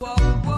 Crack,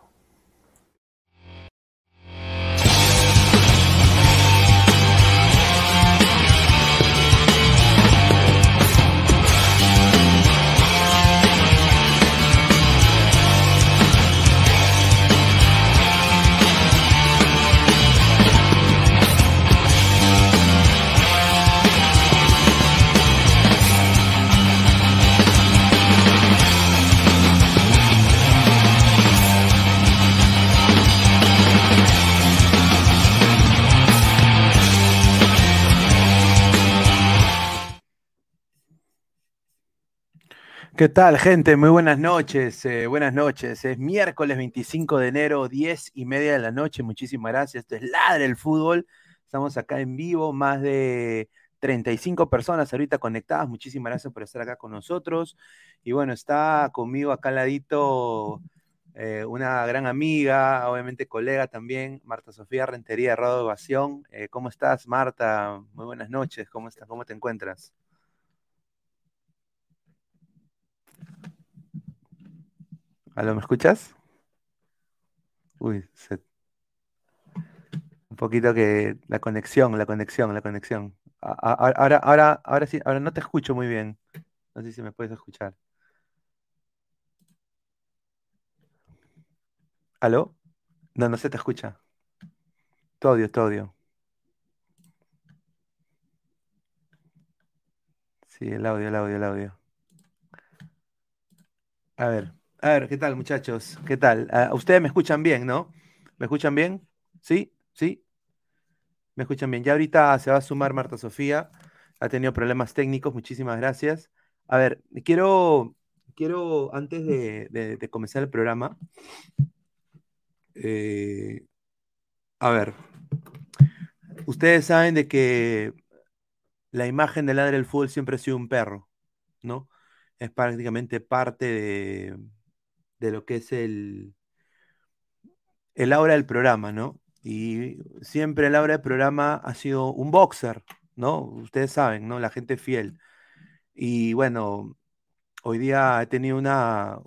¿Qué tal, gente? Muy buenas noches. eh, buenas noches. Es miércoles 25 de enero, 10 y media de la noche. Muchísimas gracias. Esto es Ladre el Fútbol. Estamos acá en vivo, más de 35 personas ahorita conectadas. Muchísimas gracias por estar acá con nosotros. Y bueno, está conmigo acá al ladito eh, una gran amiga, obviamente colega también, Marta Sofía Rentería Radio Evasión. Eh, ¿Cómo estás, Marta? Muy buenas noches. ¿Cómo estás? ¿Cómo te encuentras? ¿Aló, me escuchas? Uy, un poquito que la conexión, la conexión, la conexión. Ahora, ahora, ahora sí, ahora no te escucho muy bien. No sé si me puedes escuchar. ¿Aló? No, no se te escucha. Tu audio, tu audio. Sí, el audio, el audio, el audio. A ver, a ver, ¿qué tal, muchachos? ¿Qué tal? Ah, ustedes me escuchan bien, ¿no? ¿Me escuchan bien? ¿Sí? ¿Sí? Me escuchan bien. Ya ahorita se va a sumar Marta Sofía. Ha tenido problemas técnicos. Muchísimas gracias. A ver, quiero, quiero antes de, comenzar el programa, eh, a ver, ustedes saben de que la imagen del ladre del fútbol siempre ha sido un perro, ¿no? Es prácticamente parte de, de lo que es el, el aura del programa, ¿no? Y siempre el aura del programa ha sido un boxer, ¿no? Ustedes saben, ¿no? La gente fiel. Y bueno, hoy día he tenido una,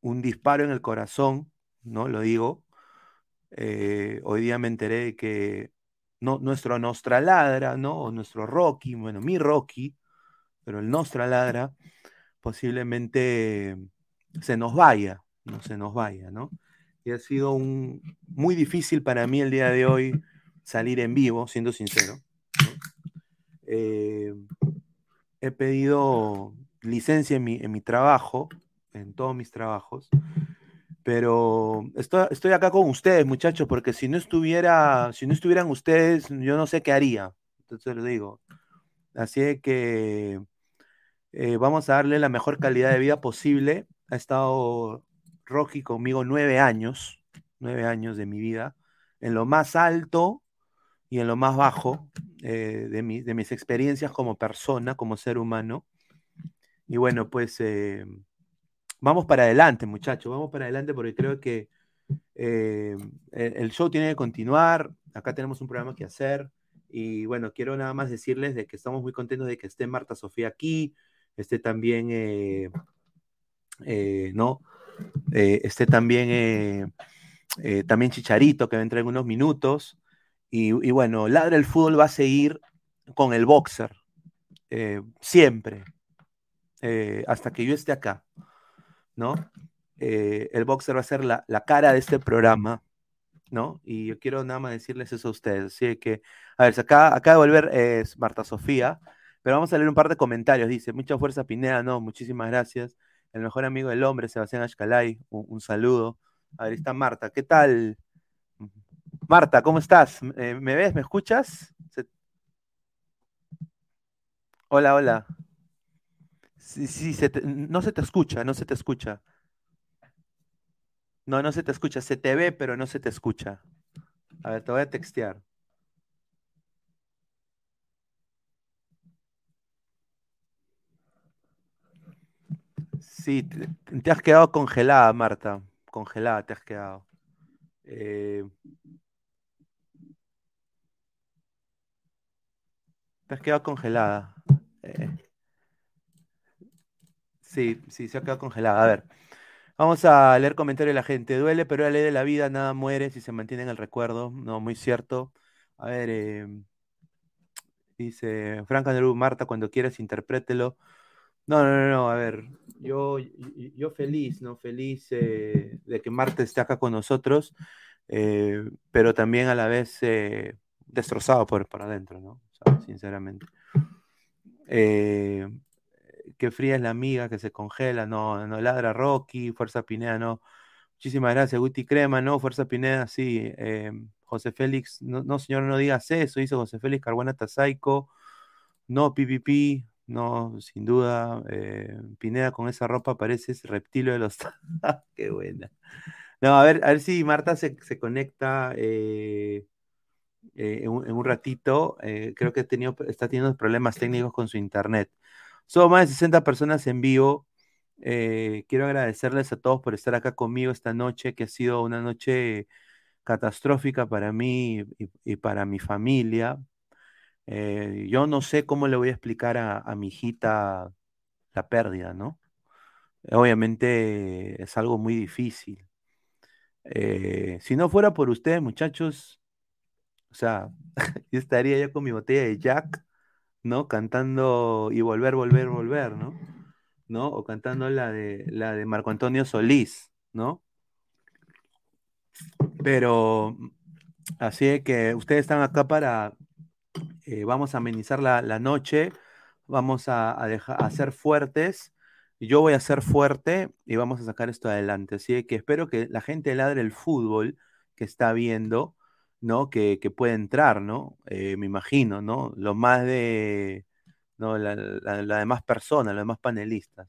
un disparo en el corazón, ¿no? Lo digo. Eh, hoy día me enteré de que no, nuestro Nostra Ladra, ¿no? O nuestro Rocky, bueno, mi Rocky, pero el Nostra Ladra, posiblemente se nos vaya, no se nos vaya, ¿no? Y ha sido un, muy difícil para mí el día de hoy salir en vivo, siendo sincero. Eh, he pedido licencia en mi, en mi trabajo, en todos mis trabajos, pero estoy, estoy acá con ustedes, muchachos, porque si no estuviera, si no estuvieran ustedes, yo no sé qué haría. Entonces lo digo. Así que eh, vamos a darle la mejor calidad de vida posible. Ha estado Rocky conmigo nueve años, nueve años de mi vida, en lo más alto y en lo más bajo eh, de, de mis experiencias como persona, como ser humano. Y bueno, pues eh, vamos para adelante, muchachos, vamos para adelante porque creo que eh, el, el show tiene que continuar. Acá tenemos un programa que hacer. Y bueno, quiero nada más decirles de que estamos muy contentos de que esté Marta Sofía aquí, esté también, eh, ¿no? Eh, esté también, eh, también Chicharito, que va en unos minutos. Y, bueno, Ladra el Fútbol va a seguir con el boxer, siempre, hasta que yo esté acá, ¿no? El boxer va a ser la, la cara de este programa, ¿no? Y yo quiero nada más decirles eso a ustedes. Así que, a ver, acaba, acaba de volver eh, Marta Sofía, pero vamos a leer un par de comentarios. Dice, mucha fuerza Pineda, no, muchísimas gracias. El mejor amigo del hombre, Sebastián Ashkalay, un, un saludo. A ver, está Marta, ¿qué tal? Marta, ¿cómo estás? Eh, ¿Me ves? ¿Me escuchas? Hola, hola. Sí, sí, no se te escucha, no se te escucha. No, no se te escucha. Se te ve, pero no se te escucha. A ver, te voy a textear. Sí, te, has quedado congelada, Marta. Congelada te has quedado. Eh, te has quedado congelada. Eh, sí, sí, se ha quedado congelada. A ver, vamos a leer comentarios de la gente. Duele, pero la ley de la vida, nada muere si se mantiene en el recuerdo. No, muy cierto. A ver, eh, dice Franca Nerú, Marta, cuando quieras, interprételo. No, no, no, a ver, yo, yo feliz, ¿no? Feliz eh, de que Marta esté acá con nosotros, eh, pero también a la vez eh, destrozado por, para adentro, ¿no? sinceramente. qué fría es la amiga que se congela, no, no ladra Rocky, Fuerza Pineda, no. Muchísimas gracias, Guti Crema, no, Fuerza Pineda, sí. José Félix, no, no, señor, no digas eso, hizo José Félix Carbuena Tazaico, no, PPP, no, sin duda. Eh, Pineda con esa ropa parece reptilo de los. Qué buena. No, a ver, a ver si Marta se, conecta eh, eh, en, un, ratito. creo que tenido, está teniendo problemas técnicos con su internet. Somos más de 60 personas en vivo. quiero agradecerles a todos por estar acá conmigo esta noche, que ha sido una noche catastrófica para mí y para mi familia. Eh, yo no sé cómo le voy a explicar a, mi hijita la pérdida, ¿no? Obviamente es algo muy difícil. Eh, si no fuera por ustedes, muchachos, o sea, yo estaría ya con mi botella de Jack, ¿no? Cantando y volver, volver, volver, ¿no? ¿No? O cantando la de la de Marco Antonio Solís, ¿no? Pero así que ustedes están acá para eh, vamos a amenizar la, noche, vamos a, a, ser fuertes, yo voy a ser fuerte y vamos a sacar esto adelante. Así que espero que la gente ladre el fútbol que está viendo, ¿no? Que, puede entrar, ¿no? Eh, me imagino, ¿no? Lo más de, ¿no? La, demás personas, los demás panelistas.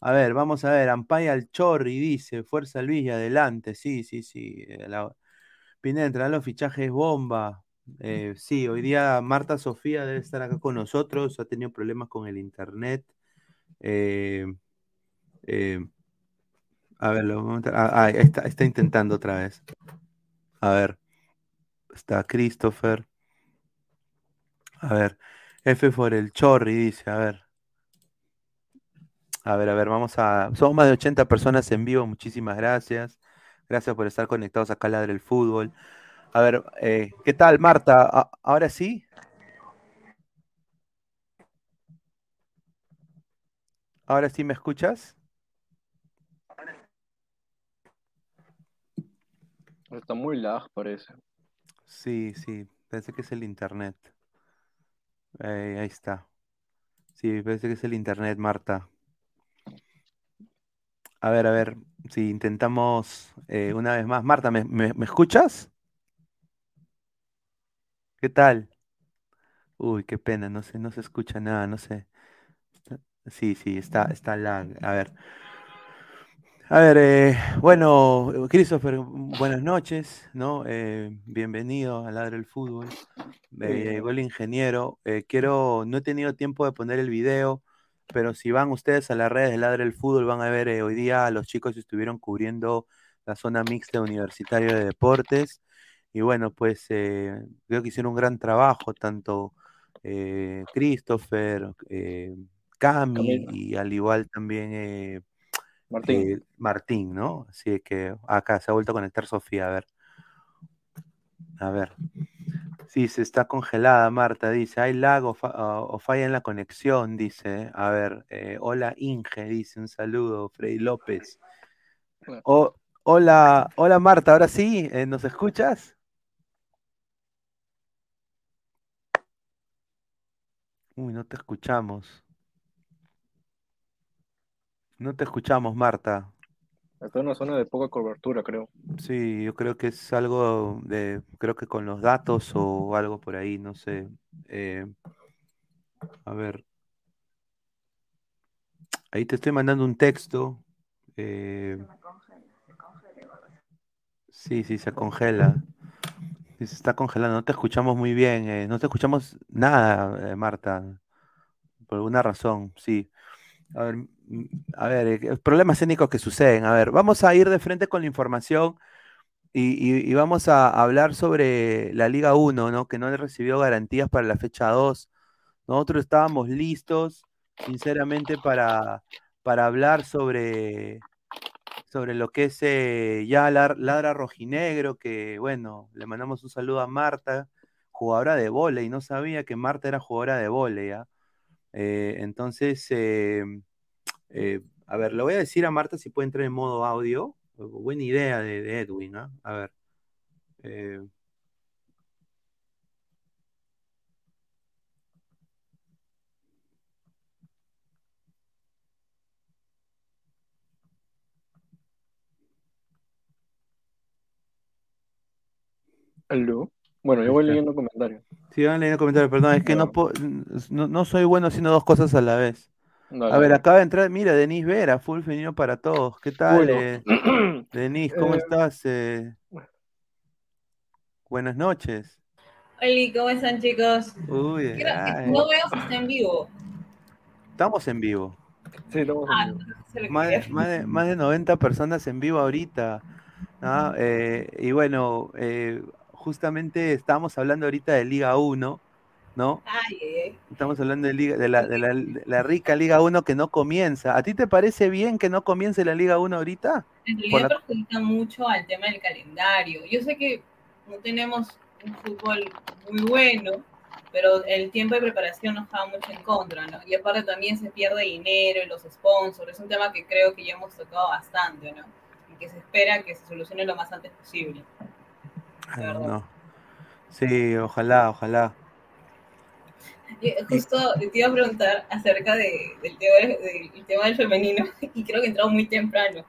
A ver, vamos a ver, Ampaya al Chorri dice, Fuerza Luis adelante, sí, sí, sí. Eh, la... Pineda, los fichajes bomba, eh, sí, hoy día Marta Sofía debe estar acá con nosotros, ha tenido problemas con el internet. Eh, eh, a ver, ah, ah, está, está, intentando otra vez. A ver, está Christopher. A ver, F por el Chorri dice, a ver. A ver, a ver, vamos a... Somos más de 80 personas en vivo, muchísimas gracias. Gracias por estar conectados acá a Ladre el Fútbol. A ver, eh, ¿qué tal, Marta? ¿Ahora sí? ¿Ahora sí me escuchas? Está muy lag, parece. Sí, sí, parece que es el internet. Eh, ahí está. Sí, parece que es el internet, Marta. A ver, a ver, si intentamos eh, una vez más. Marta, me escuchas? ¿Qué tal? Uy, qué pena, no sé, no se escucha nada, no sé. Sí, sí, está, está lag. A ver. A ver, eh, bueno, Christopher, buenas noches, ¿no? Eh, bienvenido a Ladre el Fútbol. Eh, llegó el ingeniero. quiero, no he tenido tiempo de poner el video, pero si van ustedes a las redes de Ladre el Fútbol, van a ver hoy día los chicos estuvieron cubriendo la zona mixta universitaria de deportes. Y bueno, pues eh, creo que hicieron un gran trabajo, tanto eh, Christopher, eh, Cami y al igual también Martín. Martín, ¿no? Así que acá se ha vuelto a conectar Sofía, a ver. A ver. Sí, se está congelada, Marta, dice. Hay lago o, falla en la conexión, dice. A ver, hola Inge, dice un saludo, Freddy López. hola, hola Marta, ahora sí, ¿nos escuchas? Uy, no te escuchamos. No te escuchamos, Marta. Está en una zona de poca cobertura, creo. Sí, yo creo que es algo de, creo que con los datos o algo por ahí, no sé. Eh, a ver. Ahí te estoy mandando un texto. eh, sí, sí, se congela. Se está congelando. No te escuchamos muy bien. eh, no te escuchamos nada, eh, Marta. Por alguna razón, sí. A ver, mm, eh, problemas técnicos que suceden. A ver, vamos a ir de frente con la información y, vamos a hablar sobre la Liga 1, ¿no? Que no le recibió garantías para la fecha 2. Nosotros estábamos listos, sinceramente, para hablar sobre, sobre lo que es eh, ya Ladra Rojinegro, que bueno, le mandamos un saludo a Marta, jugadora de vóley, no sabía que Marta era jugadora de vóley, ¿ah? Eh, entonces, eh, eh, a ver, le voy a decir a Marta si puede entrar en modo audio. Buena idea de, de Edwin, ¿ah? A ver. ¿Aló? Bueno, yo voy está. leyendo comentarios. Sí, van leyendo comentarios, perdón, es que no, no, no soy bueno haciendo dos cosas a la vez. Dale, A ver, acaba de entrar, mira, Denise Vera, full femenino para todos. ¿Qué tal, Bueno, eh, Denise? ¿Cómo Eh, estás? eh? Buenas noches. Hola, ¿cómo están chicos? Uy, ay, no veo si está en vivo. estamos en vivo. sí, estamos Ah, en vivo. se lo Más, quería- más de, más de 90 personas en vivo ahorita. ¿ah? Eh, y bueno, eh, justamente estamos hablando ahorita de Liga 1, ¿no? Ay, ay, ay. Estamos hablando de, Liga- de, la, de la- de la rica Liga 1 que no comienza. ¿A ti te parece bien que no comience la Liga 1 ahorita? En realidad la- perjudica mucho al tema del calendario. Yo sé que no tenemos un fútbol muy bueno, pero el tiempo de preparación nos juega mucho en contra, ¿no? Y aparte también se pierde dinero en los sponsors. Es un tema que creo que ya hemos tocado bastante, ¿no? Y que se espera que se solucione lo más antes posible. Verdad. no. Sí, ojalá, ojalá. Y Justo te iba a preguntar acerca de, del, tema, del tema del femenino y creo que entramos muy temprano.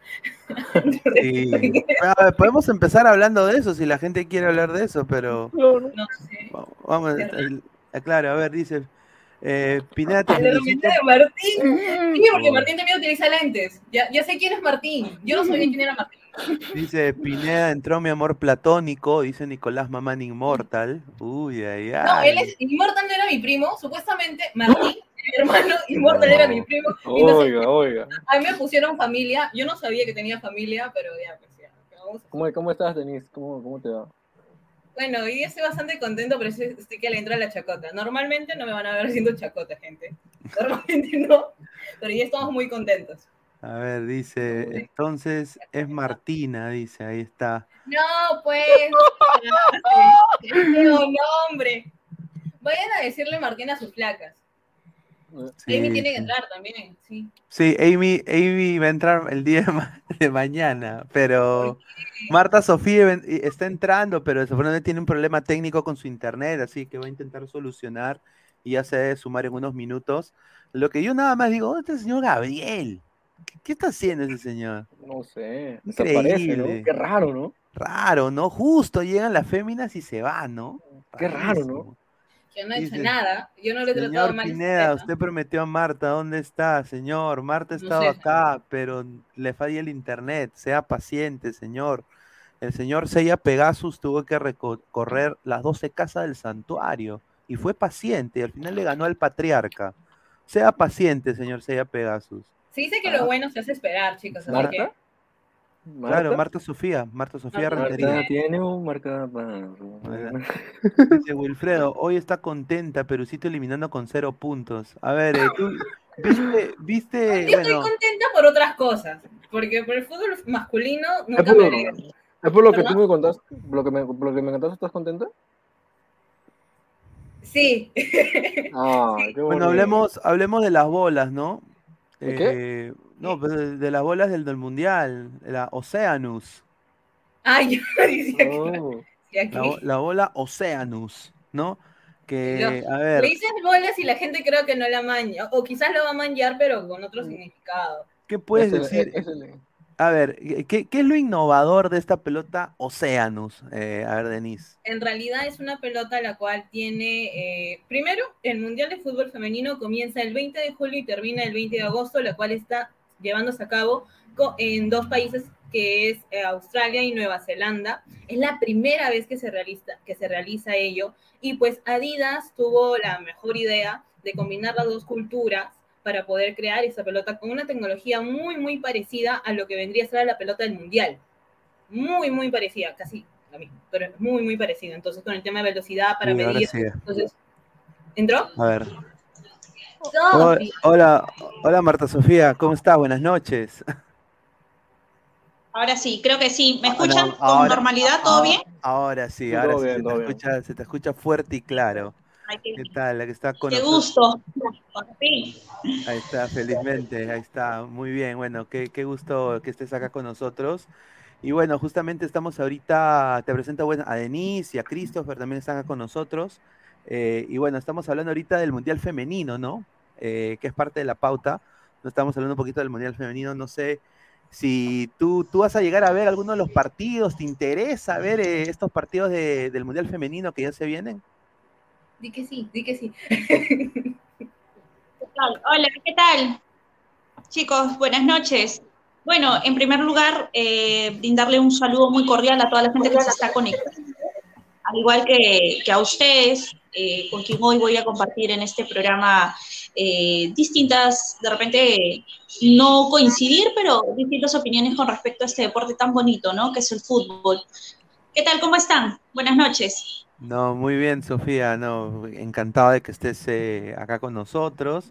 Sí. A ver, podemos empezar hablando de eso si la gente quiere hablar de eso, pero No, sé. va- vamos, eh, claro, a ver, dice eh, Pineda, te repente de Martín. Sí, porque Martín también utiliza lentes. Ya, ya sé quién es Martín. Yo no sabía quién era Martín. Dice Pineda, entró mi amor platónico, dice Nicolás Mamán Inmortal. Uy, ay, ay. No, él es. Immortal no era mi primo. Supuestamente Martín mi hermano. Immortal era mi primo. Y no sé, Oiga, oiga. a mí me pusieron familia. Yo no sabía que tenía familia, pero ya, pues ya. ¿Cómo, ¿Cómo estás, Denise? ¿Cómo, ¿Cómo te va? Bueno, hoy día estoy bastante contento, pero estoy que le entra la chacota. Normalmente no me van a ver haciendo chacota, gente. Normalmente no. Pero ya estamos muy contentos. A ver, dice, entonces es Martina, dice, ahí está. No, pues. Qué feo nombre. Vayan a decirle Martín a sus flacas. Sí, Amy tiene que entrar también, sí. Sí, Amy, Amy va a entrar el día de, ma- de mañana, pero Marta Sofía está entrando, pero desafortunadamente tiene un problema técnico con su internet, así que va a intentar solucionar y ya se debe sumar en unos minutos. Lo que yo nada más digo, ¿dónde está el señor Gabriel? ¿Qué, qué está haciendo ese señor? No sé. Increíble. Desaparece, ¿no? Qué raro, ¿no? Raro, ¿no? Justo llegan las féminas y se van, ¿no? Qué raro, ¿no? Yo no he hecho Dice, nada. Yo no le he tratado Señor mal. a esa Pineda, usted prometió a Marta, ¿dónde está, señor? Marta ha No estado sé. acá, pero le falla el internet. Sea paciente, señor. El señor Seiya Pegasus tuvo que recorrer las 12 casas del santuario y fue paciente y al final le ganó al patriarca. Sea paciente, señor Seiya Pegasus. Se dice que Ah. lo bueno se hace esperar, chicos. Así Claro, Marta Sofía, Marta Sofía Marta Rentería. Marta tiene un marcapaso. Dice Wilfredo, hoy está contenta, Perucito eliminando con cero puntos. A ver, eh, tú viste, viste, Yo estoy bueno, contenta por otras cosas. Porque por el fútbol masculino Es nunca por, me lo, es por lo que ¿Perdón? tú me contaste, lo que me, lo que me contaste, ¿estás contenta? Sí. Ah, Sí. qué bueno, hablemos, hablemos de las bolas, ¿no? ¿De qué? Eh, no, pues de, de las bolas del, del mundial, la Oceanus, Ay, yo decía que. Oh, decía la, que- bo- la bola Oceanus, ¿no? Que, a ver, Le dices bolas y la gente creo que no la maña. O quizás lo va a manjar, pero con otro significado. ¿qué puedes es el- decir? es el- A ver, ¿qué, qué es lo innovador de esta pelota Oceanus? Eh, a ver, Denise. En realidad es una pelota la cual tiene, eh, primero, el Mundial de Fútbol Femenino comienza el 20 de julio y termina el 20 de agosto, la cual está llevándose a cabo en dos países que es eh, Australia y Nueva Zelanda. Es la primera vez que se, realiza, que se realiza ello y pues Adidas tuvo la mejor idea de combinar las dos culturas para poder crear esa pelota con una tecnología muy, muy parecida a lo que vendría a ser la pelota del Mundial. Muy, muy parecida, casi la misma, pero muy, muy parecida. Entonces, con el tema de velocidad para medir. sí. Entonces, ¿entró? A ver. Hola, hola, Marta Sofía, ¿cómo estás? Buenas noches. Ahora sí, creo que sí. ¿Me Ah, escuchan con ahora- normalidad? ¿Todo bien? Ahora sí, ahora sí, bien, se, te escucha, se te escucha fuerte y claro. Ay, qué, ¿Qué tal? La que está con qué gusto. Ahí está, felizmente, ahí está, muy bien, bueno, qué, qué gusto que estés acá con nosotros. Y bueno, justamente estamos ahorita, te presento bueno, a Denise y a Christopher, también están acá con nosotros. Eh, y bueno, estamos hablando ahorita del Mundial Femenino, ¿no? Eh, que es parte de la pauta. No estamos hablando un poquito del Mundial Femenino, no sé si tú, tú vas a llegar a ver alguno de los partidos, ¿te interesa ver eh, estos partidos de- del Mundial Femenino que ya se vienen? Di que sí, di que sí. Hola, ¿qué tal? Chicos, buenas noches. Bueno, en primer lugar, brindarle un saludo muy cordial a toda la gente que se está conectando, al igual que, que a ustedes, eh, con quien hoy voy a compartir en este programa eh, distintas, de repente no coincidir, pero distintas opiniones con respecto a este deporte tan bonito, ¿no? Que es el fútbol. ¿Qué tal? ¿Cómo están? Buenas noches. No, muy bien, Sofía, no, encantado de que estés eh, acá con nosotros.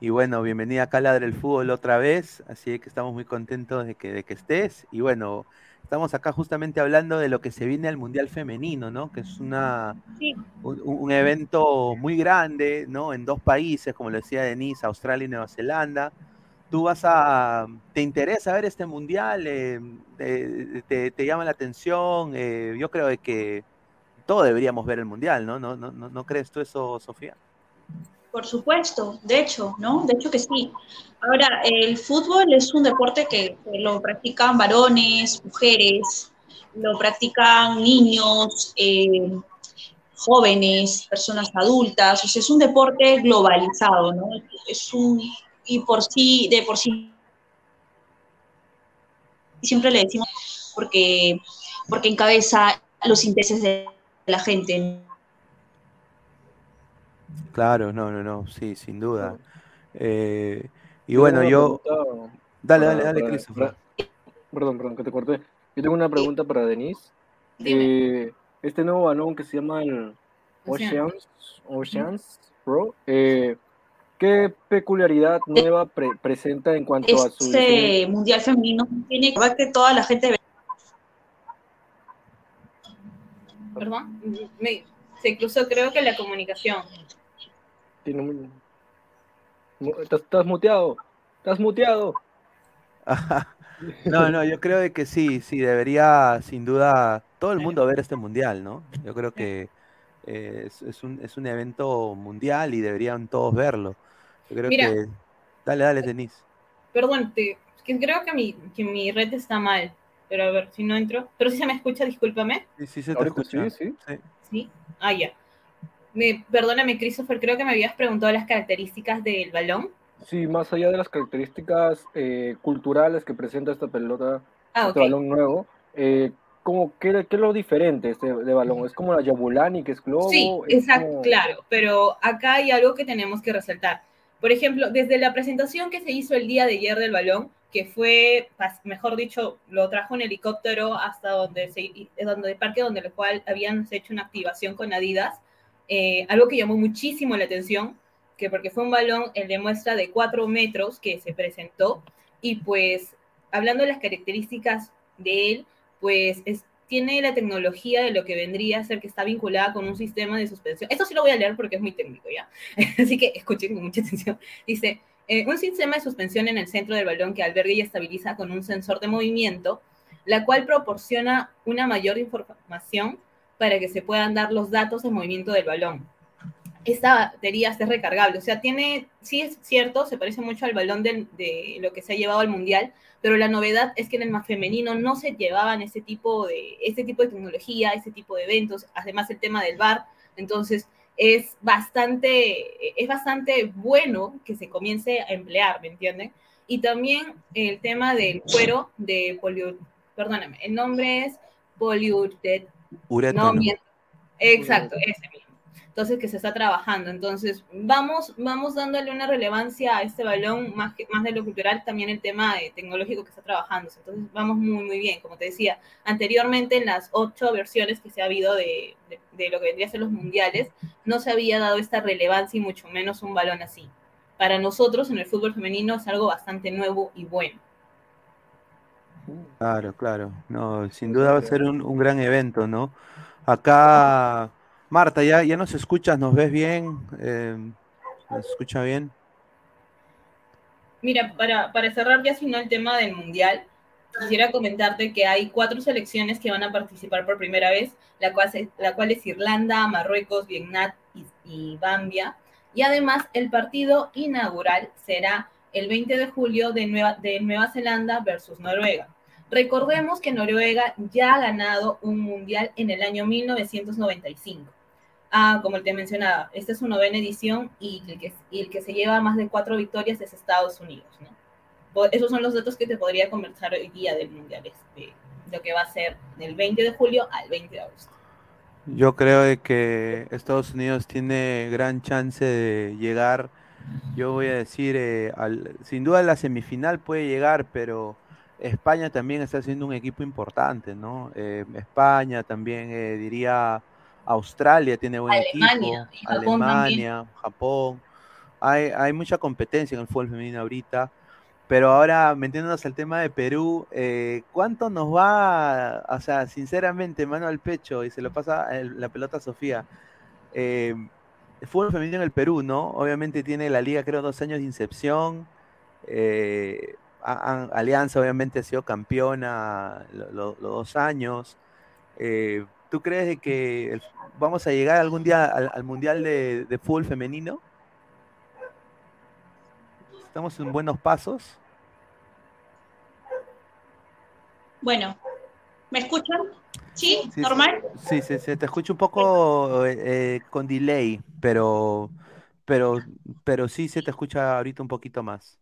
Y bueno, bienvenida acá a Ladre el Fútbol otra vez, así que estamos muy contentos de que, de que estés. Y bueno, estamos acá justamente hablando de lo que se viene al Mundial Femenino, ¿no? Que es una, Sí. un, un evento muy grande, ¿no? En dos países, como lo decía Denise, Australia y Nueva Zelanda. ¿Tú vas a, te interesa ver este Mundial? Eh, eh, te, te llama la atención? Eh, yo creo que todos deberíamos ver el mundial, ¿no? ¿No, no, no, ¿no crees tú eso, Sofía? Por supuesto, de hecho, ¿no? De hecho que sí. Ahora, el fútbol es un deporte que, lo practican varones, mujeres, lo practican niños, eh, jóvenes, personas adultas, o sea, es un deporte globalizado, ¿no? Es un, y por sí, de por sí, siempre le decimos, porque, porque encabeza los intereses de la gente, Claro, no, no, no, sí, sin duda. Eh, y Yo bueno, tengo yo... una pregunta Dale, para- dale, dale, para- Christopher. para- Perdón, perdón, que te corté. Yo tengo una pregunta para Denise. Dime. Eh, este nuevo balón que se llama el Ocean. Oceans, Oceans Pro, eh, ¿qué peculiaridad nueva pre- presenta en cuanto a su este mundial femenino tiene que ver que toda la gente Perdón, me- cruzó creo que la comunicación. Tiene ¿Estás, estás muteado, estás muteado. No, no, yo creo de que sí, sí, debería sin duda todo el mundo ver este mundial, ¿no? Yo creo que eh, es, es un, es un evento mundial y deberían todos verlo. Yo creo Mira. que... Dale, dale, Denise. Perdón, te- que creo que mi, que mi red está mal. Pero a ver, si no entro. Pero si se me escucha, discúlpame. Sí, sí, se te escucha. sí, sí. ¿Sí? Ah, ya. Me, perdóname, Christopher, creo que me habías preguntado las características del balón. Sí, más allá de las características eh, culturales que presenta esta pelota, Ah, este ok. balón nuevo, eh, ¿cómo, qué, qué es lo diferente este de balón? ¿Es como la Yabulani, que es globo? Sí, ¿Es exacto, como- claro, pero acá hay algo que tenemos que resaltar. Por ejemplo, desde la presentación que se hizo el día de ayer del balón, que fue, mejor dicho, lo trajo en helicóptero hasta donde se, donde el parque donde el cual habían hecho una activación con Adidas, eh, algo que llamó muchísimo la atención, que porque fue un balón el de muestra de 4 metros que se presentó, y pues hablando de las características de él, pues es, tiene la tecnología de lo que vendría a ser que está vinculada con un sistema de suspensión. Esto sí lo voy a leer porque es muy técnico, ¿ya? Así que escuchen con mucha atención. Dice, eh, un sistema de suspensión en el centro del balón que alberga y estabiliza con un sensor de movimiento, la cual proporciona una mayor información para que se puedan dar los datos de movimiento del balón. esta batería es recargable. O sea, tiene, sí es cierto, se parece mucho al balón de, lo que se ha llevado al mundial, pero la novedad es que en el más femenino no se llevaban ese tipo de, este tipo de tecnología, ese tipo de eventos, además el tema del bar. Entonces, es bastante, es bastante bueno que se comience a emplear, ¿me entienden? Y también el tema del cuero de polio, perdóname, el nombre es poliuret. No, Exacto, ese mismo. Entonces, que se está trabajando. Entonces, vamos, vamos dándole una relevancia a este balón, más, que, más de lo cultural, también el tema tecnológico que está trabajando. Entonces, vamos muy, muy bien. Como te decía, anteriormente en las ocho versiones que se ha habido de, de, lo que vendría a ser los mundiales, no se había dado esta relevancia y mucho menos un balón así. Para nosotros, en el fútbol femenino, es algo bastante nuevo y bueno. Claro, claro. No, sin duda va a ser un, un gran evento, ¿no? Acá Marta, ¿ya, ya nos escuchas? ¿Nos ves bien? Eh, ¿Nos escucha bien? Mira, para, para cerrar ya si no el tema del Mundial, quisiera comentarte que hay cuatro selecciones que van a participar por primera vez, la cual, la cual es Irlanda, Marruecos, Vietnam y, y Bambia. Y además el partido inaugural será el 20 de julio de Nueva, de Nueva Zelanda versus Noruega. Recordemos que Noruega ya ha ganado un mundial en el año 1995. Ah, como te mencionaba, esta es su novena edición y el, que, el que se lleva más de cuatro victorias es Estados Unidos, ¿no? Esos son los datos que te podría conversar hoy día del Mundial, este, lo que va a ser del 20 de julio al 20 de agosto. Yo creo que Estados Unidos tiene gran chance de llegar, yo voy a decir, eh, sin duda la semifinal puede llegar, pero España también está siendo un equipo importante, ¿no? Eh, España también eh, diría Australia tiene buen Alemania, equipo, Alemania, Japón. Hay, hay mucha competencia en el fútbol femenino ahorita. Pero ahora, metiéndonos al tema de Perú, eh, ¿cuánto nos va, o sea, sinceramente, mano al pecho, y se lo pasa la pelota a Sofía? Eh, el fútbol femenino en el Perú, ¿no? Obviamente tiene la liga, creo, dos años de incepción. Eh, Alianza, obviamente, ha sido campeona los dos años. ¿Tú crees que vamos a llegar algún día al, Mundial de, Fútbol Femenino? ¿Estamos en buenos pasos? Bueno, ¿me escuchan? ¿Sí? ¿Normal? Sí, sí, sí, te escucho un poco eh, eh, con delay, pero, pero, pero sí se te escucha ahorita un poquito más.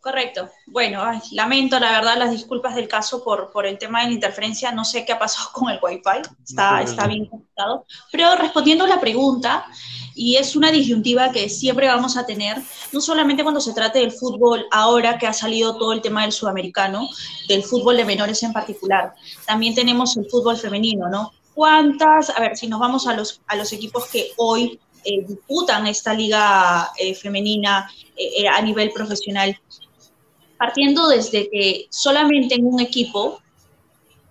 Correcto. Bueno, lamento la verdad las disculpas del caso por, por el tema de la interferencia. No sé qué ha pasado con el Wi-Fi. Está, está bien conectado. Pero respondiendo a la pregunta, y es una disyuntiva que siempre vamos a tener, no solamente cuando se trate del fútbol, ahora que ha salido todo el tema del sudamericano, del fútbol de menores en particular, también tenemos el fútbol femenino, ¿no? ¿Cuántas? A ver, si nos vamos a los, a los equipos que hoy eh, disputan esta liga eh, femenina eh, a nivel profesional, partiendo desde que solamente en un equipo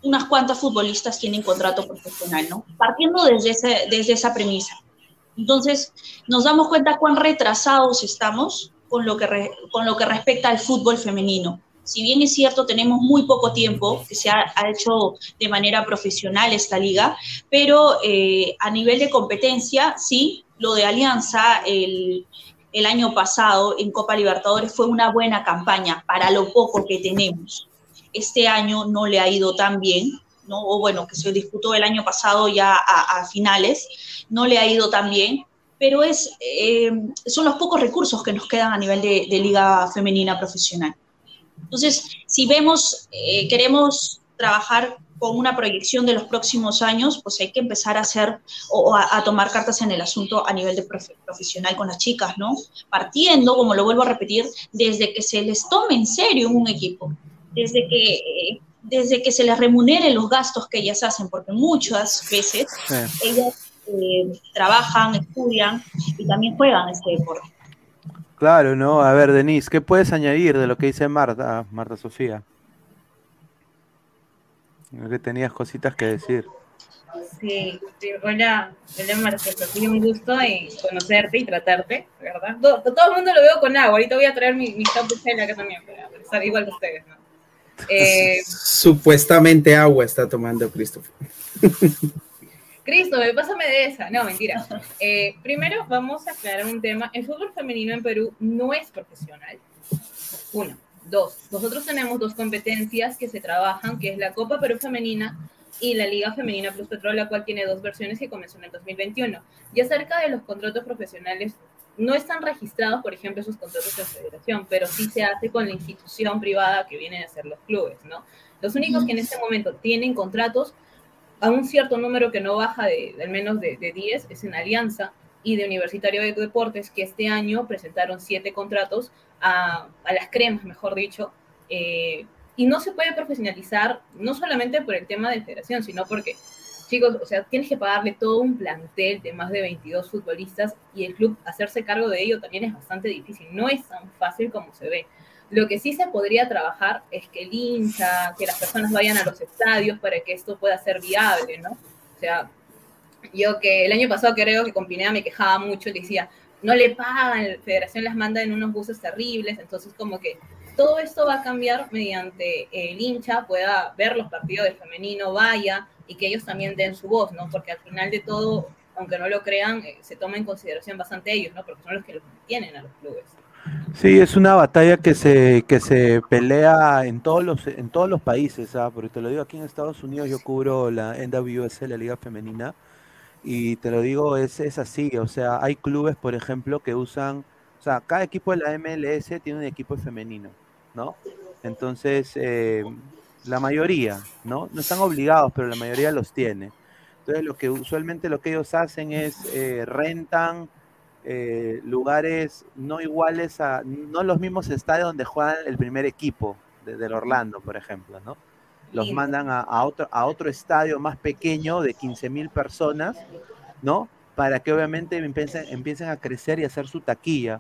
unas cuantas futbolistas tienen contrato profesional, ¿no? Partiendo desde, desde esa premisa. Entonces, nos damos cuenta cuán retrasados estamos con lo, que con lo que respecta al fútbol femenino. Si bien es cierto, tenemos muy poco tiempo que se ha, hecho de manera profesional esta liga, pero eh, a nivel de competencia, sí, lo de Alianza, el, el año pasado en Copa Libertadores fue una buena campaña para lo poco que tenemos. Este año no le ha ido tan bien, ¿no? o bueno, que se disputó el año pasado ya a, finales, no le ha ido tan bien, pero es, eh, son los pocos recursos que nos quedan a nivel de, liga femenina profesional. Entonces, si vemos, eh, queremos trabajar con una proyección de los próximos años, pues hay que empezar a hacer o a, tomar cartas en el asunto a nivel de profesional con las chicas, ¿no? Partiendo, como lo vuelvo a repetir, desde que se les tome en serio un equipo, desde que, desde que se les remunere los gastos que ellas hacen, porque muchas veces ellas eh, trabajan, estudian y también juegan este deporte. Claro, ¿no? A ver, Denise, ¿qué puedes añadir de lo que dice Marta, Marta Sofía? Que tenías cositas que decir. Sí, hola, hola Marcelo, un gusto en conocerte y tratarte, ¿verdad? Todo, el mundo lo veo con agua, ahorita voy a traer mi, mi de acá también, para estar igual que ustedes, ¿no? Eh, Supuestamente agua está tomando Christopher. Cristo, pásame de esa. No, mentira. Eh, primero vamos a aclarar un tema. El fútbol femenino en Perú no es profesional. Uno. Dos. Nosotros tenemos dos competencias que se trabajan, que es la Copa Perú Femenina y la Liga Femenina Plus Petrol, la cual tiene dos versiones que comenzó en el 2021. Y acerca de los contratos profesionales, no están registrados, por ejemplo, esos contratos de federación, pero sí se hace con la institución privada que vienen a ser los clubes, ¿no? Los únicos que en este momento tienen contratos a un cierto número que no baja de, al menos de, de 10 es en Alianza y de Universitario de Deportes, que este año presentaron siete contratos a, a las cremas, mejor dicho, eh, y no se puede profesionalizar, no solamente por el tema de federación, sino porque, chicos, o sea, tienes que pagarle todo un plantel de más de 22 futbolistas y el club hacerse cargo de ello también es bastante difícil, no es tan fácil como se ve. Lo que sí se podría trabajar es que el hincha, que las personas vayan a los estadios para que esto pueda ser viable, ¿no? O sea, yo que el año pasado creo que con Pineda me quejaba mucho, le decía, no le pagan, la federación las manda en unos buses terribles, entonces como que todo esto va a cambiar mediante el hincha pueda ver los partidos del femenino, vaya, y que ellos también den su voz, ¿no? Porque al final de todo, aunque no lo crean, eh, se toma en consideración bastante ellos, ¿no? Porque son los que los mantienen a los clubes. Sí, es una batalla que se, que se pelea en todos los, en todos los países, ¿ah? porque te lo digo aquí en Estados Unidos, yo cubro la NWS, la Liga Femenina, y te lo digo, es, es así, o sea, hay clubes, por ejemplo, que usan, o sea, cada equipo de la MLS tiene un equipo femenino, ¿no? Entonces, eh, la mayoría, ¿no? No están obligados, pero la mayoría los tiene. Entonces, lo que usualmente lo que ellos hacen es eh, rentan eh, lugares no iguales a, no los mismos estadios donde juegan el primer equipo del Orlando, por ejemplo, ¿no? Los mandan a, otro, a otro estadio más pequeño de 15 mil personas, ¿no? Para que obviamente empiecen, empiecen a crecer y hacer su taquilla.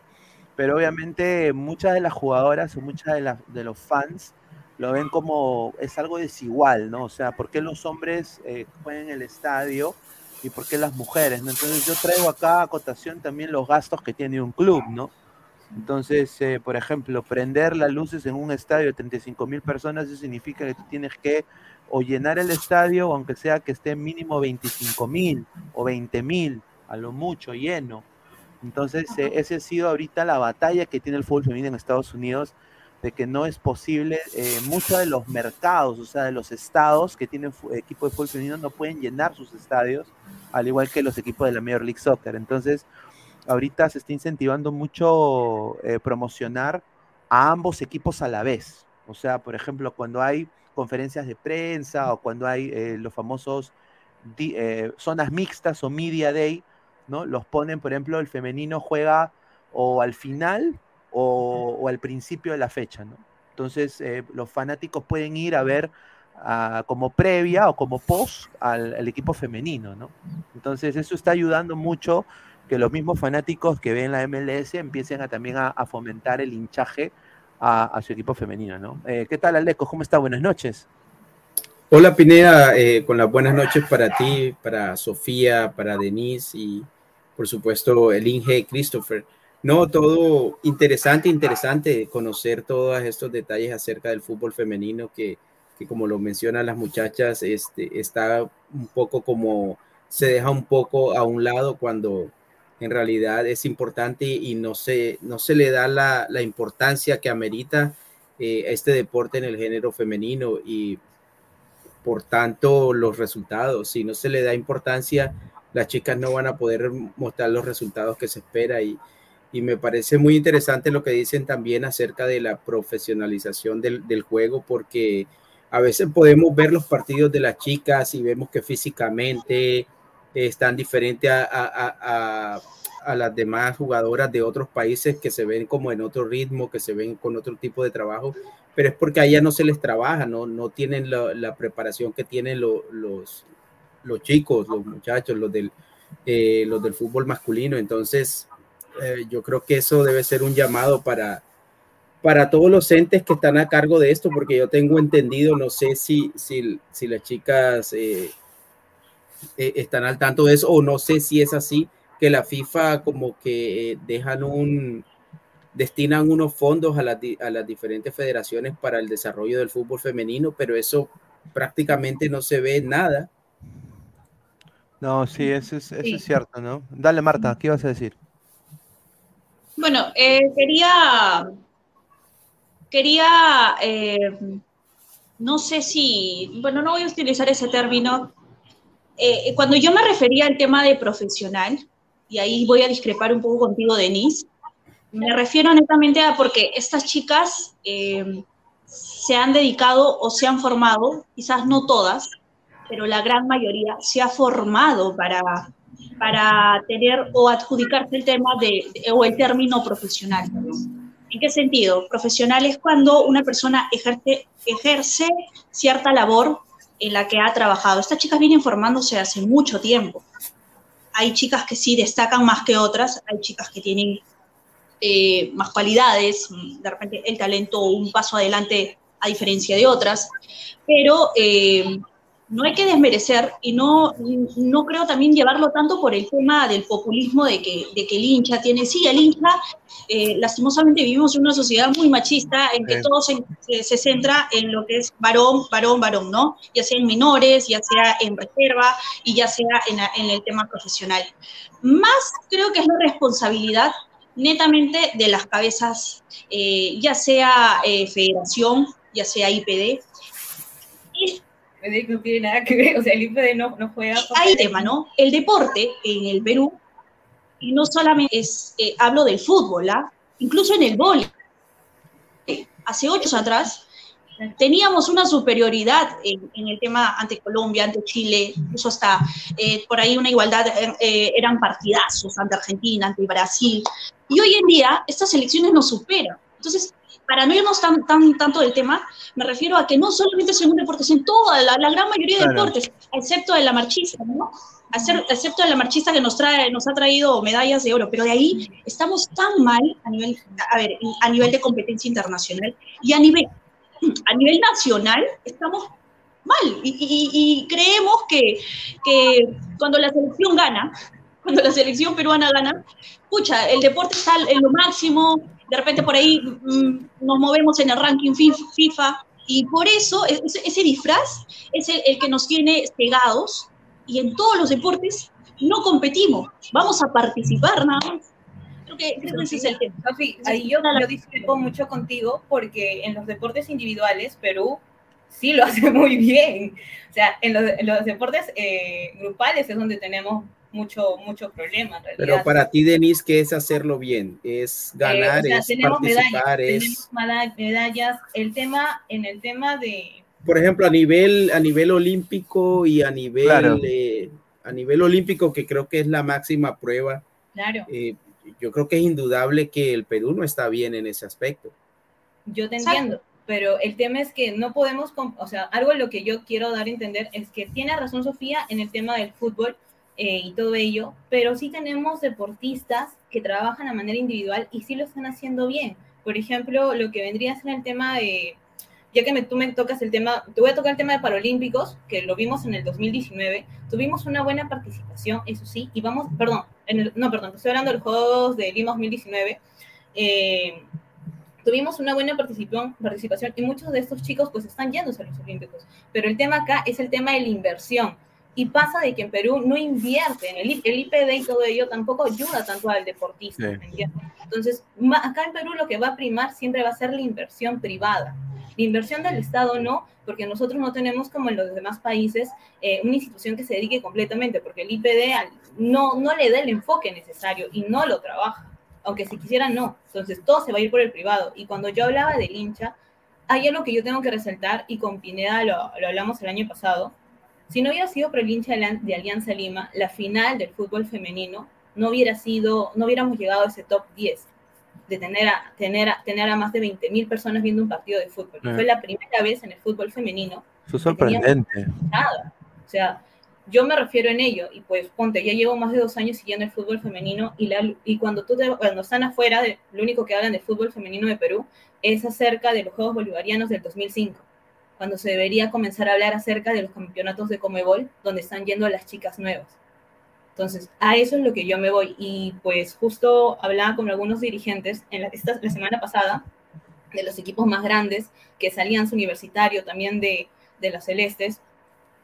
Pero obviamente muchas de las jugadoras o muchas de, de los fans lo ven como es algo desigual, ¿no? O sea, ¿por qué los hombres eh, juegan en el estadio y por qué las mujeres, ¿no? Entonces yo traigo acá a cotación también los gastos que tiene un club, ¿no? Entonces, eh, por ejemplo, prender las luces en un estadio de 35 mil personas, eso significa que tú tienes que o llenar el estadio, aunque sea que esté mínimo 25 mil o 20 mil, a lo mucho lleno. Entonces, eh, esa ha sido ahorita la batalla que tiene el fútbol femenino en Estados Unidos, de que no es posible, eh, muchos de los mercados, o sea, de los estados que tienen equipos de fútbol femenino no pueden llenar sus estadios, al igual que los equipos de la Major League Soccer. Entonces, ahorita se está incentivando mucho eh, promocionar a ambos equipos a la vez. O sea, por ejemplo, cuando hay conferencias de prensa o cuando hay eh, los famosos zonas mixtas o media day, ¿no? Los ponen, por ejemplo, el femenino juega o al final o, al principio de la fecha, ¿no? Entonces, eh, los fanáticos pueden ir a ver como previa o como post al, equipo femenino, ¿no? Entonces, eso está ayudando mucho que los mismos fanáticos que ven la MLS empiecen a, también a, fomentar el hinchaje a, su equipo femenino, ¿no? Eh, ¿Qué tal, Aleco? ¿Cómo está? Buenas noches. Hola, Pineda, eh, con las buenas noches para ti, para Sofía, para Denise y, por supuesto, el Inge Christopher. No, todo interesante, interesante conocer todos estos detalles acerca del fútbol femenino que, como lo mencionan las muchachas, este, está un poco como se deja un poco a un lado cuando en realidad es importante y no se, no se le da la, importancia que amerita eh, este deporte en el género femenino y por tanto los resultados, si no se le da importancia, las chicas no van a poder mostrar los resultados que se espera y, y me parece muy interesante lo que dicen también acerca de la profesionalización del, juego, porque a veces podemos ver los partidos de las chicas y vemos que físicamente están diferentes a, las demás jugadoras de otros países que se ven como en otro ritmo, que se ven con otro tipo de trabajo, pero es porque a ellas no se les trabaja, no, no tienen la, preparación que tienen los, los chicos, los muchachos, los del, eh, los del fútbol masculino. Entonces, eh, yo creo que eso debe ser un llamado para, para todos los entes que están a cargo de esto, porque yo tengo entendido, no sé si, si, si las chicas eh, eh, están al tanto de eso o no sé si es así, que la FIFA como que dejan un, destinan unos fondos a, a las diferentes federaciones para el desarrollo del fútbol femenino, pero eso prácticamente no se ve nada No, sí, eso es, eso Sí. es cierto, ¿no? Dale, Marta, ¿qué ibas a decir? Bueno, eh, quería, quería, eh, no sé si, bueno, no voy a utilizar ese término. Eh, cuando yo me refería al tema de profesional, y ahí voy a discrepar un poco contigo, Denise, me refiero netamente a porque estas chicas eh, se han dedicado o se han formado, quizás no todas, pero la gran mayoría se ha formado para, para tener o adjudicarse el tema de, o el término profesional. ¿En qué sentido? Profesional es cuando una persona ejerce, ejerce cierta labor en la que ha trabajado. Estas chicas vienen formándose hace mucho tiempo. Hay chicas que sí destacan más que otras, hay chicas que tienen eh, más cualidades, mm, de repente el talento un paso adelante a diferencia de otras, pero eh, no hay que desmerecer y no, no creo también llevarlo tanto por el tema del populismo de que, de que el hincha tiene, sí, el hincha, eh, lastimosamente vivimos en una sociedad muy machista en que Sí. todo se, se- se centra en lo que es varón, varón, varón, ¿no? Ya sea en menores, ya sea en reserva y ya sea en, la- en el tema profesional. Más creo que es la responsabilidad netamente de las cabezas, eh, ya sea eh, federación, ya sea IPD, No tiene nada que ver, o sea, el IPD no, no juega. hay tema, ¿no? El deporte en el Perú, y no solamente es, eh, hablo del fútbol, ¿ah? incluso en el vóley. Hace ocho años atrás teníamos una superioridad en, en el tema ante Colombia, ante Chile, incluso hasta eh, por ahí una igualdad, eh, eh, eran partidazos ante Argentina, ante Brasil. Y hoy en día estas elecciones nos superan. Entonces, para no irnos tan, tan, tanto del tema, me refiero a que no solamente es en un deporte, es en toda la, la gran mayoría de Claro. deportes, excepto de la marchista, ¿no? Excepto de la marchista que nos trae, nos ha traído medallas de oro, pero de ahí estamos tan mal a nivel, a ver, a nivel de competencia internacional y a nivel, a nivel nacional estamos mal y, y- y creemos que, que cuando la selección gana, cuando la selección peruana gana, pucha, el deporte está en lo máximo, de repente por ahí mm, nos movemos en el ranking fi- FIFA y por eso ese, ese disfraz es el, el que nos tiene cegados y en todos los deportes no competimos, vamos a participar nada más. Creo que, creo que ese es el tema. Sofi, ahí yo, yo discrepo mucho contigo porque en los deportes individuales Perú sí lo hace muy bien. O sea, en los, en los deportes eh, grupales es donde tenemos mucho, mucho problema en realidad. Pero para ti, Denise, ¿qué es hacerlo bien? ¿Es Eh, ganar, o sea, es tenemos participar, medallas, es... tenemos medallas. El tema, en el tema de, por ejemplo, a nivel, a nivel olímpico y a nivel, Claro. eh, a nivel olímpico, que creo que es la máxima prueba, claro, eh, yo creo que es indudable que el Perú no está bien en ese aspecto. yo te entiendo, pero el tema es que no podemos, o sea, algo lo que yo quiero dar a entender es que tiene razón Sofía en el tema del fútbol eh, y todo ello, pero sí tenemos deportistas que trabajan a manera individual y sí lo están haciendo bien. Por ejemplo, lo que vendría a ser el tema de, ya que me, tú me tocas el tema, te voy a tocar el tema de Paralímpicos, que lo vimos en el 2019, tuvimos una buena participación, eso sí, y vamos, perdón, en el- no, perdón, estoy hablando de los Juegos de Lima 2019, eh, tuvimos una buena participación, y muchos de estos chicos pues están yéndose a los Olímpicos. Pero el tema acá es el tema de la inversión. Y pasa de que en Perú no invierte, en el, el IPD y todo ello tampoco ayuda tanto al deportista. Sí. Entonces, acá en Perú lo que va a primar siempre va a ser la inversión privada. La inversión del Estado no, porque nosotros no tenemos como en los demás países eh, una institución que se dedique completamente, porque el IPD no, no le da el enfoque necesario y no lo trabaja aunque si quisiera no. Entonces todo se va a ir por el privado. Y cuando yo hablaba del hincha, hay algo que yo tengo que resaltar y con Pineda lo, lo hablamos el año pasado. Si no hubiera sido por el hincha de Alian- de Alianza Lima, la final del fútbol femenino no hubiera sido, no hubiéramos llegado a ese top 10 de tener a, tener a, tener a más de 20.000 personas viendo un partido de fútbol. Ah. fue la primera vez en el fútbol femenino Eso es sorprendente. nada. O sea, yo me refiero en ello, y pues ponte, ya llevo más de dos años siguiendo el fútbol femenino, y, la, y cuando, tú te- cuando están afuera, de, lo único que hablan del fútbol femenino de Perú es acerca de los Juegos Bolivarianos del 2005, cuando se debería comenzar a hablar acerca de los campeonatos de Comebol, donde están yendo las chicas nuevas. Entonces, a eso es lo que yo me voy. Y pues justo hablaba con algunos dirigentes en la, esta, la semana pasada de los equipos más grandes, que es Alianza Universitario, también de, de las Celestes,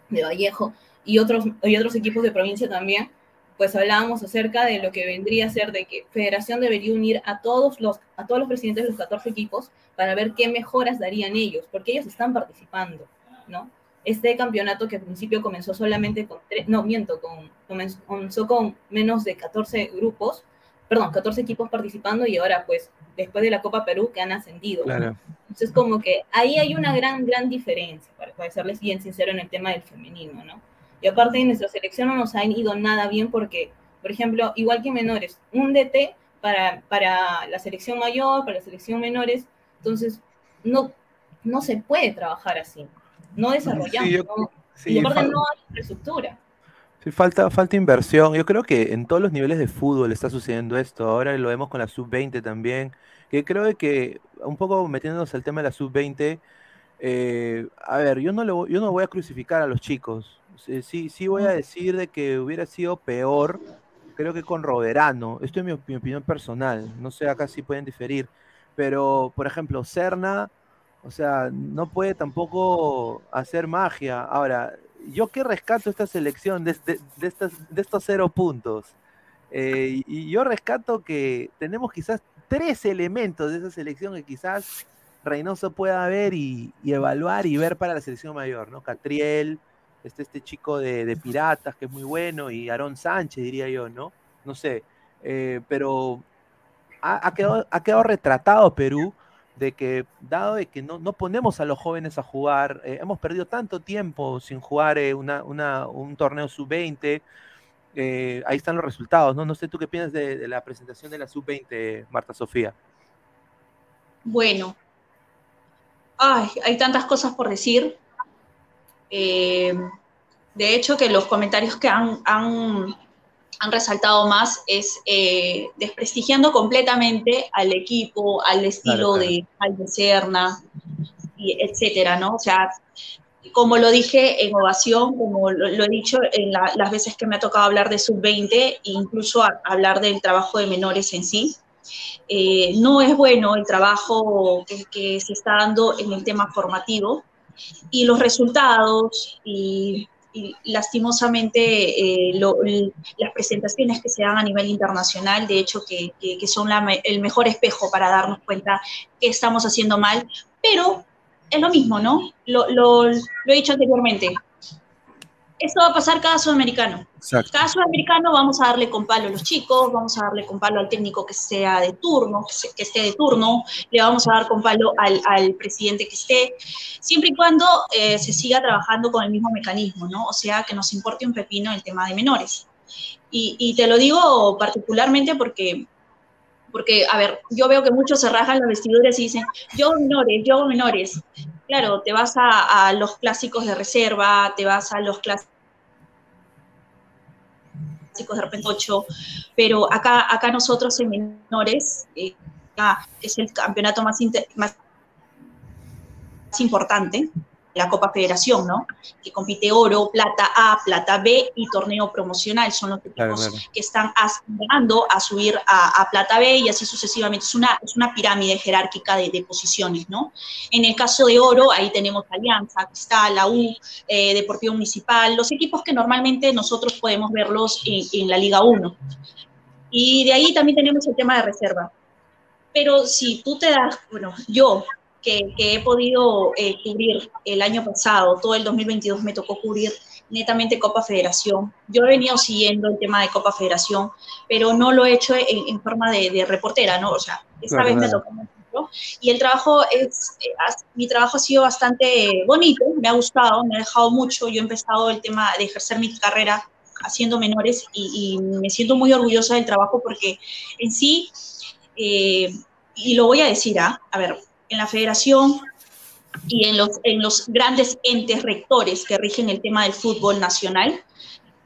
de Vallejo, y otros, y otros equipos de provincia también, pues hablábamos acerca de lo que vendría a ser de que Federación debería unir a todos los, a todos los presidentes de los 14 equipos para ver qué mejoras darían ellos, porque ellos están participando, ¿no? Este campeonato que al principio comenzó solamente con, no, miento, con, comenzó con menos de 14 grupos, perdón, 14 equipos participando y ahora pues después de la Copa Perú que han ascendido. Claro. Entonces como que ahí hay una gran, gran diferencia, para, para serles bien sincero en el tema del femenino, ¿no? Y aparte de nuestra selección no nos ha ido nada bien porque, por ejemplo, igual que menores, un DT para, para la selección mayor, para la selección menores, entonces no, no se puede trabajar así, no desarrollamos, y aparte no hay infraestructura. Sí, falta, falta inversión. Yo creo que en todos los niveles de fútbol está sucediendo esto. Ahora lo vemos con la sub-20 también. Que creo que, un poco metiéndonos al tema de la sub-20, eh, a ver, yo no, yo no voy a crucificar a los chicos. Sí, sí voy a decir de que hubiera sido peor, creo que con Roberano. Esto es mi, opinión personal. No sé, acá sí pueden diferir. Pero, por ejemplo, Serna, o sea, no puede tampoco hacer magia. Ahora, yo qué rescato esta selección de, de, estos cero puntos. Eh, y yo rescato que tenemos quizás tres elementos de esa selección que quizás Reynoso pueda ver y, y evaluar y ver para la selección mayor, ¿no? Catriel, este, este chico de, Piratas, que es muy bueno, y Aarón Sánchez, diría yo, ¿no? No sé, eh, pero ha, quedado, ha, quedado, retratado Perú de que, dado de que no, no ponemos a los jóvenes a jugar, eh, hemos perdido tanto tiempo sin jugar eh, una, una, un torneo sub-20, ahí están los resultados, ¿no? No sé tú qué piensas de, la presentación de la sub-20, Marta Sofía. Bueno, hay tantas cosas por decir. Eh, de hecho, que los comentarios que han, han, resaltado más es eh, desprestigiando completamente al equipo, al estilo de Jaime Serna, y etcétera, ¿no? O sea, como lo dije en ovación, como lo, he dicho en las veces que me ha tocado hablar de sub-20 e incluso hablar del trabajo de menores en sí, eh, no es bueno el trabajo que, que, se está dando en el tema formativo y los resultados y, lastimosamente eh, las presentaciones que se dan a nivel internacional, de hecho que, son el mejor espejo para darnos cuenta que estamos haciendo mal, pero es lo mismo, ¿no? Lo, lo he dicho anteriormente, esto va a pasar cada sudamericano. Cada sudamericano vamos a darle con palo a los chicos, vamos a darle con palo al técnico que sea de turno, que, esté de turno, le vamos a dar con palo al, presidente que esté, siempre y cuando eh, se siga trabajando con el mismo mecanismo, ¿no? O sea, que nos importe un pepino el tema de menores. Y, te lo digo particularmente porque porque, a ver, yo veo que muchos se rajan las vestiduras y dicen, yo menores, yo menores. Claro, te vas a, a, los clásicos de reserva, te vas a los clásicos chicos de repente ocho, pero acá, acá nosotros en menores, eh, es el campeonato más, más importante, la Copa Federación, ¿no? Que compite oro, plata A, plata B y torneo promocional. Son los equipos que están aspirando a subir a, plata B y así sucesivamente. Es una, es una pirámide jerárquica de, posiciones, ¿no? En el caso de oro, ahí tenemos Alianza, Cristal, la U, eh, Deportivo Municipal, los equipos que normalmente nosotros podemos verlos en, en la Liga 1. Y de ahí también tenemos el tema de reserva. Pero si tú te das, bueno, yo que, he podido eh, cubrir el año pasado, todo el 2022 me tocó cubrir netamente Copa Federación. Yo he venido siguiendo el tema de Copa Federación, pero no lo he hecho en, forma de, reportera, ¿no? O sea, esta vez me tocó y el trabajo es, eh, mi trabajo ha sido bastante bonito, me ha gustado, me ha dejado mucho. Yo he empezado el tema de ejercer mi carrera haciendo menores y, me siento muy orgullosa del trabajo porque en sí, eh, y lo voy a decir, ¿ah? a ver, en la federación y en los, en los grandes entes rectores que rigen el tema del fútbol nacional,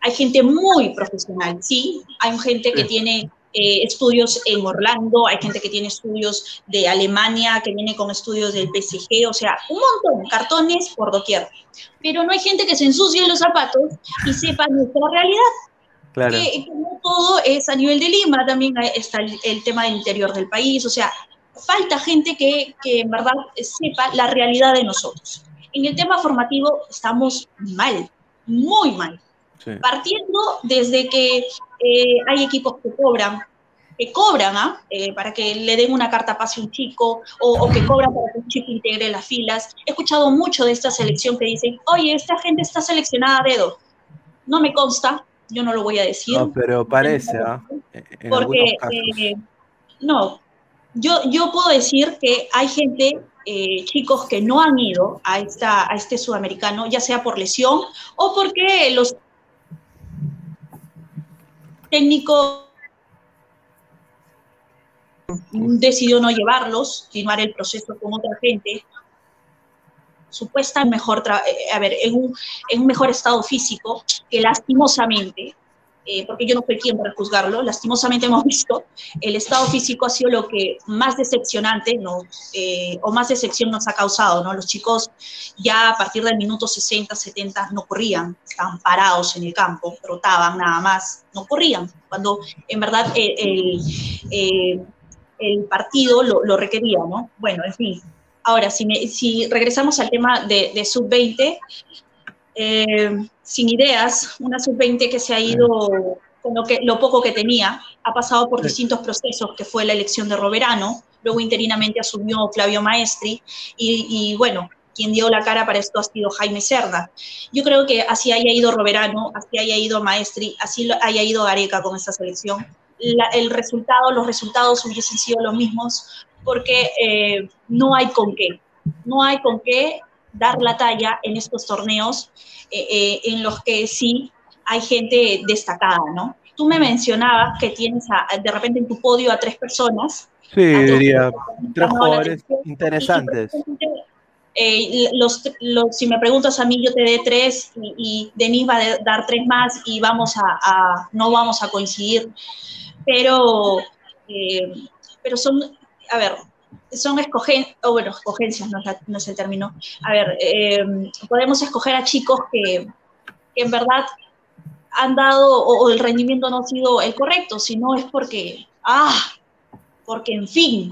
hay gente muy profesional, sí, hay gente que tiene eh, estudios en Orlando, hay gente que tiene estudios de Alemania, que viene con estudios del PSG, o sea, un montón, cartones por doquier. Pero no hay gente que se ensucie los zapatos y sepa nuestra realidad. Claro. Que, no todo es a nivel de Lima, también está el, el tema del interior del país, o sea, falta gente que, en verdad sepa la realidad de nosotros. En el tema formativo estamos mal, muy mal. Sí. Partiendo desde que eh, hay equipos que cobran, que cobran ¿ah? Eh, para que le den una carta pase a un chico o, o que cobran para que un chico integre las filas. He escuchado mucho de esta selección que dicen, oye, esta gente está seleccionada a dedo. No me consta, yo no lo voy a decir. No, pero parece, ¿ah? En porque eh, no, yo, yo puedo decir que hay gente, eh, chicos que no han ido a, esta, a este sudamericano, ya sea por lesión o porque los técnicos decidió no llevarlos, continuar el proceso con otra gente. Supuesta mejor, eh, a ver, en un, en un mejor estado físico, que lastimosamente, eh, porque yo no soy quien para juzgarlo, lastimosamente hemos visto, el estado físico ha sido lo que más decepcionante. Eh, o más decepción nos ha causado, ¿no? Los chicos ya a partir del minuto 60, 70 no corrían, estaban parados en el campo, trotaban nada más, no corrían, cuando en verdad eh, el, partido lo, requería, ¿no? Bueno, en fin. Ahora, si regresamos al tema de, de sub-20, eh, sin ideas, una sub-20 que se ha ido con lo, que, lo poco que tenía, ha pasado por distintos procesos, que fue la elección de Roberano, luego interinamente asumió Flavio Maestri, y, y bueno, quien dio la cara para esto ha sido Jaime Cerda. Yo creo que así haya ido Roberano, así haya ido Maestri, así haya ido Gareca con esta selección, la- el resultado, los resultados hubiesen sido los mismos, porque eh, no hay con qué, no hay con qué dar la talla en estos torneos eh, eh, en los que sí hay gente destacada, ¿no? Tú me mencionabas que tienes a- de repente en tu podio a tres personas. Sí, diría tres jugadores interesantes. Eh, los, los- si me preguntas a mí, yo te dé tres y, y Denis va a dar tres más y vamos a, a- no vamos a coincidir. Pero, eh, pero son, a ver, son escogen, o bueno, escogencias, no no es el término. A ver, eh, podemos escoger a chicos que, que en verdad han dado o, o el rendimiento no ha sido el correcto, sino es porque, ah, porque en fin,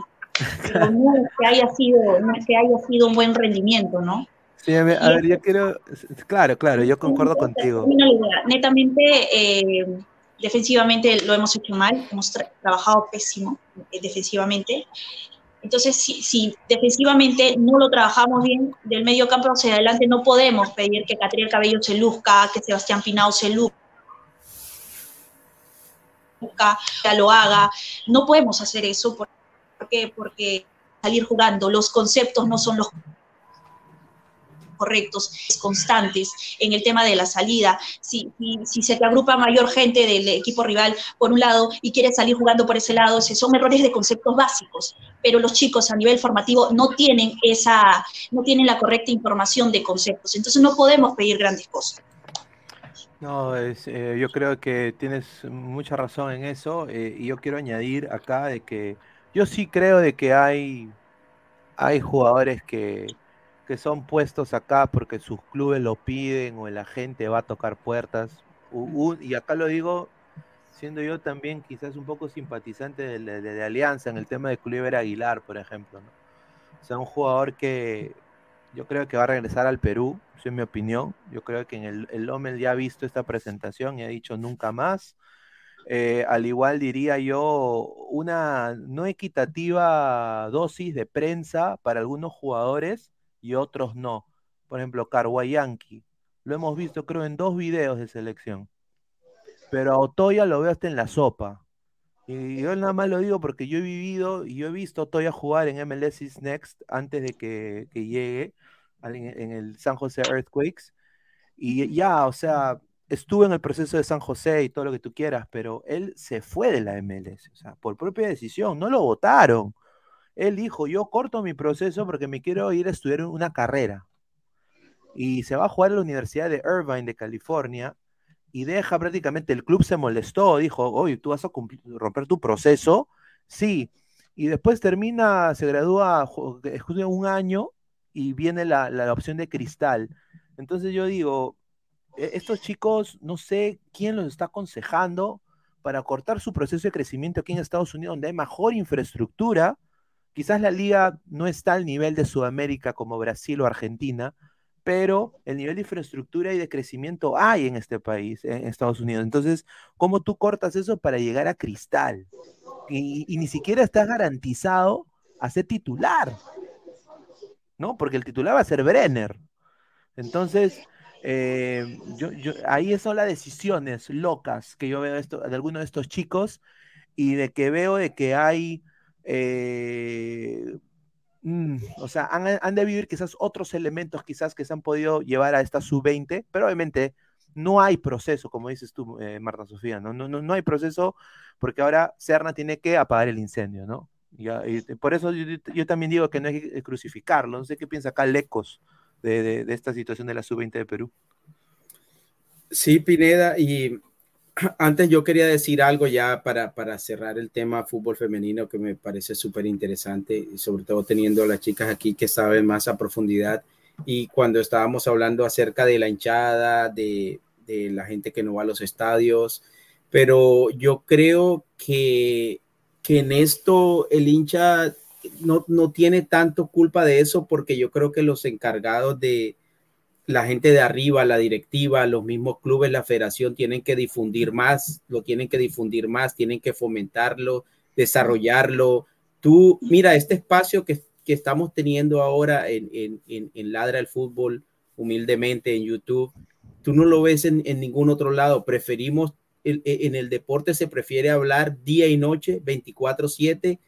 pero no es que haya sido, no es que haya sido un buen rendimiento, ¿no? Sí, a ver, a ver, yo quiero. Claro, claro, yo concuerdo contigo. Netamente, eh, defensivamente lo hemos hecho mal, hemos tra- trabajado pésimo eh, defensivamente. Entonces, si, si defensivamente no lo trabajamos bien, del medio campo hacia adelante no podemos pedir que Catriel Cabello se luzca, que Sebastián Pinao se luzca, que lo haga. No podemos hacer eso. ¿Por por qué? Porque salir jugando, los conceptos no son los correctos, constantes en el tema de la salida. Si, si, se te agrupa mayor gente del equipo rival por un lado y quieres salir jugando por ese lado, son errores de conceptos básicos, pero los chicos a nivel formativo no tienen esa, no tienen la correcta información de conceptos, entonces no podemos pedir grandes cosas. No, eh, yo creo que tienes mucha razón en eso eh, y yo quiero añadir acá de que yo sí creo de que hay, hay jugadores que, que son puestos acá porque sus clubes lo piden o la gente va a tocar puertas. U- u- y acá lo digo siendo yo también quizás un poco simpatizante de, de- de Alianza en el tema de Cluiver Aguilar, por ejemplo. ¿no? O sea, un jugador que yo creo que va a regresar al Perú, esa es mi opinión. Yo creo que en el, el Lommel ya ha visto esta presentación y ha dicho nunca más. Eh, al igual diría yo, una no equitativa dosis de prensa para algunos jugadores y otros no. Por ejemplo, Yankee, lo hemos visto creo en dos videos de selección. Pero a Otoya lo veo hasta en la sopa. Y yo nada más lo digo porque yo he vivido y yo he visto Otoya jugar en MLS Next antes de que, que llegue en, el San José Earthquakes. Y ya, o sea, estuvo en el proceso de San José y todo lo que tú quieras, pero él se fue de la MLS, o sea, por propia decisión, no lo votaron. Él dijo, yo corto mi proceso porque me quiero ir a estudiar una carrera. Y se va a jugar a la Universidad de Irvine de California y deja prácticamente, el club se molestó, dijo, oye, tú vas a romper tu proceso, sí, y después termina, se gradúa, un año y viene la, la opción de cristal. Entonces yo digo, e- estos chicos, no sé quién los está aconsejando para cortar su proceso de crecimiento aquí en Estados Unidos, donde hay mejor infraestructura. Quizás la liga no está al nivel de Sudamérica como Brasil o Argentina, pero el nivel de infraestructura y de crecimiento hay en este país, en Estados Unidos. Entonces, ¿cómo tú cortas eso para llegar a cristal? Y, ni siquiera estás garantizado a ser titular, ¿no? Porque el titular va a ser Brenner. Entonces, eh, ahí son las decisiones locas que yo veo de algunos de estos chicos y de que veo de que hay, eh, mm, o sea, han, de vivir quizás otros elementos quizás que se han podido llevar a esta sub-20, pero obviamente no hay proceso, como dices tú, eh, Marta Sofía, ¿no? No, no, no hay proceso porque ahora Serna tiene que apagar el incendio, ¿no? Y por eso yo, yo, también digo que no hay que crucificarlo, no sé qué piensa acá Lecos de, de, de esta situación de la sub-20 de Perú. Sí, Pineda, y antes yo quería decir algo ya para, para cerrar el tema fútbol femenino que me parece súper interesante y sobre todo teniendo a las chicas aquí que saben más a profundidad. Y cuando estábamos hablando acerca de la hinchada, de, de la gente que no va a los estadios, pero yo creo que, que en esto el hincha no, no tiene tanto culpa de eso porque yo creo que los encargados de, la gente de arriba, la directiva, los mismos clubes, la federación tienen que difundir más, lo tienen que difundir más, tienen que fomentarlo, desarrollarlo. Tú, mira, este espacio que, que estamos teniendo ahora en, en, en, Ladra el Fútbol, humildemente en YouTube, tú no lo ves en, en ningún otro lado. Preferimos, el, en el deporte se prefiere hablar día y noche, 24/7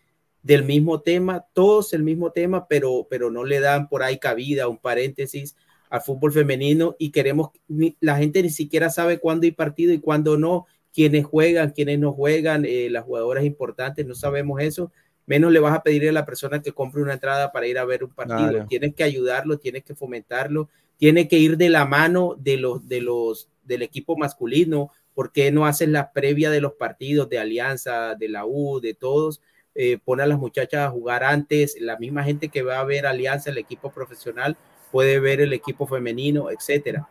del mismo tema, todos el mismo tema, pero, pero no le dan por ahí cabida, un paréntesis al fútbol femenino y queremos, la gente ni siquiera sabe cuándo hay partido y cuándo no, quiénes juegan, quiénes no juegan, eh, las jugadoras importantes, no sabemos eso, menos le vas a pedir a la persona que compre una entrada para ir a ver un partido, claro. tienes que ayudarlo, tienes que fomentarlo, tiene que ir de la mano de los, de los, del equipo masculino, porque no hacen la previa de los partidos de Alianza, de la U, de todos, eh, pone a las muchachas a jugar antes, la misma gente que va a ver Alianza, el equipo profesional, puede ver el equipo femenino, etcétera.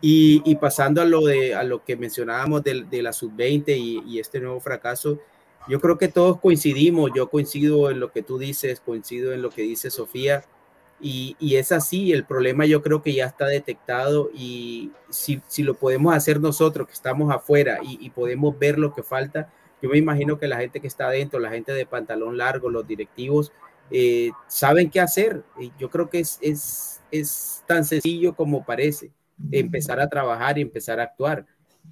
Y, pasando a lo, de, a lo que mencionábamos de, de la sub-20 y, este nuevo fracaso, yo creo que todos coincidimos, yo coincido en lo que tú dices, coincido en lo que dice Sofía, y, es así, el problema yo creo que ya está detectado y si, si lo podemos hacer nosotros que estamos afuera y, y, podemos ver lo que falta, yo me imagino que la gente que está adentro, la gente de pantalón largo, los directivos, eh, saben qué hacer. Yo creo que es, es, es tan sencillo como parece, empezar a trabajar y empezar a actuar.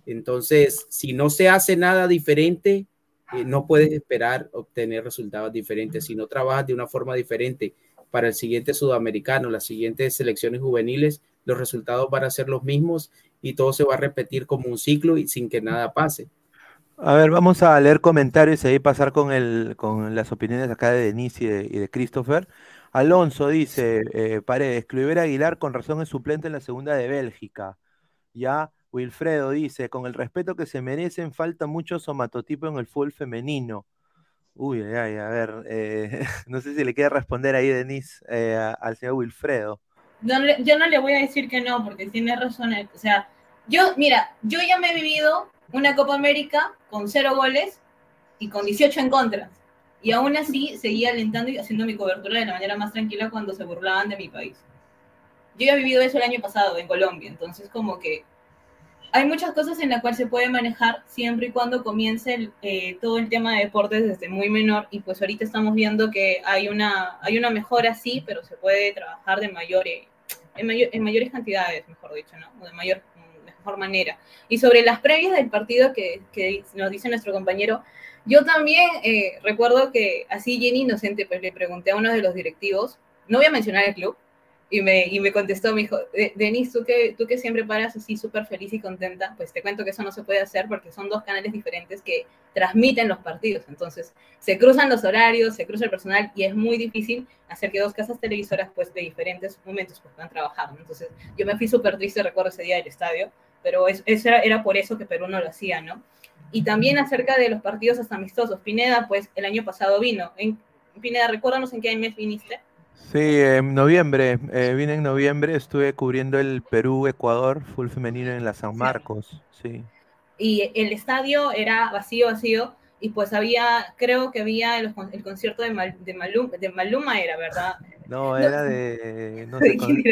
Entonces, si no se hace nada diferente, eh, no puedes esperar obtener resultados diferentes. Si no trabajas de una forma diferente para el siguiente sudamericano, las siguientes selecciones juveniles, los resultados van a ser los mismos y todo se va a repetir como un ciclo y sin que nada pase. A ver, vamos a leer comentarios y ahí pasar con, el, con las opiniones acá de Denise y de, Christopher. Alonso dice, eh, Paredes, Cluiver Aguilar con razón es suplente en la segunda de Bélgica. Ya, Wilfredo dice, con el respeto que se merecen, falta mucho somatotipo en el fútbol femenino. Uy, ay, a ver, eh, no sé si le quiere responder ahí, Denise, eh, al señor Wilfredo. Yo no le voy a decir que no, porque tiene razón. O sea, yo, mira, yo ya me he vivido una Copa América con cero goles y con 18 en contra. Y aún así seguía alentando y haciendo mi cobertura de la manera más tranquila cuando se burlaban de mi país. Yo ya he vivido eso el año pasado en Colombia, entonces como que hay muchas cosas en las cuales se puede manejar siempre y cuando comience eh, todo el tema de deportes desde muy menor y pues ahorita estamos viendo que hay una, hay una mejora sí, pero se puede trabajar de mayor, eh, en, en mayores cantidades, mejor dicho, ¿no? O de mayor mejor manera. Y sobre las previas del partido que, que nos dice nuestro compañero, yo también eh, recuerdo que así Jenny Inocente pues, le pregunté a uno de los directivos, no voy a mencionar el club, y me, y me contestó, me dijo, Denise, tú que, tú que siempre paras así súper feliz y contenta, pues te cuento que eso no se puede hacer porque son dos canales diferentes que transmiten los partidos. Entonces, se cruzan los horarios, se cruza el personal y es muy difícil hacer que dos casas televisoras pues de diferentes momentos pues, puedan trabajar. Entonces, yo me fui súper triste, recuerdo ese día del estadio, pero es, eso era, era, por eso que Perú no lo hacía, ¿no? Y también acerca de los partidos hasta amistosos. Pineda, pues el año pasado vino. En, Pineda, recuérdanos en qué mes viniste. Sí, en noviembre, eh, vine en noviembre, estuve cubriendo el Perú-Ecuador, full femenino en la San Marcos, sí. Y el estadio era vacío, vacío, y pues había, creo que había el, el concierto de, Mal, de, Maluma, de Maluma era, ¿verdad? No, era de... No sé, con,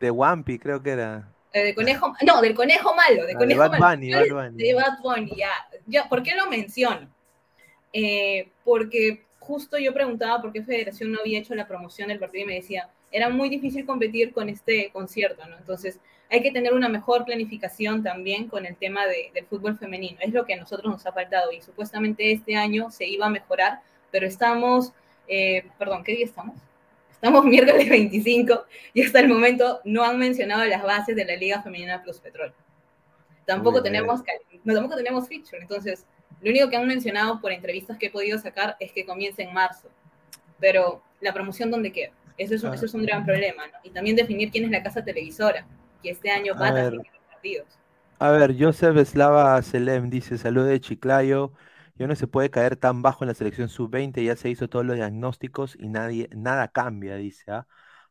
de Wampi, creo que era. Eh, de conejo, no, del conejo malo, de Ah, de conejo Bad malo. Bunny, Bad Bunny. De Bad Bunny, ya. Ya, ¿Por qué lo menciono? Eh, porque justo yo preguntaba por qué Federación no había hecho la promoción del partido y me decía, era muy difícil competir con este concierto, ¿no? Entonces, hay que tener una mejor planificación también con el tema de- del fútbol femenino. Es lo que a nosotros nos ha faltado y supuestamente este año se iba a mejorar, pero estamos, eh, perdón, ¿qué día estamos? Estamos miércoles 25 y hasta el momento no han mencionado las bases de la Liga Femenina Plus Petrol. Tampoco tenemos, no, tampoco tenemos feature, entonces lo único que han mencionado por entrevistas que he podido sacar es que comienza en marzo, pero la promoción dónde queda, eso es, un- Ah. eso es un gran problema, ¿no? Y también definir quién es la casa televisora, que este año va A a los partidos. A ver, Joseph Slava Selem dice, salud de Chiclayo, ya no se puede caer tan bajo en la selección sub-20, ya se hizo todos los diagnósticos y nadie, nada cambia, dice, ¿ah?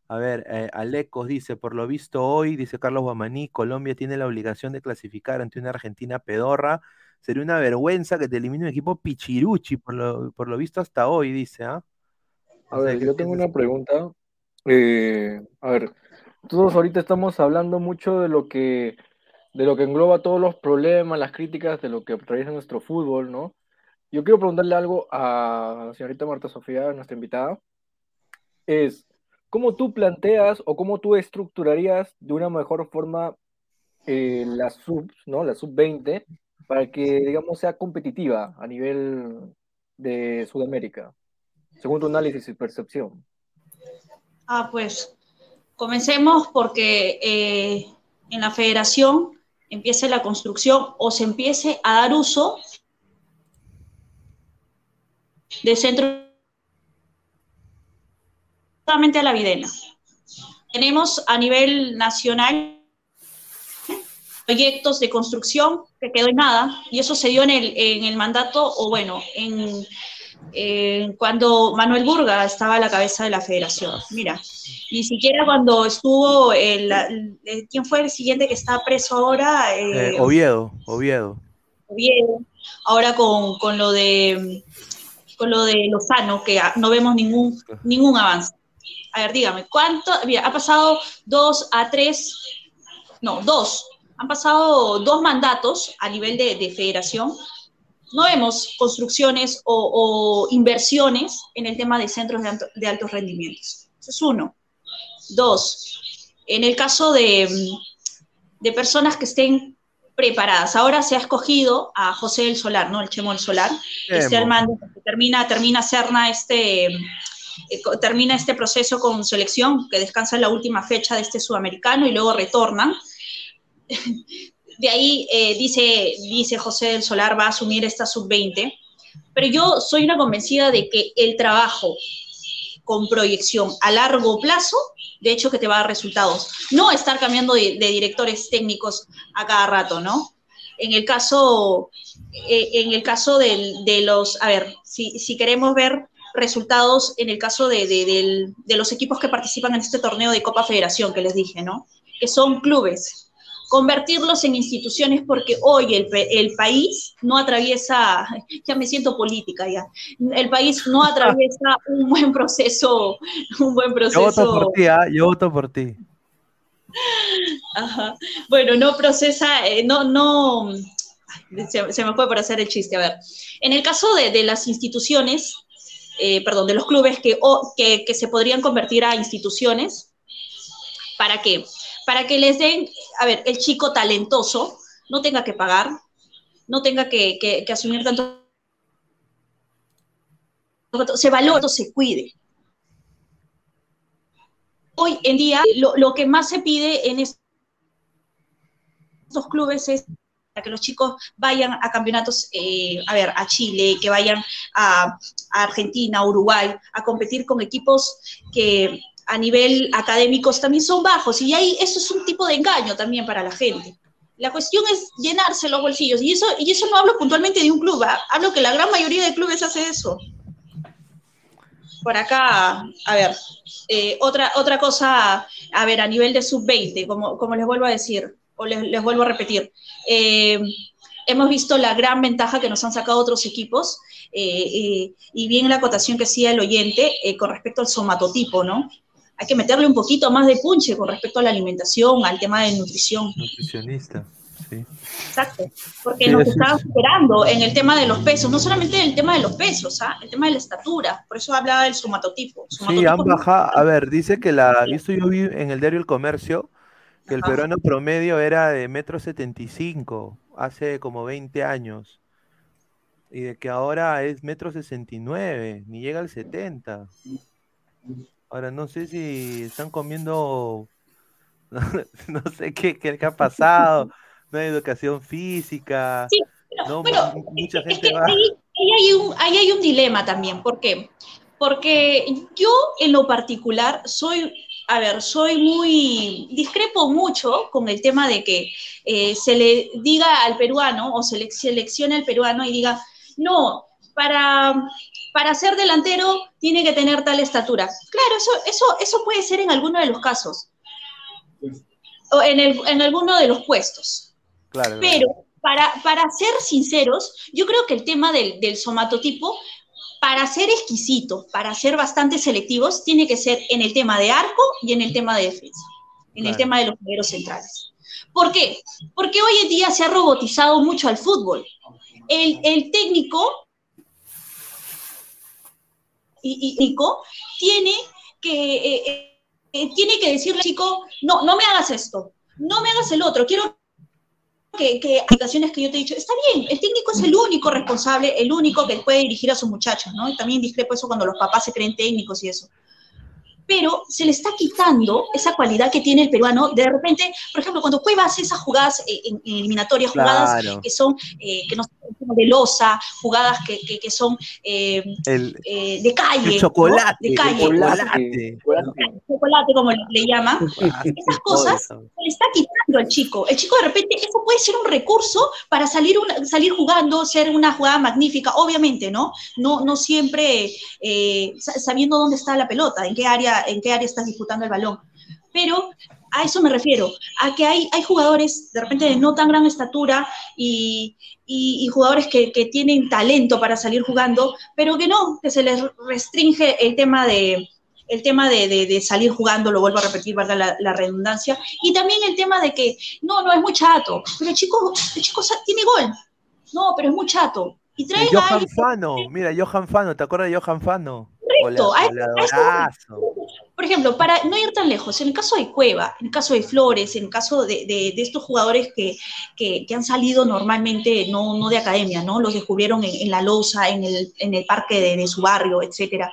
A ver, eh, Alecos dice, por lo visto hoy, dice Carlos Guamaní, Colombia tiene la obligación de clasificar ante una Argentina pedorra, sería una vergüenza que te elimine un equipo pichiruchi, por lo, por lo visto hasta hoy, dice, ¿ah? A ver, ¿qué yo tengo una pregunta. Eh, a ver, todos ahorita estamos hablando mucho de lo que, de lo que engloba todos los problemas, las críticas de lo que atraviesa nuestro fútbol, ¿no? Yo quiero preguntarle algo a la señorita Marta Sofía, nuestra invitada. Es, ¿cómo tú planteas o cómo tú estructurarías de una mejor forma eh, la sub, ¿no? La sub-20 para que, digamos, sea competitiva a nivel de Sudamérica, según tu análisis y percepción? Ah, pues comencemos porque eh, en la federación empiece la construcción o se empiece a dar uso de centros solamente a la videna. Tenemos a nivel nacional proyectos de construcción que quedó en nada y eso se dio en el, en el mandato o bueno, en, eh, cuando Manuel Burga estaba a la cabeza de la federación. Mira, ni siquiera cuando estuvo, el, el- ¿quién fue el siguiente que está preso ahora? Eh, Eh, Oviedo, Oviedo. Oviedo. Ahora con, con lo de con lo de Lozano, que no vemos ningún, ningún avance. A ver, dígame, ¿cuánto? Mira, ha pasado dos a tres, no, dos, han pasado dos mandatos a nivel de, de federación. No vemos construcciones o, o inversiones en el tema de centros de, alto- de altos rendimientos. Eso es uno. Dos, en el caso de, de personas que estén preparadas. Ahora se ha escogido a José del Solar, ¿no? El Chemo del Solar. Este Chemo. al mando, que termina, termina Serna este, eh, termina este proceso con selección, que descansa en la última fecha de este sudamericano y luego retornan. De ahí eh, dice, dice José del Solar va a asumir esta sub-20, pero yo soy una convencida de que el trabajo con proyección a largo plazo, de hecho que te va a dar resultados. No estar cambiando de, directores técnicos a cada rato, ¿no? En el caso, eh, en el caso de los, a ver, si, queremos ver resultados en el caso de los equipos que participan en este torneo de Copa Federación que les dije, ¿no? Que son clubes. Convertirlos en instituciones porque hoy el, país no atraviesa, ya me siento política ya, el país no atraviesa un buen proceso, un buen Yo proceso. voto por ti, ¿ah? Yo voto por ti. Ajá. Bueno, no procesa, eh, no, no, se, se me fue para hacer el chiste. A ver, en el caso de, de las instituciones, eh, perdón, de los clubes que, o- que, que se podrían convertir a instituciones, ¿para qué? Para que les den, a ver, el chico talentoso no tenga que pagar, no tenga que, asumir tanto, se valore, se cuide. Hoy en día, lo, lo que más se pide en estos clubes es para que los chicos vayan a campeonatos, eh, a ver, a Chile, que vayan a, a Argentina, a Uruguay, a competir con equipos que a nivel académicos también son bajos. Y ahí eso es un tipo de engaño también para la gente. La cuestión es llenarse los bolsillos. Y eso, y eso no hablo puntualmente de un club, ¿ah? hablo que la gran mayoría de clubes hace eso. Por acá, a ver, eh, otra, otra cosa, a ver, a nivel de sub-20, como, como les vuelvo a decir, o les, vuelvo a repetir, eh, hemos visto la gran ventaja que nos han sacado otros equipos, eh, y bien la acotación que hacía el oyente con respecto al somatotipo, ¿no? Hay que meterle un poquito más de punche con respecto a la alimentación, al tema de nutrición. Nutricionista, sí. Exacto, porque Sí, nos así está es. superando en el tema de los pesos, no solamente el tema de los pesos, ¿ah? el tema de la estatura, por eso hablaba del somatotipo. Sí, Somatotipo han es- bajado. A ver, dice que la. Esto yo vi en el diario El Comercio, que el peruano promedio era de metro setenta y cinco hace como 20 años. Y de que ahora es metro sesenta y nueve, ni llega al 70. Ahora no sé si están comiendo. No sé qué, qué, ha pasado. No hay educación física. Sí, Pero, No, mucha es gente que va. ahí, ahí hay un, ahí hay un dilema también. ¿Por qué? Porque yo en lo particular soy, a ver, soy muy, discrepo mucho con el tema de que eh, se le diga al peruano o se le seleccione al peruano y diga, no, para, para ser delantero tiene que tener tal estatura. Claro, eso, eso, eso puede ser en alguno de los casos. O en, el, en alguno de los puestos. Claro, claro. Pero para, para ser sinceros, yo creo que el tema del, del somatotipo, para ser exquisitos, para ser bastante selectivos, tiene que ser en el tema de arco y en el tema de defensa, en el tema de los primeros centrales. ¿Por qué? Porque hoy en día se ha robotizado mucho al fútbol. El, el técnico y, y- Nico tiene que, eh, eh, eh, tiene que decirle al chico, no, no me hagas esto, no me hagas el otro, quiero que, que aplicaciones que yo te he dicho, está bien, el técnico es el único responsable, el único que puede dirigir a sus muchachos, ¿no? Y también discrepo eso cuando los papás se creen técnicos y eso. Pero se le está quitando esa cualidad que tiene el peruano. De repente, por ejemplo, cuando Cueva hace esas jugadas en, en eliminatorias, jugadas Claro. que son, eh, que no son de losa, jugadas que, que, que son eh, El, eh, de calle. el ¿no? chocolate. De el calle. chocolate. chocolate. Chocolate, como le, le llaman. Esas cosas eso. le está quitando al chico. El chico de repente, eso puede ser un recurso para salir, una- salir jugando, ser una jugada magnífica, obviamente, ¿no? No, no siempre eh, sa- sabiendo dónde está la pelota, en qué área, en qué área estás disputando el balón. Pero a eso me refiero, a que hay, hay jugadores de repente de no tan gran estatura y, y- y jugadores que, que tienen talento para salir jugando, pero que no, que se les restringe el tema de, el tema de, de- de salir jugando, lo vuelvo a repetir, valga la, la redundancia, y también el tema de que, no, no es muy chato, pero el chico, el chico tiene gol, no, pero es muy chato. Y a Johan Fano, mira, Johan Fano, ¿te acuerdas de Johan Fano? Correcto, a- a eso- Goleadorazo. por ejemplo, para no ir tan lejos, en el caso de Cueva, en el caso de Flores, en el caso de, de- de estos jugadores que, que- que han salido normalmente, no, no de academia, ¿no? Los descubrieron en, en la loza, en el, en el parque de, de su barrio, etcétera.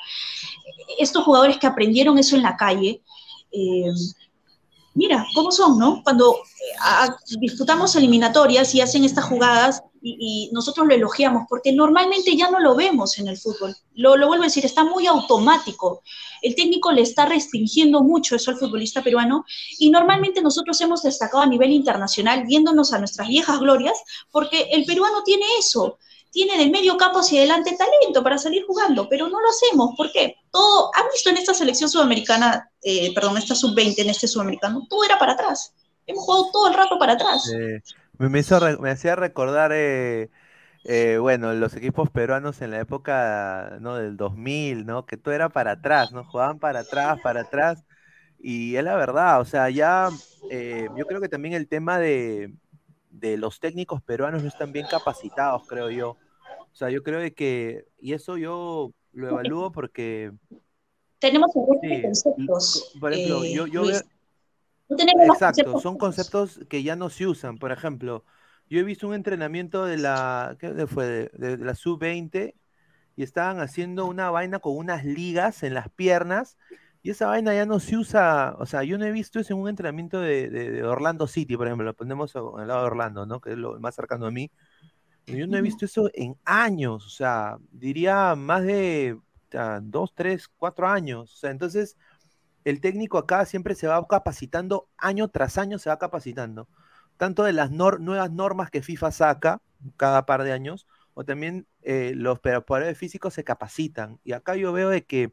Estos jugadores que aprendieron eso en la calle, eh, mira, ¿cómo son, no? Cuando eh, a- disputamos eliminatorias y hacen estas jugadas y, nosotros lo elogiamos, porque normalmente ya no lo vemos en el fútbol. Lo, lo vuelvo a decir, está muy automático. El técnico le está restringiendo mucho eso al futbolista peruano y normalmente nosotros hemos destacado a nivel internacional viéndonos a nuestras viejas glorias porque el peruano tiene eso, tiene del medio campo hacia adelante talento para salir jugando, pero no lo hacemos. ¿Por qué? Todo, ¿han visto en esta selección sudamericana, eh, perdón, esta sub-20 en este sudamericano? Todo era para atrás. Hemos jugado todo el rato para atrás. Eh, me, me hizo re- me hacía recordar, eh, eh, bueno, los equipos peruanos en la época, ¿no? del 2000, ¿no? Que todo era para atrás, ¿no? Jugaban para atrás, para atrás. Y es la verdad, o sea, ya eh, yo creo que también el tema de, de los técnicos peruanos no están bien capacitados, creo yo. O sea, yo creo de que, y eso yo lo evalúo porque, Tenemos de sí, conceptos. por ejemplo, eh, yo, yo Luis. veo, No tenemos los Exacto, conceptos son conceptos que ya no se usan. Por ejemplo, yo he visto un entrenamiento de la, ¿qué fue? De, de- de la sub-20 y estaban haciendo una vaina con unas ligas en las piernas y esa vaina ya no se usa. O sea, yo no he visto eso en un entrenamiento de, de- de Orlando City, por ejemplo, lo ponemos al lado de Orlando, ¿no? Que es lo más cercano a mí. Yo no he visto eso en años, o sea, diría más de dos, tres, cuatro años. O sea, entonces el técnico acá siempre se va capacitando, año tras año se va capacitando, tanto de las nor- nuevas normas que FIFA saca cada par de años, o también eh, los preparadores físicos se capacitan. Y acá yo veo de que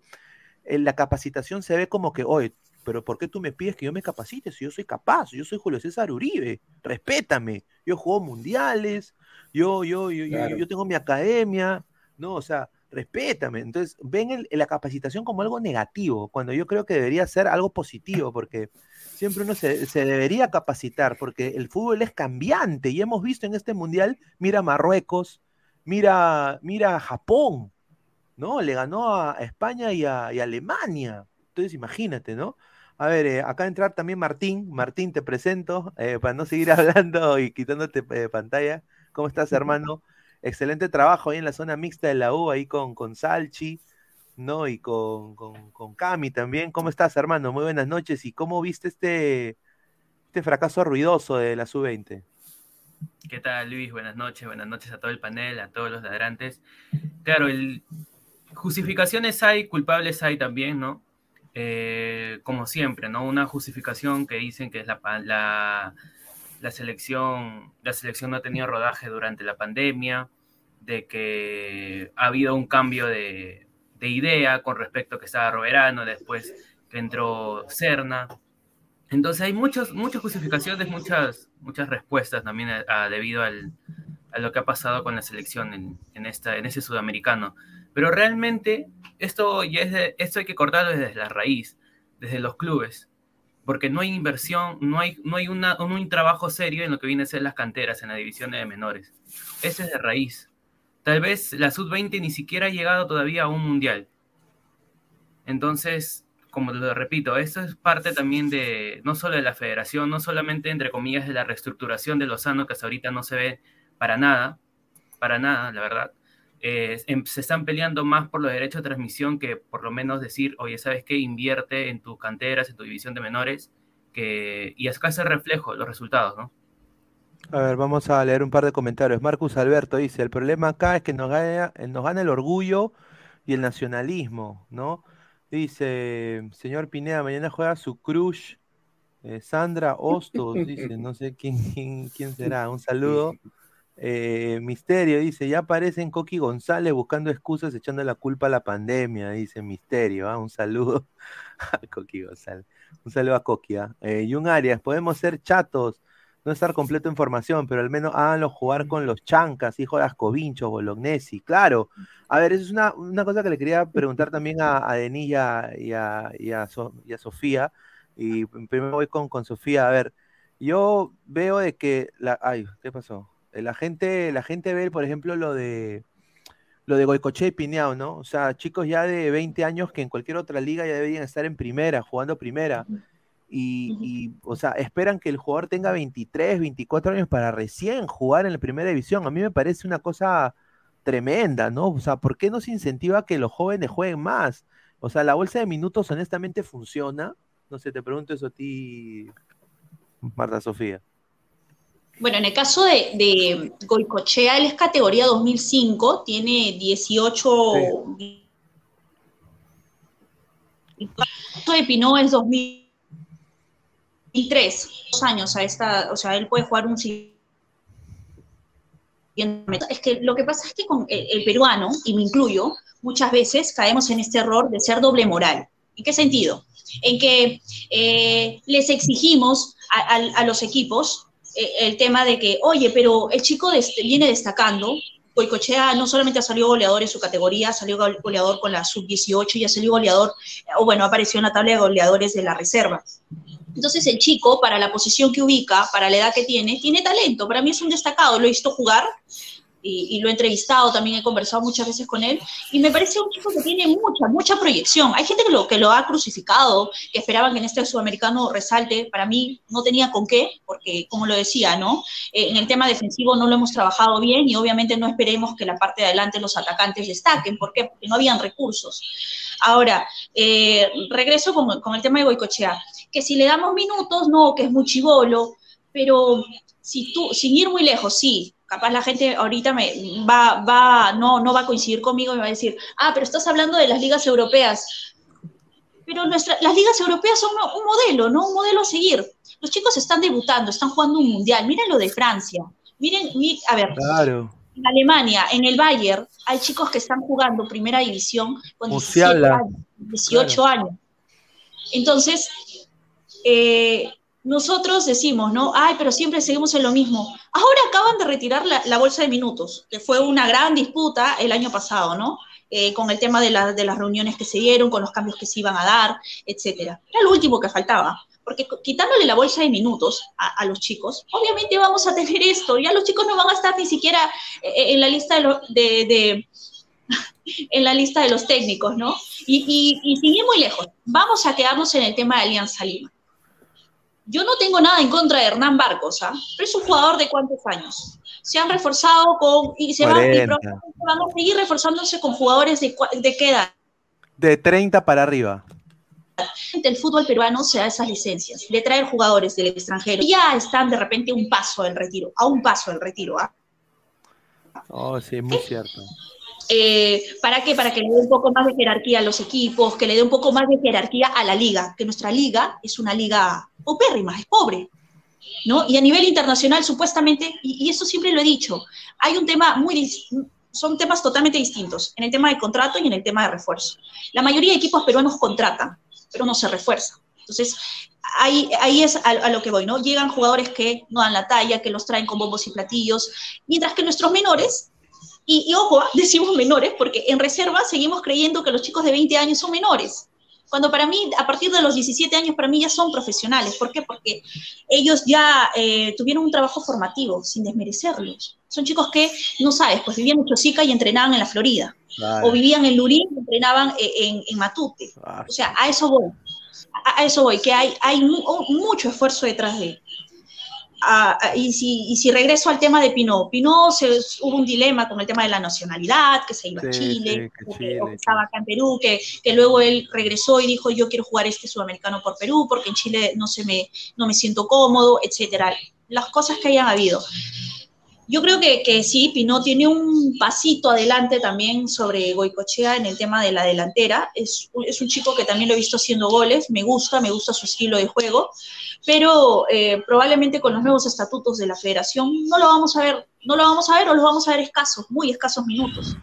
en la capacitación se ve como que, oye, pero ¿por qué tú me pides que yo me capacite si yo soy capaz? Yo soy Julio César Uribe, respétame. Yo juego mundiales, yo, yo, yo, yo- yo tengo mi academia, ¿no? O sea, respétame. Entonces, ven el- la capacitación como algo negativo, cuando yo creo que debería ser algo positivo, porque siempre uno se, se debería capacitar, porque el fútbol es cambiante y hemos visto en este mundial, mira Marruecos, mira, mira Japón, ¿no? Le ganó a España y a, y a Alemania. Entonces, imagínate, ¿no? A ver, eh, acá entrar también Martín. Martín, te presento, eh, para no seguir hablando y quitándote eh, pantalla. ¿Cómo estás, hermano? Excelente trabajo ahí en la zona mixta de la U, ahí con, con Salchi, ¿no? Y con, con, Cami también. ¿Cómo estás, hermano? Muy buenas noches. ¿Y cómo viste este, este fracaso ruidoso de la Sub-20? ¿Qué tal, Luis? Buenas noches, buenas noches a todo el panel, a todos los ladrantes. Claro, justificaciones hay, culpables hay también, ¿no? Eh, como siempre, ¿no? Una justificación que dicen que es la, la, la selección, la selección no ha tenido rodaje durante la pandemia, de que ha habido un cambio de, de idea con respecto a que estaba Roberano, después que entró Serna. Entonces hay muchos, muchas justificaciones, muchas, muchas respuestas también a- debido al, a lo que ha pasado con la selección en, en esta, en ese sudamericano. Pero realmente esto, ya es esto hay que cortarlo desde la raíz, desde los clubes, porque no hay inversión, no hay, no hay un trabajo serio en lo que viene a ser las canteras, en la división de menores. Ese es de raíz. Tal vez la sub-20 ni siquiera ha llegado todavía a un mundial. Entonces, como lo repito, esto es parte también de, no solo de la federación, no solamente, entre comillas, de la reestructuración de Lozano, que hasta ahorita no se ve para nada, para nada, la verdad. Eh, em- se están peleando más por los derechos de transmisión que por lo menos decir, oye, ¿sabes qué? Invierte en tus canteras, en tu división de menores, que, y acá se reflejo los resultados, ¿no? A ver, vamos a leer un par de comentarios. Marcus Alberto dice, el problema acá es que nos gana, nos gana el orgullo y el nacionalismo, ¿no? Dice, señor Pineda, mañana juega su crush, eh, Sandra Hostos, dice, no sé quién, quién, quién será, un saludo. Eh, Misterio dice, ya aparecen Coqui González buscando excusas, echando la culpa a la pandemia, dice Misterio, ¿ah? Un saludo a Coqui González. Un saludo a Coqui, ¿ah? Eh, Jun Arias, podemos ser chatos, no estar completo en formación, pero al menos háganlo jugar con los chancas, hijo de Ascovincho, Bolognesi, claro. A ver, eso es una, una cosa que le quería preguntar también a, a y a, y a Sofía, y primero voy con, con Sofía, a ver, yo veo de que, la, ay, ¿qué pasó? La gente, la gente ve, por ejemplo, lo de lo de Goicoechea y Pineao, ¿no? O sea, chicos ya de 20 años que en cualquier otra liga ya deberían estar en primera, jugando primera. Y, y, o sea, esperan que el jugador tenga 23, 24 años para recién jugar en la primera división. A mí me parece una cosa tremenda, ¿no? O sea, ¿por qué no se incentiva que los jóvenes jueguen más? O sea, la bolsa de minutos honestamente funciona. No sé, te pregunto eso a ti, Marta Sofía. Bueno, en el caso de, de Goicochea, él es categoría 2005, tiene 18. El caso de Pinó es 2003, dos años a esta, o sea, él puede jugar un. Es que lo que pasa es que con el, el peruano, y me incluyo, muchas veces caemos en este error de ser doble moral. ¿En qué sentido? En que eh, les exigimos a, a- a los equipos el tema de que, oye, pero el chico viene destacando, Boicochea no solamente ha salido goleador en su categoría, salió go- goleador con la sub-18 y ha salido goleador, eh, o bueno, apareció en la tabla de goleadores de la reserva. Entonces el chico, para la posición que ubica, para la edad que tiene, tiene talento. Para mí es un destacado, lo he visto jugar y, y lo he entrevistado, también he conversado muchas veces con él, y me parece un chico que tiene mucha, mucha proyección. Hay gente que lo, que lo ha crucificado, que esperaban que en este sudamericano resalte, para mí no tenía con qué, porque como lo decía, ¿no? Eh, en el tema defensivo no lo hemos trabajado bien y obviamente no esperemos que la parte de adelante los atacantes destaquen, ¿por qué? Porque no habían recursos. Ahora, eh, regreso con, con el tema de Boicochea, que si le damos minutos, no, que es muy chivolo, pero si tú, sin ir muy lejos, sí, capaz la gente ahorita me va, va, no, no va a coincidir conmigo y me va a decir, ah, pero estás hablando de las ligas europeas. Pero nuestra, las ligas europeas son un modelo, ¿no? Un modelo a seguir. Los chicos están debutando, están jugando un mundial. Miren lo de Francia. Miren, mi- a ver, Claro. en Alemania, en el Bayern, hay chicos que están jugando primera división con 17 Musiala. años, 18 años. Entonces, eh, nosotros decimos, ¿no? Ay, pero siempre seguimos en lo mismo. Ahora acaban de retirar la, bolsa de minutos, que fue una gran disputa el año pasado, ¿no? Eh, con el tema de, la, de, las reuniones que se dieron, con los cambios que se iban a dar, etcétera. Era lo último que faltaba, porque quitándole la bolsa de minutos a, los chicos, obviamente vamos a tener esto, ya los chicos no van a estar ni siquiera eh, en la lista de, lo, de, la lista de los técnicos, ¿no? Y, y, y sin ir muy lejos, vamos a quedarnos en el tema de Alianza Lima. Yo no tengo nada en contra de Hernán Barcos, ¿ah? pero es un jugador de cuántos años. Se han reforzado con, y se van, y van, a seguir reforzándose con jugadores de, de qué edad. De 30 para arriba. El fútbol peruano se da esas licencias de traer jugadores del extranjero. Y ya están de repente un paso del retiro, a un paso del retiro. ¿ah? Oh, sí, muy ¿Eh? cierto. Eh, ¿Para qué? Para que le dé un poco más de jerarquía a los equipos, que le dé un poco más de jerarquía a la liga, que nuestra liga es una liga opérrima, es pobre. ¿no? Y a nivel internacional, supuestamente, y, y, eso siempre lo he dicho, hay un tema muy, son temas totalmente distintos, en el tema de contrato y en el tema de refuerzo. La mayoría de equipos peruanos contratan, pero no se refuerza. Entonces, ahí, ahí es a, a, lo que voy, ¿no? Llegan jugadores que no dan la talla, que los traen con bombos y platillos, mientras que nuestros menores y, y, ojo, decimos menores, porque en reserva seguimos creyendo que los chicos de 20 años son menores. Cuando para mí, a partir de los 17 años, para mí ya son profesionales. ¿Por qué? Porque ellos ya eh, tuvieron un trabajo formativo, sin desmerecerlos. Son chicos que, no sabes, pues vivían en Chosica y entrenaban en la Florida. Vale. O vivían en Lurín y entrenaban en, en, en Matute. Vale. O sea, a eso voy. A, a eso voy, que hay, hay mu mucho esfuerzo detrás de, Y, si, y, si, regreso al tema de Pinot, Pinot se, hubo un dilema con el tema de la nacionalidad, que se iba sí, a Chile, sí, que, Chile, que estaba acá en Perú, que, que, luego él regresó y dijo yo quiero jugar este sudamericano por Perú porque en Chile no, se me, no me siento cómodo, etcétera. Las cosas que hayan habido. Yo creo que, que sí, Pinot tiene un pasito adelante también sobre Goicochea en el tema de la delantera. Es, es un chico que también lo he visto haciendo goles, me gusta, me gusta su estilo de juego pero eh, probablemente con los nuevos estatutos de la federación no lo vamos a ver, no lo vamos a ver o lo vamos a ver escasos, muy escasos minutos.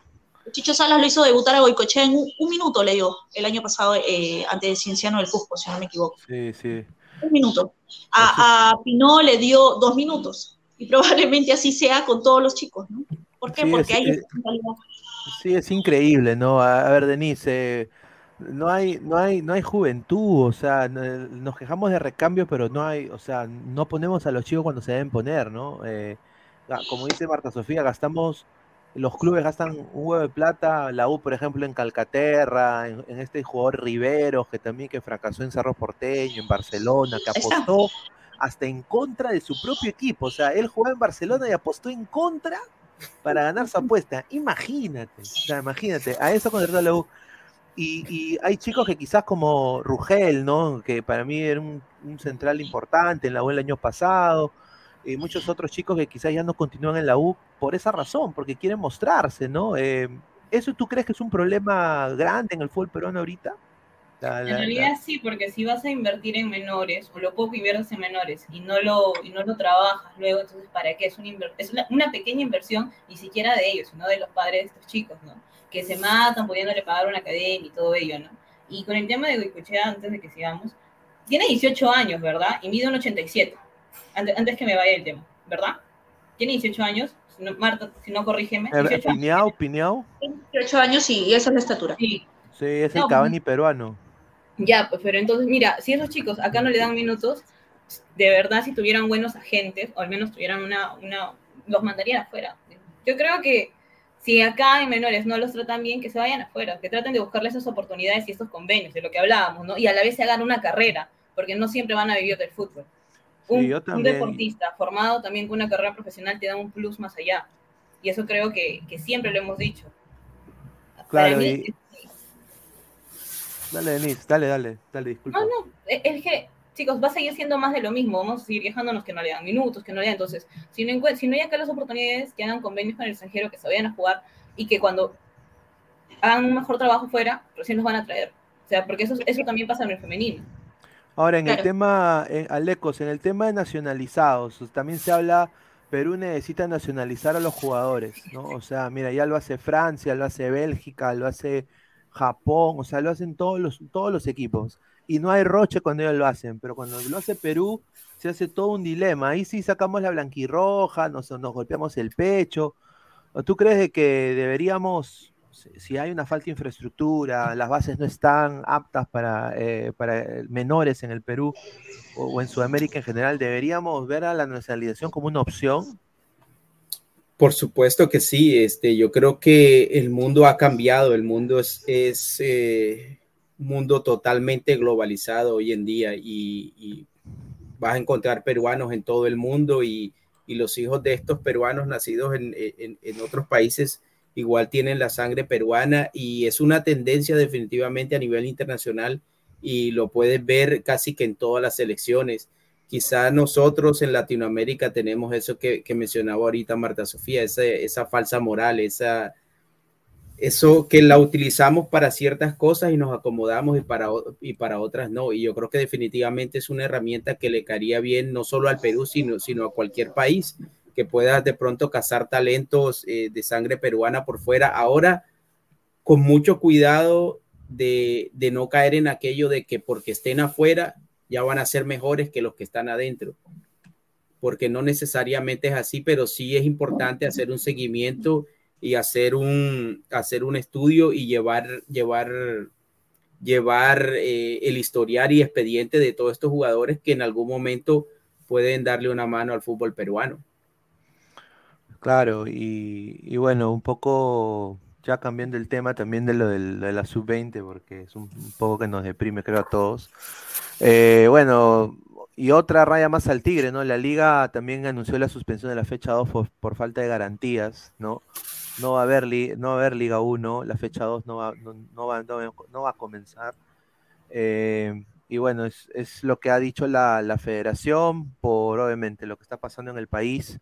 Chicho Salas lo hizo debutar a Goicochea en un, un minuto, le dio el año pasado eh, ante Cienciano del Cusco, si no me equivoco. Sí, sí. Un minuto. A, a Pinó le dio dos minutos y probablemente así sea con todos los chicos, ¿no? ¿Por qué? Sí, Porque es, hay... Es, sí, es increíble, ¿no? A, a ver, Denise, eh, no hay, no hay, no hay juventud, o sea, nos quejamos de recambios, pero no hay, o sea, no ponemos a los chicos cuando se deben poner, ¿no? Eh, como dice Marta Sofía, gastamos, los clubes gastan un huevo de plata, la U, por ejemplo, en Calcaterra, en, en este jugador Rivero, que también que fracasó en Cerro Porteño, en Barcelona, que apostó hasta en contra de su propio equipo, o sea, él jugaba en Barcelona y apostó en contra para ganar su apuesta. Imagínate, o sea, imagínate, a eso con la U. Y, y, hay chicos que quizás como Rugel, ¿no? Que para mí era un, un central importante en la U el año pasado. Y muchos otros chicos que quizás ya no continúan en la U por esa razón, porque quieren mostrarse, ¿no? Eh, ¿Eso tú crees que es un problema grande en el fútbol peruano ahorita? La, la, en realidad la... sí, porque si vas a invertir en menores, o lo poco inviertes en menores, y no lo, y no lo trabajas luego, entonces ¿para qué? Es, una, es una, una pequeña inversión, ni siquiera de ellos, sino de los padres de estos chicos, ¿no? que se matan pudiéndole pagar una academia y todo ello, ¿no? Y con el tema de Goicochea, antes de que sigamos, tiene 18 años, ¿verdad? Y mide un 87, antes, antes que me vaya el tema, ¿verdad? Tiene 18 años, si no, Marta, si no corrígeme. 18 Piñao, Piñao. 18 años y esa es la estatura. Sí, sí es el no, Cavani peruano. Ya, pues, pero entonces, mira, si esos chicos acá no le dan minutos, de verdad, si tuvieran buenos agentes, o al menos tuvieran una, una los mandarían afuera. Yo creo que si acá en menores no los tratan bien, que se vayan afuera, que traten de buscarle esas oportunidades y estos convenios, de lo que hablábamos, ¿no? Y a la vez se hagan una carrera, porque no siempre van a vivir del fútbol. Un, sí, un deportista formado también con una carrera profesional te da un plus más allá. Y eso creo que, que siempre lo hemos dicho. Claro, mí, y... Dale, Denise, dale, dale, dale, disculpa. No, no, es que chicos, va a seguir siendo más de lo mismo, vamos a seguir quejándonos que no le dan minutos, que no le dan, entonces, si no, si no hay acá las oportunidades, que hagan convenios con el extranjero, que se vayan a jugar y que cuando hagan un mejor trabajo fuera, recién los van a traer. O sea, porque eso, eso también pasa en el femenino. Ahora, en claro. el tema, en, Alecos, en el tema de nacionalizados, también se habla, Perú necesita nacionalizar a los jugadores, ¿no? O sea, mira, ya lo hace Francia, lo hace Bélgica, lo hace Japón, o sea, lo hacen todos los, todos los equipos. y no hay roche cuando ellos lo hacen, pero cuando lo hace Perú se hace todo un dilema. Ahí sí sacamos la blanquirroja, nos, nos golpeamos el pecho. ¿O ¿Tú crees que deberíamos, si hay una falta de infraestructura, las bases no están aptas para, eh, para menores en el Perú o, o en Sudamérica en general, deberíamos ver a la nacionalización como una opción? Por supuesto que sí, este, yo creo que el mundo ha cambiado, el mundo es, es eh, un mundo totalmente globalizado hoy en día y, y, vas a encontrar peruanos en todo el mundo y, y los hijos de estos peruanos nacidos en, en, en, otros países igual tienen la sangre peruana y es una tendencia definitivamente a nivel internacional y lo puedes ver casi que en todas las elecciones quizá nosotros en Latinoamérica tenemos eso que, que mencionaba ahorita Marta Sofía, esa, falsa moral, esa, eso que la utilizamos para ciertas cosas y nos acomodamos y para, y para otras no. Y yo creo que definitivamente es una herramienta que le caería bien no solo al Perú, sino, sino a cualquier país que pueda de pronto cazar talentos eh, de sangre peruana por fuera. Ahora, con mucho cuidado de, de no caer en aquello de que porque estén afuera ya van a ser mejores que los que están adentro. Porque no necesariamente es así, pero sí es importante hacer un seguimiento y hacer un, hacer un estudio y llevar, llevar, llevar eh, el historial y expediente de todos estos jugadores que en algún momento pueden darle una mano al fútbol peruano. Claro, y, y bueno, un poco ya cambiando el tema también de lo, del, de la sub-20, porque es un, un, poco que nos deprime, creo, a todos. Eh, bueno, y otra raya más al tigre, ¿no? La liga también anunció la suspensión de la fecha 2 por, falta de garantías, ¿no? No va a haber, no va a haber Liga 1, la fecha 2 no va, no, no va, no, va a comenzar. Eh, y bueno, es, es, lo que ha dicho la, la, federación por obviamente lo que está pasando en el país.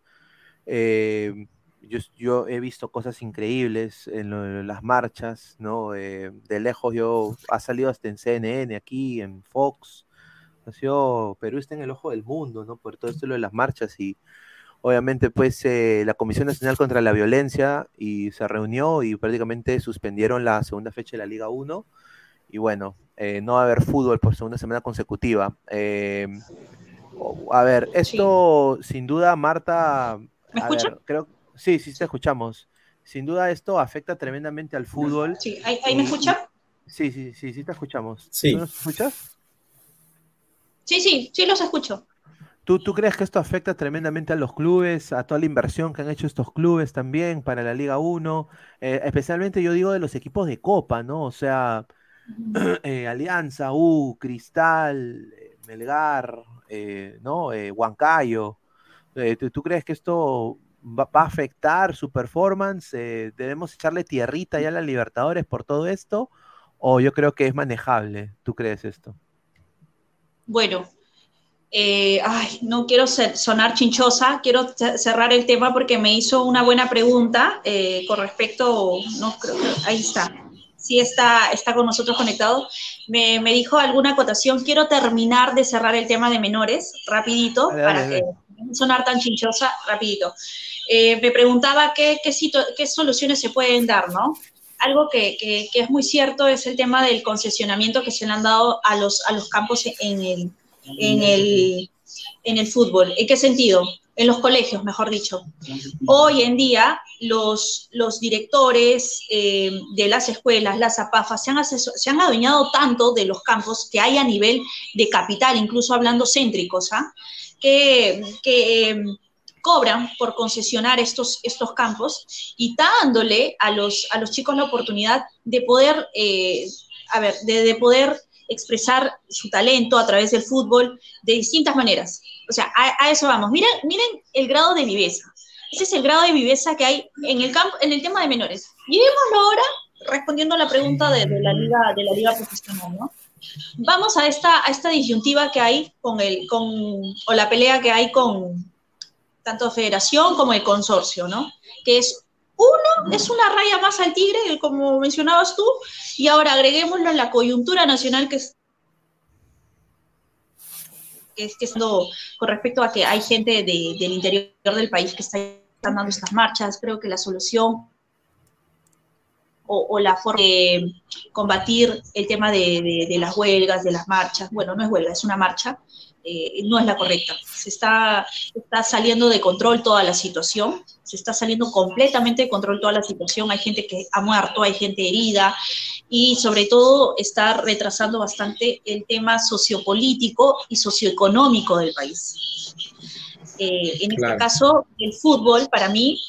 Eh, yo, yo, he visto cosas increíbles en, lo, las marchas, ¿no? Eh, de lejos yo, ha salido hasta en CNN aquí, en Fox, ha sido, Perú está en el ojo del mundo, ¿no? Por todo esto de las marchas y obviamente pues eh, la Comisión Nacional contra la Violencia y se reunió y prácticamente suspendieron la segunda fecha de la Liga 1 y bueno, eh, no va a haber fútbol por segunda semana consecutiva. Eh, a ver, esto sí. sin duda, Marta, ¿Me escucha? Ver, creo Sí, sí, te escuchamos. Sin duda esto afecta tremendamente al fútbol. Sí, ¿ahí, ahí me escucha? Sí, sí, sí, sí te escuchamos. Sí. ¿Tú nos escuchas? Sí, sí, sí los escucho. ¿Tú, ¿Tú crees que esto afecta tremendamente a los clubes, a toda la inversión que han hecho estos clubes también para la Liga 1? Eh, especialmente yo digo de los equipos de Copa, ¿no? O sea, eh, Alianza, U, Cristal, eh, Melgar, ¿no? Huancayo. ¿tú, ¿Tú crees que esto va, va a afectar su performance? Eh, ¿Debemos echarle tierrita ya a la Libertadores por todo esto? ¿O yo creo que es manejable? ¿Tú crees esto? Bueno, eh, ay, no quiero ser, sonar chinchosa, quiero cerrar el tema porque me hizo una buena pregunta eh, con respecto, no creo ahí está, sí está, está con nosotros conectado, me, me, dijo alguna acotación, quiero terminar de cerrar el tema de menores, rapidito, dale, para dale. que no sonar tan chinchosa, rapidito. Eh, me preguntaba qué, qué, qué, soluciones se pueden dar, ¿no? Algo que, que, es muy cierto es el tema del concesionamiento que se le han dado a los, a los campos en el, en, el, en el fútbol. ¿En qué sentido? En los colegios, mejor dicho. Hoy en día, los, los directores eh, de las escuelas, las APAFAS, se han, se han adueñado tanto de los campos que hay a nivel de capital, incluso hablando céntricos, ¿ah? que, que eh, cobran por concesionar estos, estos campos y dándole a los, a los chicos la oportunidad de poder, eh, a ver, de, de, poder expresar su talento a través del fútbol de distintas maneras. O sea, a, eso vamos. Miren, miren el grado de viveza. Ese es el grado de viveza que hay en el, campo, en el tema de menores. Llevémoslo ahora respondiendo a la pregunta de, de, la, liga, de la liga profesional, ¿no? Vamos a esta, a esta disyuntiva que hay con el, con, o la pelea que hay con, tanto federación como el consorcio, ¿no? Que es uno, es una raya más al tigre, como mencionabas tú, y ahora agreguémoslo en la coyuntura nacional que es que es que con respecto a que hay gente de, del interior del país que está dando estas marchas, creo que la solución o, la forma de combatir el tema de, las huelgas, de las marchas. Bueno, no es huelga, es una marcha. Eh, no es la correcta. Se está, está saliendo de control toda la situación, se está saliendo completamente de control toda la situación. Hay gente que ha muerto, hay gente herida y sobre todo está retrasando bastante el tema sociopolítico y socioeconómico del país. Eh, en este caso, el fútbol para mí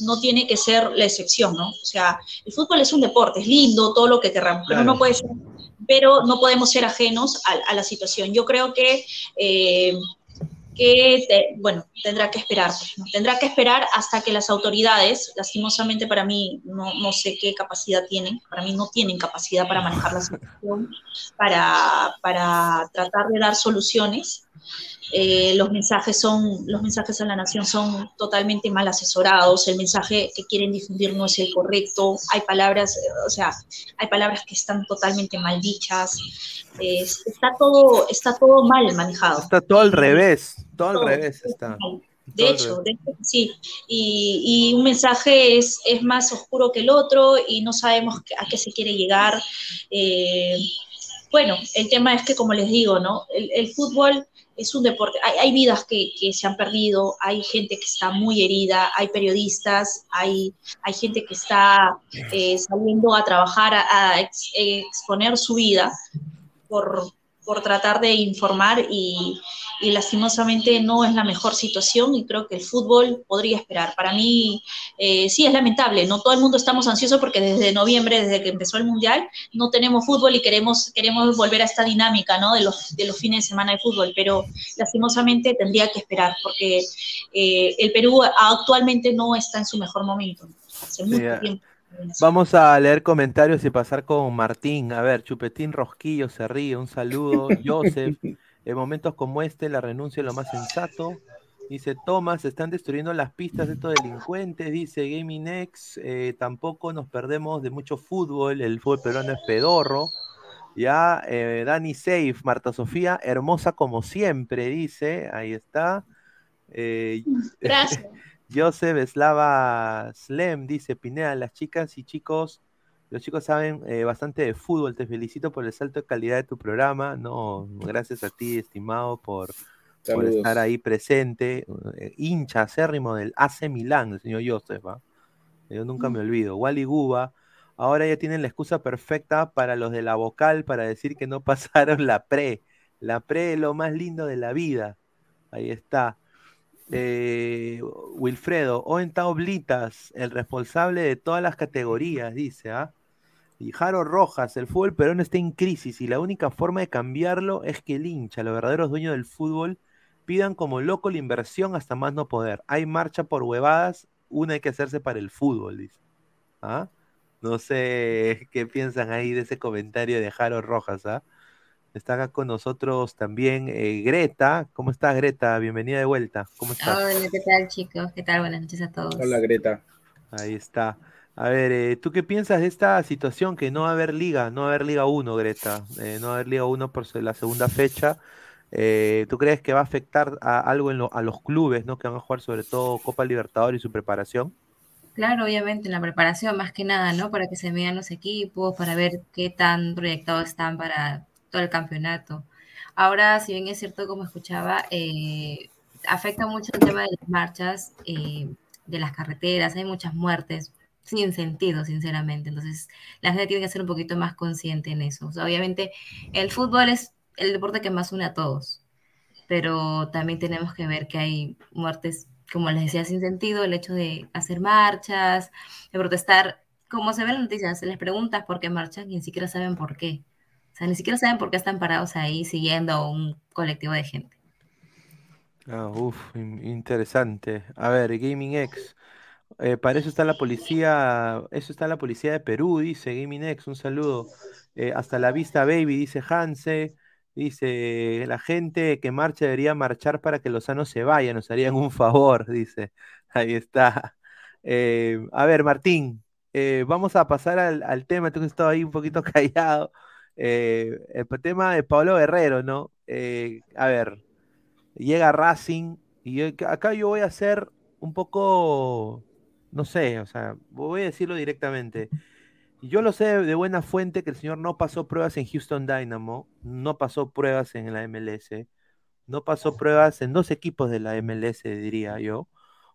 no tiene que ser la excepción, ¿no? O sea, el fútbol es un deporte, es lindo, todo lo que querramos, pero no puede ser, pero no podemos ser ajenos a, la situación. Yo creo que, eh, que bueno, tendrá que esperar, pues, tendrá que esperar hasta que las autoridades, lastimosamente para mí, no, no, sé qué capacidad tienen, para mí no tienen capacidad para manejar la situación, para, para tratar de dar soluciones. Eh, los mensajes son, los mensajes a la nación son totalmente mal asesorados, el mensaje que quieren difundir no es el correcto, hay palabras, o sea, hay palabras que están totalmente mal dichas, está todo, está todo mal manejado. Está todo al revés, todo, al revés está. De hecho, sí, y, un mensaje es, es más oscuro que el otro y no sabemos a qué se quiere llegar. Eh, bueno, el tema es que, como les digo, ¿no? El, el fútbol es un deporte, hay, vidas que, se han perdido, hay gente que está muy herida, hay periodistas, hay, hay gente que está eh, saliendo a trabajar, a, exponer su vida por, por tratar de informar y, y lastimosamente no es la mejor situación y creo que el fútbol podría esperar. Para mí eh, sí es lamentable, no todo el mundo estamos ansiosos porque desde noviembre, desde que empezó el Mundial, no tenemos fútbol y queremos, queremos volver a esta dinámica ¿no? de, los, de los fines de semana de fútbol, pero lastimosamente tendría que esperar porque eh, el Perú actualmente no está en su mejor momento. Hace mucho tiempo. Vamos a leer comentarios y pasar con Martín. A ver, Chupetín Rosquillo se ríe. Un saludo. Joseph. En momentos como este, la renuncia es lo más sensato. Dice Thomas, están destruyendo las pistas de estos delincuentes. Dice Gaming X, eh, tampoco nos perdemos de mucho fútbol. El fútbol peruano es pedorro. Ya, eh, Dani Safe, Marta Sofía, hermosa como siempre, dice. Ahí está. Eh, Gracias. Joseph Slava Slem dice: Pineda, las chicas y chicos los chicos saben eh, bastante de fútbol. Te felicito por el salto de calidad de tu programa. No, gracias a ti, estimado, por, estar ahí presente. Eh, hincha acérrimo del AC Milán, el señor Joseph. Yo nunca me olvido. Wally Guba. Ahora ya tienen la excusa perfecta para los de la vocal para decir que no pasaron la pre. La pre es lo más lindo de la vida. Ahí está. Eh, Wilfredo, Oenta Oblitas, el responsable de todas las categorías, dice, ¿ah? Y Jaro Rojas, el fútbol peruano está en crisis y la única forma de cambiarlo es que el hincha, los verdaderos dueños del fútbol, pidan como loco la inversión hasta más no poder. Hay marcha por huevadas, una hay que hacerse para el fútbol, dice. ¿Ah? No sé qué piensan ahí de ese comentario de Jaro Rojas, ¿ah? Está acá con nosotros también eh, Greta. ¿Cómo estás, Greta? Bienvenida de vuelta. ¿Cómo estás? Hola, ¿qué tal, chicos? ¿Qué tal? Buenas noches a todos. Hola, Greta. Ahí está. A ver, eh, ¿tú qué piensas de esta situación que no va a haber liga, no va a haber liga 1, Greta? Eh, no va a haber liga 1 por la segunda fecha. Eh, ¿Tú crees que va a afectar a algo en a los clubes, ¿no? Que van a jugar sobre todo Copa Libertadores y su preparación. Claro, obviamente, en la preparación más que nada, ¿no? Para que se vean los equipos, para ver qué tan proyectados están para todo el campeonato. Ahora, si bien es cierto, como escuchaba, afecta mucho el tema de las marchas, de las carreteras, hay muchas muertes, sin sentido, sinceramente. Entonces, la gente tiene que ser un poquito más consciente en eso. obviamente, el fútbol es el deporte que más une a todos, pero también tenemos que ver que hay muertes, como les decía, sin sentido, el hecho de hacer marchas, de protestar. Como se ve en las noticias, se les preguntas por qué marchan y ni siquiera saben por qué. O sea, ni siquiera saben por qué están parados ahí siguiendo un colectivo de gente. Ah, uf, interesante. A ver, Gaming X. Eh, para eso está la policía, eso está la policía de Perú, dice Gaminex, un saludo. Eh, hasta la vista, baby, dice Hanse. Dice, la gente que marcha debería marchar para que los sanos se vayan, nos harían un favor, dice. Ahí está. Eh, a ver, Martín, vamos a pasar al, tema, tú que estás ahí un poquito callado. El tema de Pablo Guerrero, ¿no? a ver, llega Racing y acá yo voy a hacer un poco no sé, o sea, voy a decirlo directamente. Yo lo sé de buena fuente que el señor no pasó pruebas en Houston Dynamo, no pasó pruebas en la MLS, no pasó pruebas en dos equipos de la MLS, diría yo.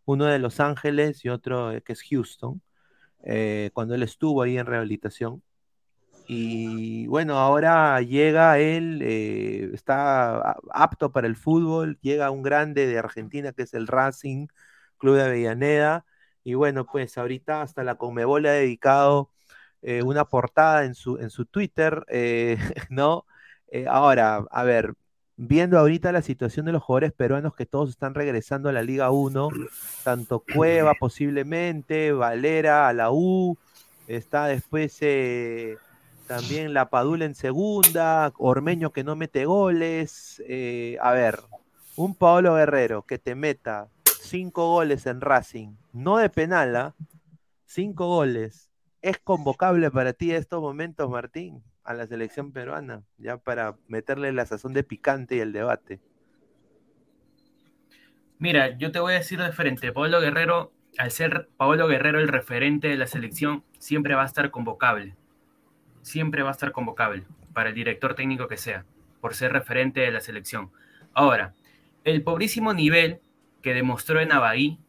Uno de Los Ángeles y otro eh, que es Houston, eh, cuando él estuvo ahí en rehabilitación. Y bueno, ahora llega él, eh, está apto para el fútbol, llega un grande de Argentina que es el Racing, Club de Avellaneda. Y bueno, pues ahorita hasta la Conmebol ha dedicado eh, una portada en su, en su Twitter, eh, ¿no? Ahora, a ver, viendo ahorita la situación de los jugadores peruanos que todos están regresando a la Liga 1, tanto Cueva posiblemente, Valera a la U, está después también La Padula en segunda, Ormeño que no mete goles, a ver, un Paolo Guerrero que te meta cinco goles en Racing, no de penala, ¿ah? cinco goles, ¿Es convocable para ti estos momentos, Martín, a la selección peruana? Ya para meterle la sazón de picante y el debate. Mira, yo te voy a decir de frente, Pablo Guerrero, al ser Pablo Guerrero el referente de la selección, siempre va a estar convocable. Siempre va a estar convocable para el director técnico que sea, por ser referente de la selección. Ahora, el pobrísimo nivel que demostró en Abahí,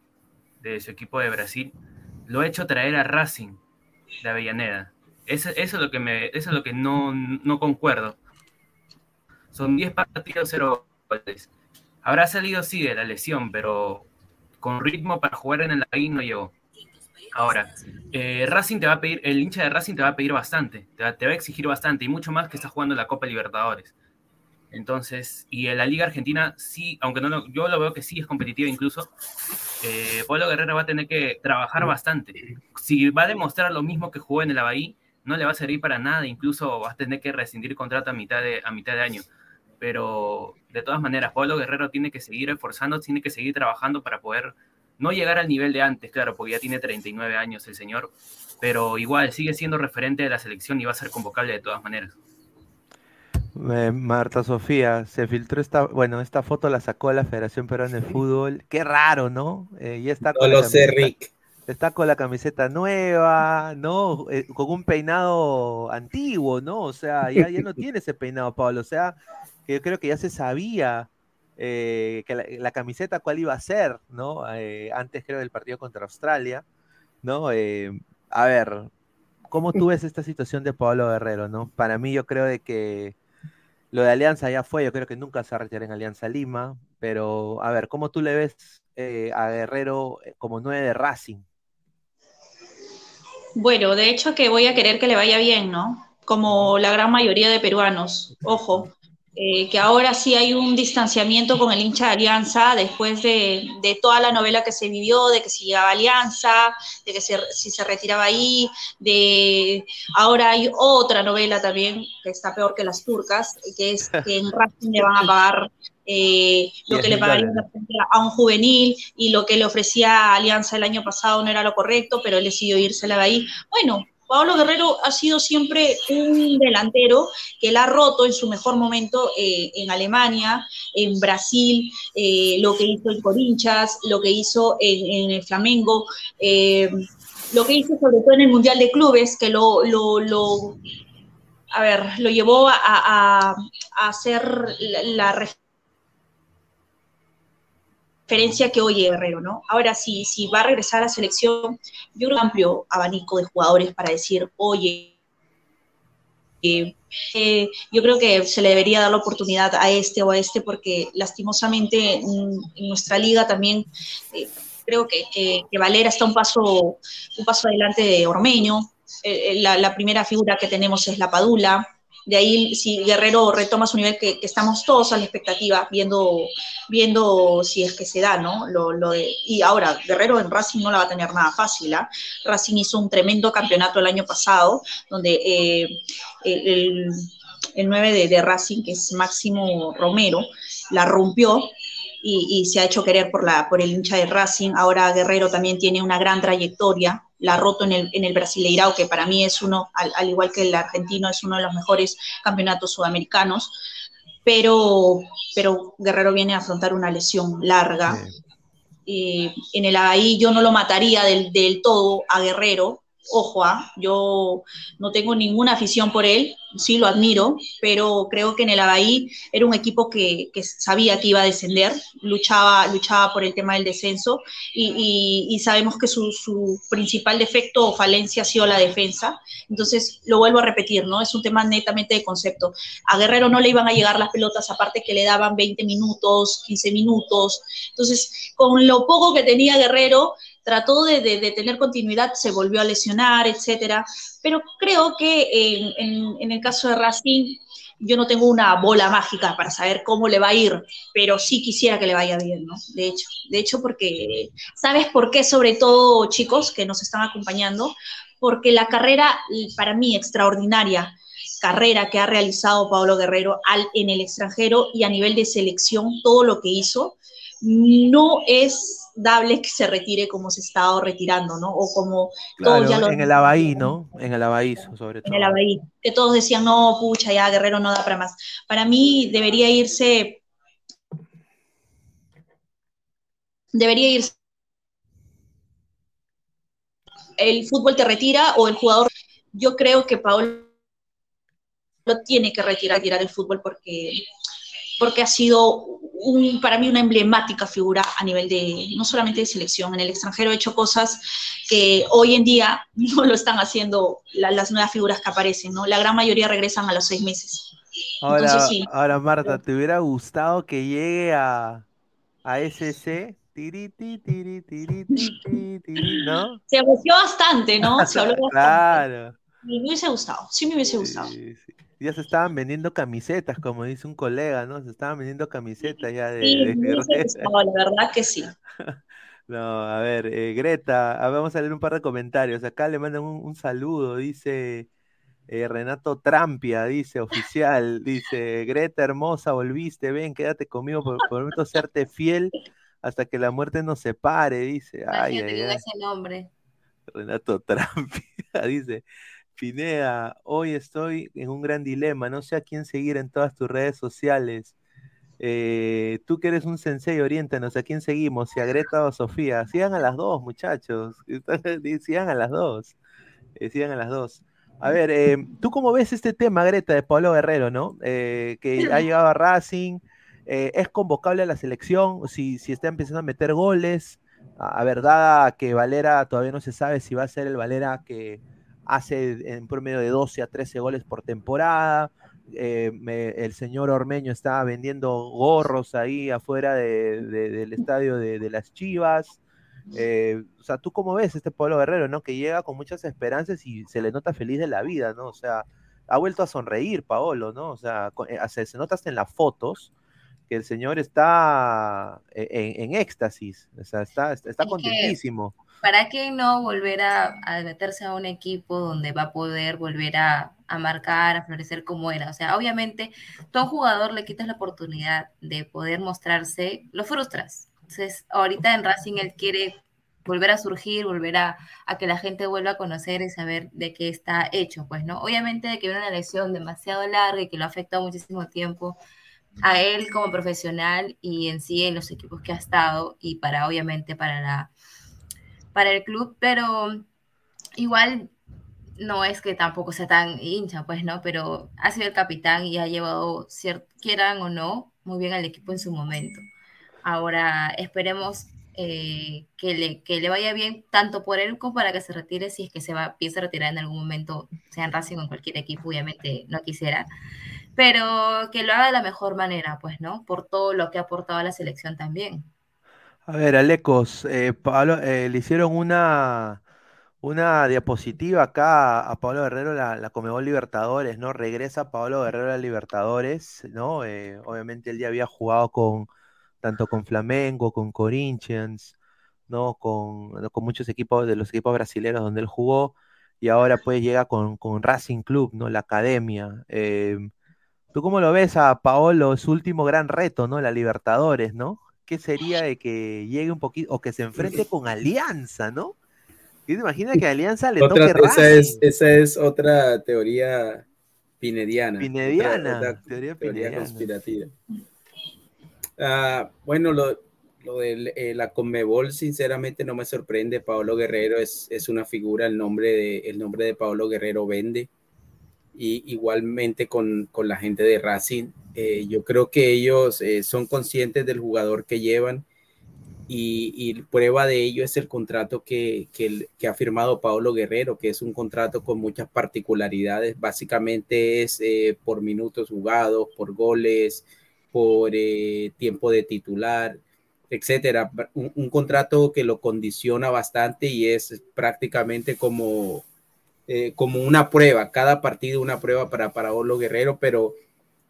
de su equipo de Brasil, lo ha hecho traer a Racing de Avellaneda. Eso, es lo que, me, eso es lo que no, no concuerdo. Son 10 partidos, 0 goles. Habrá salido, sí, de la lesión, pero con ritmo para jugar en el ahí no llegó. Ahora, eh, Racing te va a pedir, el hincha de Racing te va a pedir bastante, te va, a exigir bastante y mucho más que está jugando la Copa Libertadores. Entonces, y en la Liga Argentina sí, aunque no yo lo veo que sí es competitiva incluso, eh, Pablo Guerrero va a tener que trabajar bastante. Si va a demostrar lo mismo que jugó en el Abahí, no le va a servir para nada, incluso va a tener que rescindir contrato a mitad de, a mitad de año. Pero de todas maneras, Pablo Guerrero tiene que seguir esforzando, tiene que seguir trabajando para poder no llegar al nivel de antes, claro, porque ya tiene 39 años el señor, pero igual sigue siendo referente de la selección y va a ser convocable de todas maneras. Marta Sofía, se filtró esta, bueno, esta foto la sacó la Federación Peruana de Fútbol. Qué raro, ¿no? Eh, y está no lo sé, Rick. Está con la camiseta nueva, ¿no? Eh, con un peinado antiguo, ¿no? O sea, ya, ya no tiene ese peinado, Pablo. O sea, que yo creo que ya se sabía eh, que la, camiseta cuál iba a ser, ¿no? antes creo del partido contra Australia, ¿no? a ver, ¿cómo tú ves esta situación de Pablo Guerrero, ¿no? Para mí yo creo de que lo de Alianza ya fue, yo creo que nunca se va a retirar en Alianza Lima, pero a ver, ¿cómo tú le ves eh, a Guerrero eh, como nueve de Racing? Bueno, de hecho que voy a querer que le vaya bien, ¿no? Como la gran mayoría de peruanos, ojo, eh, que ahora sí hay un distanciamiento con el hincha de Alianza después de, toda la novela que se vivió, de que si llegaba Alianza, de que si se retiraba ahí, de ahora hay otra novela también que está peor que las turcas, que es que en Racing le van a pagar eh, lo que le pagarían a un juvenil y lo que le ofrecía Alianza el año pasado no era lo correcto, pero él decidió irse a ahí. Bueno, Pablo Guerrero ha sido siempre un delantero que la ha roto en su mejor momento eh, en Alemania, en Brasil, eh, lo que hizo en Corinchas, lo que hizo en, el Flamengo, eh, lo que hizo sobre todo en el Mundial de Clubes, que lo, lo, a ver, lo llevó a, a, a hacer la, la que oye Guerrero, ¿no? Ahora, sí, si va a regresar a la selección, yo creo un amplio abanico de jugadores para decir, oye, eh, eh, yo creo que se le debería dar la oportunidad a este o a este, porque lastimosamente en, nuestra liga también eh, creo que, que, Valera está un paso, un paso adelante de Ormeño. La, la, primera figura que tenemos es la Padula, de ahí, si Guerrero retoma su nivel, que, estamos todos a la expectativa, viendo, viendo si es que se da, ¿no? Lo, y ahora, Guerrero en Racing no la va a tener nada fácil, ¿ah? Racing hizo un tremendo campeonato el año pasado, donde eh, el, el, 9 de, Racing, que es Máximo Romero, la rompió y, se ha hecho querer por, la, por el hincha de Racing. Ahora Guerrero también tiene una gran trayectoria, la roto en el, en el Brasileirao, que para mí es uno, al, igual que el argentino, es uno de los mejores campeonatos sudamericanos. Pero, pero Guerrero viene a afrontar una lesión larga. en el ahí yo no lo mataría del, del todo a Guerrero, Ojo, ¿ah? yo no tengo ninguna afición por él, sí lo admiro, pero creo que en el Abahí era un equipo que, sabía que iba a descender, luchaba, luchaba por el tema del descenso y, y, sabemos que su, su, principal defecto o falencia ha sido la defensa. Entonces, lo vuelvo a repetir, ¿no? Es un tema netamente de concepto. A Guerrero no le iban a llegar las pelotas, aparte que le daban 20 minutos, 15 minutos. Entonces, con lo poco que tenía Guerrero, trató de, tener continuidad, se volvió a lesionar, etcétera. Pero creo que en, el caso de Racing, yo no tengo una bola mágica para saber cómo le va a ir, pero sí quisiera que le vaya bien, ¿no? De hecho, de hecho, porque, ¿sabes por qué? Sobre todo, chicos que nos están acompañando, porque la carrera, para mí, extraordinaria, carrera que ha realizado Pablo Guerrero al, en el extranjero y a nivel de selección, todo lo que hizo, no es dable que se retire como se estado retirando, ¿no? O como todos ya lo... En el Abaí, ¿no? En el Abaí, sobre todo. En el Abaí, que todos decían, no, pucha, ya Guerrero no da para más. Para mí debería irse... Debería irse... El fútbol te retira o el jugador... Yo creo que Paolo tiene que retirar, retirar el fútbol porque porque ha sido un, para mí una emblemática figura a nivel de, no solamente de selección, en el extranjero ha hecho cosas que hoy en día no lo están haciendo las nuevas figuras que aparecen, ¿no? La gran mayoría regresan a los seis meses. Ahora, ahora Marta, ¿te hubiera gustado que llegue a, a SC? Tiri, tiri, tiri, ¿no? Se apreció bastante, ¿no? Se habló bastante. Claro. Me hubiese gustado, sí me hubiese gustado. Sí, sí ya se estaban vendiendo camisetas, como dice un colega, ¿no? Se estaban vendiendo camisetas ya de... Sí, la verdad que sí. No, a ver, eh, Greta, vamos a leer un par de comentarios. Acá le mandan un, saludo, dice eh, Renato Trampia, dice oficial, dice Greta hermosa, volviste, ven, quédate conmigo, por, prometo serte fiel hasta que la muerte nos separe, dice. Ay, ay, ay. ese nombre. Renato Trampia, dice. Pineda, hoy estoy en un gran dilema, no sé a quién seguir en todas tus redes sociales. Eh, tú que eres un sensei, oriéntanos, ¿a quién seguimos? ¿Si a Greta o a Sofía? Sigan a las dos, muchachos. Sigan a las dos. Eh, sigan a las dos. A ver, eh, ¿tú cómo ves este tema, Greta, de Pablo Guerrero, no? que ha llegado a Racing, es convocable a la selección, si, si está empezando a meter goles. A, verdad que Valera todavía no se sabe si va a ser el Valera que, hace en promedio de 12 a 13 goles por temporada. Eh, el señor Ormeño estaba vendiendo gorros ahí afuera del estadio de, las Chivas. Eh, o sea, ¿tú cómo ves este pueblo Guerrero, no? Que llega con muchas esperanzas y se le nota feliz de la vida, ¿no? O sea, ha vuelto a sonreír, Paolo, ¿no? O sea, eh, se, nota hasta en las fotos que el señor está en, éxtasis, o sea, está, está contentísimo. ¿para qué no volver a, meterse a un equipo donde va a poder volver a, marcar, a florecer como era? O sea, obviamente, todo jugador le quitas la oportunidad de poder mostrarse, lo frustras. Entonces, ahorita en Racing él quiere volver a surgir, volver a, que la gente vuelva a conocer y saber de qué está hecho, pues, ¿no? Obviamente de que viene una lesión demasiado larga y que lo ha afectado muchísimo tiempo a él como profesional y en sí en los equipos que ha estado y para, obviamente, para la para el club, pero igual no es que tampoco sea tan hincha, pues, ¿no? Pero ha sido el capitán y ha llevado, quieran o no, muy bien al equipo en su momento. Ahora esperemos eh, que, le, que le vaya bien tanto por él como para que se retire, si es que se va, empieza a retirar en algún momento, sea en Racing o en cualquier equipo, obviamente no quisiera, pero que lo haga de la mejor manera, pues, ¿no? Por todo lo que ha aportado a la selección también. A ver, Alecos, eh, Pablo, eh, le hicieron una, una diapositiva acá a Pablo Guerrero, la, la Comebol Libertadores, ¿no? Regresa Pablo Guerrero a Libertadores, ¿no? Eh, obviamente él ya había jugado con, tanto con Flamengo, con Corinthians, ¿no? Con, con muchos equipos de los equipos brasileños donde él jugó, y ahora pues llega con, con Racing Club, ¿no? La academia. ¿Tú cómo lo ves a Paolo, su último gran reto, ¿no? La Libertadores, ¿no? ¿qué sería de que llegue un poquito, o que se enfrente con Alianza, ¿no? ¿Qué te imaginas que Alianza le toque esa es, esa es otra teoría pinediana. Pinediana, teoría, conspirativa. Ah, bueno, lo, lo de eh, la Conmebol, sinceramente no me sorprende. Paolo Guerrero es, es una figura, el nombre, de, el nombre de Paolo Guerrero vende. Y igualmente con, con la gente de Racing, eh, yo creo que ellos eh, son conscientes del jugador que llevan y, prueba de ello es el contrato que, que, ha firmado Paolo Guerrero, que es un contrato con muchas particularidades. Básicamente es por minutos jugados, por goles, por tiempo de titular etcétera. Un, contrato que lo condiciona bastante y es prácticamente como, eh, como una prueba, cada partido una prueba para Paolo Guerrero, pero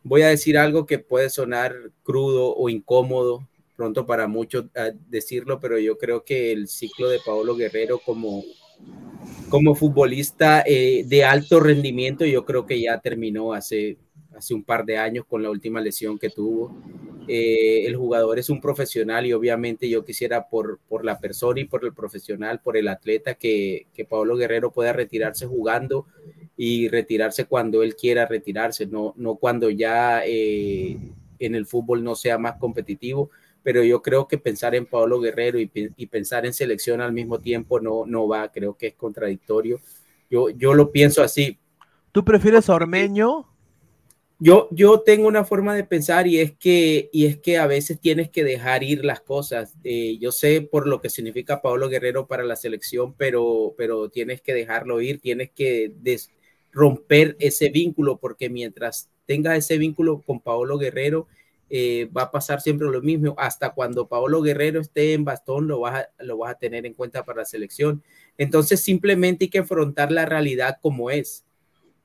voy a decir algo que puede sonar crudo o incómodo pronto para muchos eh, decirlo, pero yo creo que el ciclo de Paolo Guerrero como, como futbolista eh, de alto rendimiento, yo creo que ya terminó hace, hace un par de años con la última lesión que tuvo. Eh, el jugador es un profesional y obviamente yo quisiera por, por la persona y por el profesional, por el atleta, que, que Pablo Guerrero pueda retirarse jugando y retirarse cuando él quiera retirarse, no, no cuando ya eh, en el fútbol no sea más competitivo. Pero yo creo que pensar en Pablo Guerrero y, y pensar en selección al mismo tiempo no, no va, creo que es contradictorio. Yo, yo lo pienso así. ¿Tú prefieres a Ormeño yo, yo tengo una forma de pensar y es que, y es que a veces tienes que dejar ir las cosas. Eh, yo sé por lo que significa Pablo Guerrero para la selección, pero, pero tienes que dejarlo ir, tienes que romper ese vínculo, porque mientras tengas ese vínculo con Pablo Guerrero, eh, va a pasar siempre lo mismo. Hasta cuando Pablo Guerrero esté en bastón, lo vas, a, lo vas a tener en cuenta para la selección. Entonces simplemente hay que afrontar la realidad como es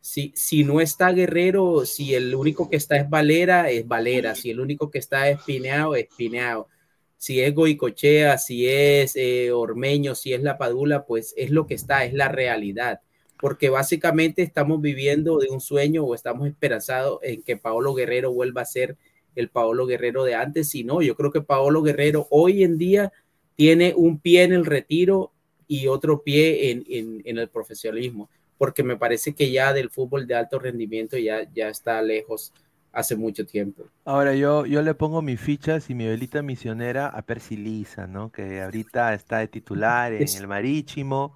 si, si no está Guerrero, si el único que está es Valera, es Valera. Si el único que está es Pineado, es Pineado. Si es Goicochea, si es eh, Ormeño, si es La Padula, pues es lo que está, es la realidad. Porque básicamente estamos viviendo de un sueño o estamos esperanzados en que Paolo Guerrero vuelva a ser el Paolo Guerrero de antes. Si no, yo creo que Paolo Guerrero hoy en día tiene un pie en el retiro y otro pie en, el profesionalismo porque me parece que ya del fútbol de alto rendimiento ya, ya está lejos hace mucho tiempo. Ahora yo, yo le pongo mis fichas y mi velita misionera a Persilisa, ¿no? Que ahorita está de titular en el Marítimo.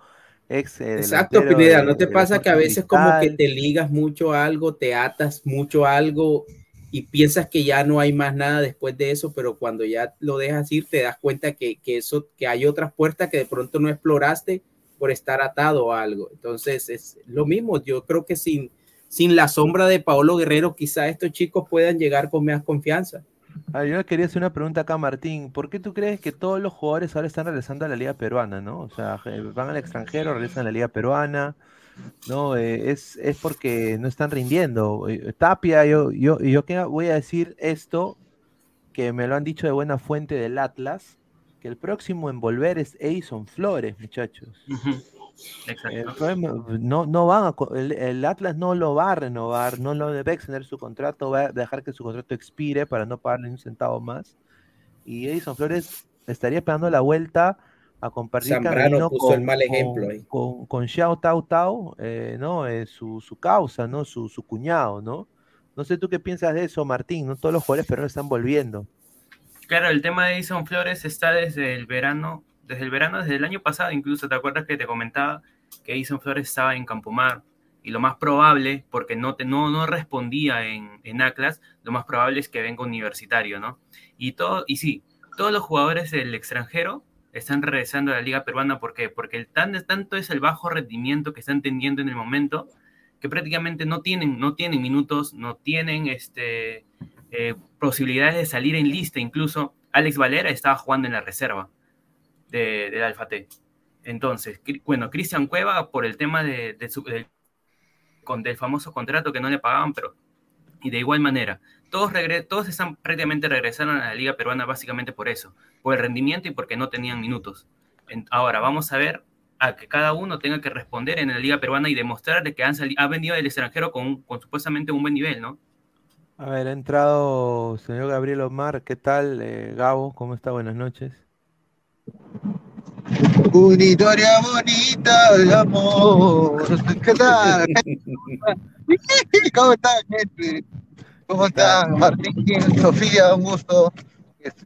Ex, eh, Exacto, Pineda, ¿no te pasa que a veces como que te ligas mucho a algo, te atas mucho a algo y piensas que ya no hay más nada después de eso, pero cuando ya lo dejas ir te das cuenta que, que eso, que hay otras puertas que de pronto no exploraste por estar atado a algo. Entonces es lo mismo, yo creo que sin, sin la sombra de Paolo Guerrero, quizá estos chicos puedan llegar con más confianza. Ah, yo quería hacer una pregunta acá, Martín. ¿Por qué tú crees que todos los jugadores ahora están regresando a la Liga Peruana, no? O sea, van al extranjero, regresan a la Liga Peruana, ¿no? Eh, es, es porque no están rindiendo. Eh, Tapia, yo, yo, yo voy a decir esto, que me lo han dicho de buena fuente del Atlas, que el próximo en volver es Edison Flores, muchachos. no, no van el, Atlas no lo va a renovar, no lo debe extender su contrato, va a dejar que su contrato expire para no pagarle un centavo más. Y Edison Flores estaría esperando la vuelta a compartir Zambrano puso con, el mal ejemplo con, con, Xiao Tao Tao, eh, ¿no? Eh, su, su, causa, ¿no? Su, su cuñado, ¿no? No sé tú qué piensas de eso, Martín, no todos los jugadores pero están volviendo. Claro, el tema de Edison Flores está desde el verano, desde el verano, desde el año pasado incluso, ¿te acuerdas que te comentaba que Edison Flores estaba en Campomar? Y lo más probable, porque no, te, no, no respondía en, en Atlas, lo más probable es que venga universitario, ¿no? Y, todo, y sí, todos los jugadores del extranjero están regresando a la liga peruana, ¿por qué? Porque el tan, tanto es el bajo rendimiento que están teniendo en el momento que prácticamente no tienen, no tienen minutos, no tienen este, eh, posibilidades de salir en lista. Incluso Alex Valera estaba jugando en la reserva de, del Alfa T. Entonces, bueno, Cristian Cueva por el tema de, con, del famoso contrato que no le pagaban, pero y de igual manera, todos, todos están prácticamente regresaron a la liga peruana básicamente por eso, por el rendimiento y porque no tenían minutos. ahora vamos a ver a que cada uno tenga que responder en la liga peruana y demostrar que han ha venido del extranjero con, con supuestamente un buen nivel, ¿no? A ver, ha entrado señor Gabriel Omar. ¿Qué tal, eh, Gabo? ¿Cómo está? Buenas noches. Una historia bonita de amor. ¿Qué tal? ¿Cómo está, gente? ¿Cómo está, Martín? Sofía, un gusto.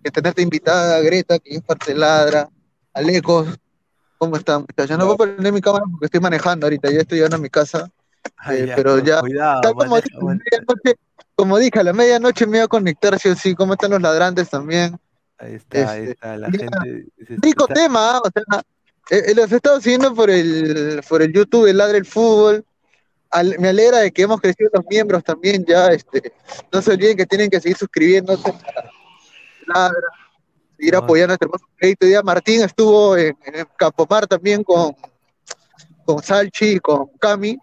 que tenerte invitada, Greta, que es parte Ladra, Alecos, ¿cómo están, muchachos? No puedo prender mi cámara porque estoy manejando ahorita, ya estoy llegando a mi casa, Ay, eh, ya, pero ya, Cuidado, tal como maneja, dije, como dije, a la medianoche me voy a conectar, sí o sí, ¿cómo están los ladrantes también? Ahí está, ahí Este, está, la ya, gente. rico está- tema, ¿ah? o sea, eh, eh, los he estado siguiendo por el, por el YouTube de Ladra el Fútbol. Al- me alegra de que hemos crecido los miembros también ya. Este, no se olviden que tienen que seguir suscribiéndose a Ladra, seguir No. apoyando este hermoso proyecto. Día Martín estuvo en, en Campomar también con, con Salchi y con Cami.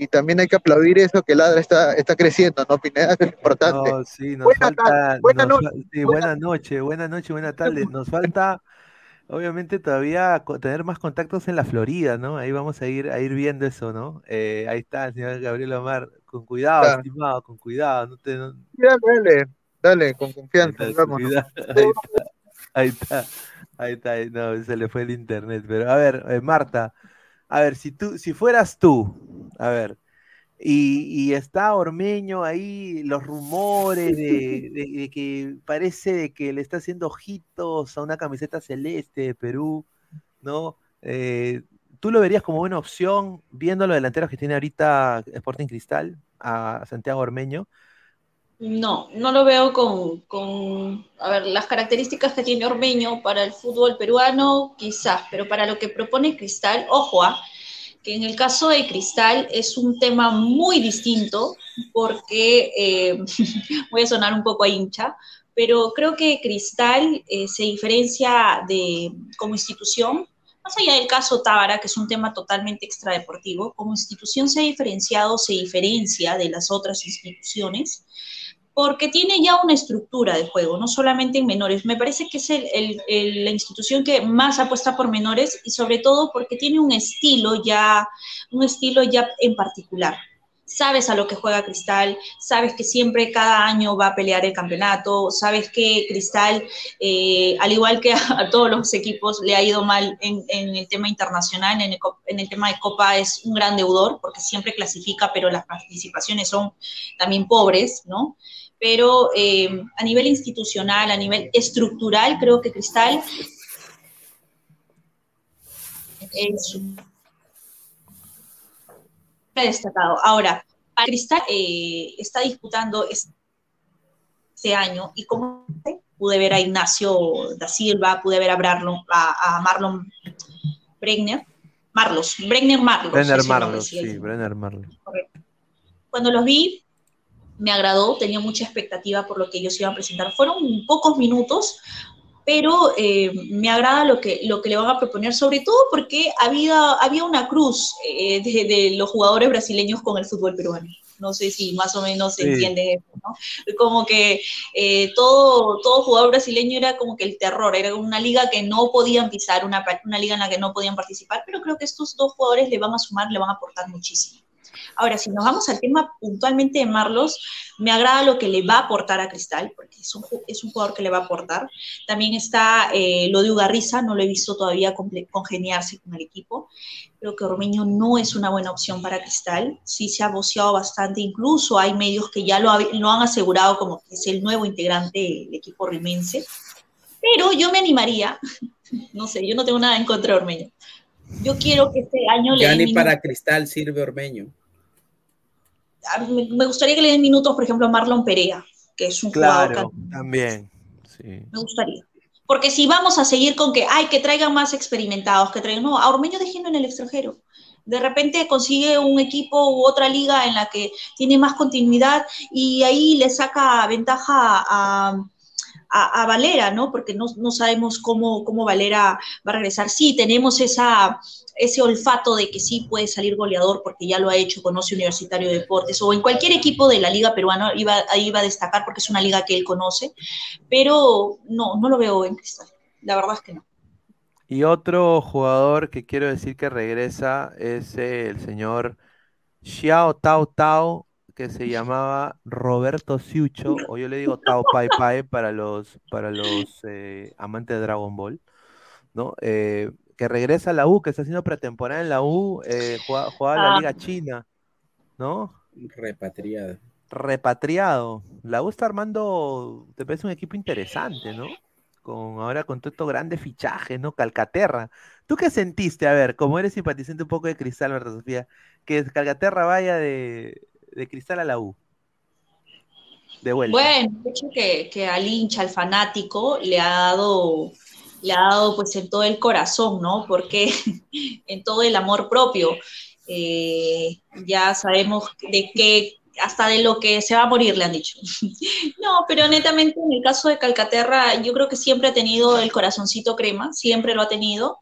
Y también hay que aplaudir eso, que Ladra está, está creciendo, ¿no, Pineda? Eso es importante. No, sí, nos Buena falta. tarde, buena nos sí, buena noche, buena noche, buena tarde. Nos falta, obviamente, todavía tener más contactos en la Florida, ¿no? Ahí vamos a ir, a ir viendo eso, ¿no? Eh, ahí está el señor Gabriel Omar. Con cuidado, Ah. estimado, con cuidado. No te, no- Dale, dale, dale, con ahí confianza. está, vamos. cuidado, ahí está, ahí está, ahí está, ahí- no, se le fue el internet. Pero a ver, eh, Marta, a ver, si tú, si fueras tú, a ver. Y, y está Ormeño ahí, los rumores de, de- de que parece de que le está haciendo ojitos a una camiseta celeste de Perú, ¿no? Eh, ¿tú lo verías como buena opción, viendo los delanteros que tiene ahorita Sporting Cristal, a Santiago Ormeño? No, no lo veo con, con, a ver, las características que tiene Ormeño para el fútbol peruano, quizás, pero para lo que propone Cristal, ojo, ah, que en el caso de Cristal es un tema muy distinto, porque eh, voy a sonar un poco a hincha, pero creo que Cristal eh, se diferencia de, como institución, más allá del caso Tábara, que es un tema totalmente extradeportivo, como institución se ha diferenciado, se diferencia de las otras instituciones, porque tiene ya una estructura de juego, no solamente en menores. Me parece que es el, el, el, la institución que más apuesta por menores y sobre todo porque tiene un estilo ya, un estilo ya en particular. Sabes a lo que juega Cristal, sabes que siempre cada año va a pelear el campeonato, sabes que Cristal, eh, al igual que a, a, todos los equipos, le ha ido mal en, en el tema internacional, en el, en el tema de Copa es un gran deudor porque siempre clasifica, pero las participaciones son también pobres, ¿no? Pero eh, a nivel institucional, a nivel estructural, creo que Cristal es destacado. Ahora, Cristal eh, está disputando este año y como pude ver a Ignacio da Silva, pude ver a, a, a Marlon Bregner, Marlos, Bregner Marlos. Brenner Marlos, sí, Brenner Marlos. Correcto. Cuando los vi, me agradó, tenía mucha expectativa por lo que ellos iban a presentar. Fueron pocos minutos, pero eh, me agrada lo que, lo que le van a proponer, sobre todo porque había, había una cruz eh, de, de, los jugadores brasileños con el fútbol peruano. No sé si más o menos se sí. entiende eso, ¿no? Como que eh, todo, todo jugador brasileño era como que el terror, era una liga que no podían pisar, una, una liga en la que no podían participar, pero creo que estos dos jugadores le van a sumar, le van a aportar muchísimo. Ahora, si nos vamos al tema puntualmente de Marlos, me agrada lo que le va a aportar a Cristal, porque es un, es un jugador que le va a aportar. También está eh, lo de Ugarriza, no lo he visto todavía congeniarse con el equipo. Creo que Ormeño no es una buena opción para Cristal. Sí se ha boceado bastante, incluso hay medios que ya lo, ha, lo han asegurado como que es el nuevo integrante del equipo rimense. Pero yo me animaría, no sé, yo no tengo nada en contra de Ormeño. Yo quiero que este año ya le ni para Cristal sirve Ormeño me gustaría que le den minutos, por ejemplo, a Marlon Perea, que es un claro, jugador. También, sí. Me gustaría. Porque si vamos a seguir con que, ay, que traigan más experimentados, que traigan, no, a Ormeño déjenlo en el extranjero. De repente consigue un equipo u otra liga en la que tiene más continuidad y ahí le saca ventaja a, a, Valera, ¿no? Porque no, no sabemos cómo, cómo Valera va a regresar. Sí, tenemos esa, ese olfato de que sí puede salir goleador porque ya lo ha hecho, conoce Universitario de Deportes o en cualquier equipo de la liga peruana iba, va a destacar porque es una liga que él conoce, pero no, no lo veo en Cristal, la verdad es que no. Y otro jugador que quiero decir que regresa es el señor Xiao Tao Tao, que se llamaba Roberto Siucho, o yo le digo Tao Pai Pai para los, para los eh, amantes de Dragon Ball, ¿no? Eh, que regresa a la U, que está haciendo pretemporada en la U, eh, juega, juega ah. la Liga China, ¿no? Repatriada. repatriado. La U está armando, te parece un equipo interesante, ¿no? Con ahora con todo estos grandes fichajes, ¿no? Calcaterra. ¿Tú qué sentiste? A ver, como eres simpatizante un poco de Cristal, ¿verdad, Sofía? Que Calcaterra vaya de, de Cristal a la U. De vuelta. Bueno, de hecho que, que al hincha, al fanático, le ha dado, le ha dado pues en todo el corazón, ¿no? Porque en todo el amor propio. Eh, ya sabemos de qué, hasta de lo que se va a morir, le han dicho. no, pero netamente en el caso de Calcaterra, yo creo que siempre ha tenido el corazoncito crema, siempre lo ha tenido.